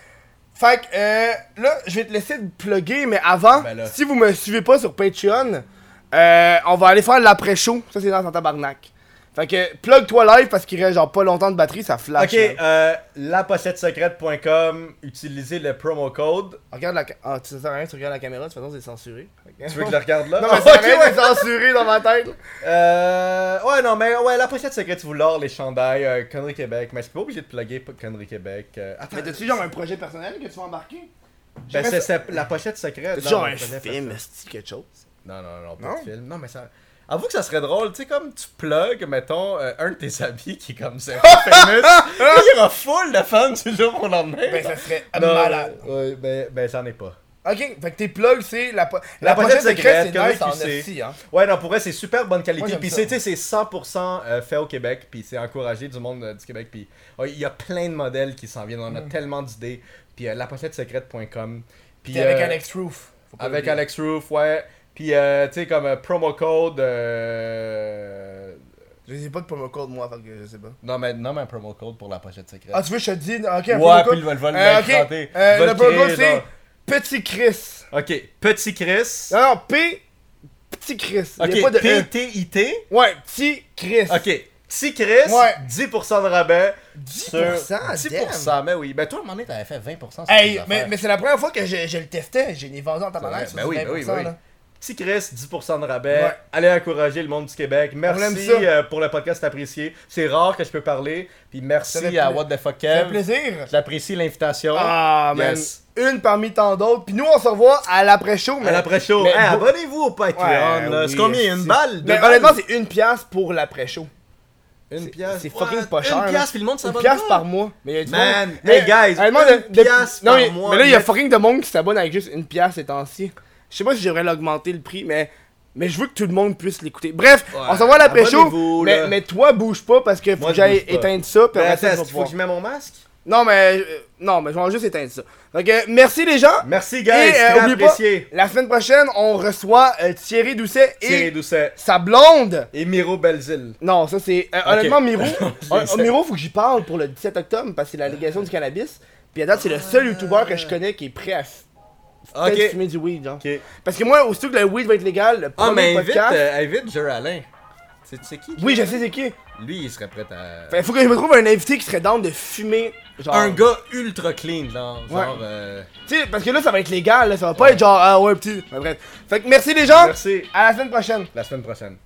Fait que euh, là, je vais te laisser te plugger, mais avant,
Ben
si vous me suivez pas sur Patreon, euh, on va aller faire l'après-show. Ça, c'est dans ton tabarnak. Fait que plug-toi live parce qu'il reste genre pas longtemps de batterie, ça flash.
Ok,
man.
euh, lapochettesecrète.com, utilisez le promo code.
Regarde la Ah, tu sers à rien, tu regardes la caméra, de toute façon, c'est censuré.
Tu veux que je le regarde là?
Non, mais
Ah,
ça
ok,
arrête
ouais.
censuré dans ma tête.
Euh, ouais, non, mais ouais, la pochette secrète, vous l'or, les chandails, euh, Connery Québec. Mais je suis pas obligé de plugger Connery Québec. euh, attends,
Mais t'as-tu genre un projet personnel que tu vas embarquer?
ben, c'est,
ça-
c'est la pochette secrète.
Genre un
projet
film, quelque chose?
Non, non, non, pas
Non?
de film. Non, mais ça. Avoue que ça serait drôle, tu sais, comme tu plugs, mettons, euh, un de tes habits qui est comme ça, famous. Il y aura full de fans du jour au lendemain.
Ben, ça serait
Non,
malade.
Ouais, ben, ben, j'en ai pas.
Ok, fait que tes plugs, c'est la, po-
La pochette secrète,
c'est
comme
nice en
tu sais.
esti, hein.
Ouais, non, pour vrai, c'est super bonne qualité.
J'aime
Puis
ça.
c'est, tu sais, c'est 100% euh, fait au Québec. Puis c'est encouragé du monde euh, du Québec. Puis ouais, il y a plein de modèles qui s'en viennent. On a
Mm.
tellement d'idées. Puis euh, lapochetesecrète.com. Puis
T'es avec
euh,
Alex Roof. Faut pas
Avec
l'oublier.
Alex Roof, ouais. Puis euh, tu sais, comme euh, promo code. euh,
Je sais pas de promo code, moi, que je sais pas.
Non, mais, non, mais un promo code pour la pochette secrète.
Ah, tu veux je te dise? Ok, un
ouais,
promo
puis
code.
il va, il va le
Euh,
mettre
ok,
chanter.
euh, le promo code, c'est. Petit Chris.
Ok, Petit Chris.
Non, non, P. Petit Chris. Il y a
Ok,
pas de E.
P-T-I-T.
Ouais, Petit Chris.
Ok, Petit Chris,
Ouais.
10% de rabais.
10%,
sur- 10%, mais oui. Ben toi, à un moment donné, t'avais fait 20% sur
Hey, mais, mais c'est la première fois que je, je le testais. J'ai vendu en tabarnak sur
Ben oui,
20%,
ben oui, ben oui.
là.
Petit Chris, 10% de rabais.
Ouais.
Allez encourager le monde du Québec. Merci euh, pour le podcast apprécié. C'est rare que je peux parler. Puis merci à What the Fuck Kev.
plaisir.
J'apprécie l'invitation.
Ah, man. Une parmi tant d'autres. Puis nous, on se revoit à l'après-show.
À l'après-show. Hey, abonnez-vous au Patreon.
Ouais, oui,
c'est combien? Une balle
Mais honnêtement, c'est une pièce pour l'après-show.
Une pièce.
c'est fucking pas cher,
Une pièce, puis le monde
Une
s'abonne
pièce
pas.
par mois. Mais il y a du
Man,
monde-
hey, guys, une
de-
pièce
non,
par
mais,
mois,
mais là, il y a fucking de monde qui s'abonne avec juste une pièce ces temps-ci. Je sais pas si je devrais l'augmenter le prix, mais. Mais je veux que tout le monde puisse l'écouter. Bref,
Ouais,
on s'en va à l'après-show. Mais, mais toi, bouge pas parce que faut
Moi,
que j'aille éteindre ça. Puis
attends, est-ce qu'il faut que je mets mon masque?
Non, mais. euh, non, mais je vais juste éteindre ça. Donc, euh, merci les gens.
Merci, guys.
Et, euh,
très
pas, la semaine prochaine, on reçoit euh, Thierry Doucet et
Thierry Doucet.
sa blonde.
Et Miro Belzile.
Non, ça c'est. euh, Honnêtement, Miro. Miro, faut que j'y parle pour le 17 octobre parce que c'est la légation du cannabis. Puis à date, c'est le seul youtubeur que je connais qui est prêt à peut-être fumer du weed, genre.
Ok.
Parce que moi, aussitôt que le weed va être légal, le
Ah,
premier
mais invite,
podcast.
euh, invite Jer Alain. Tu sais- tu sais qui?
Oui, je sais c'est qui.
Lui, il serait prêt à.
Fait, faut que je me trouve un invité qui serait down de fumer. Genre.
Un gars ultra clean, genre.
Ouais.
Genre. euh,
Tu sais, parce que là, ça va être légal, là, ça va pas être genre, ah ouais, petit. Bref. Fait que merci les gens.
Merci.
À la semaine prochaine.
La semaine prochaine.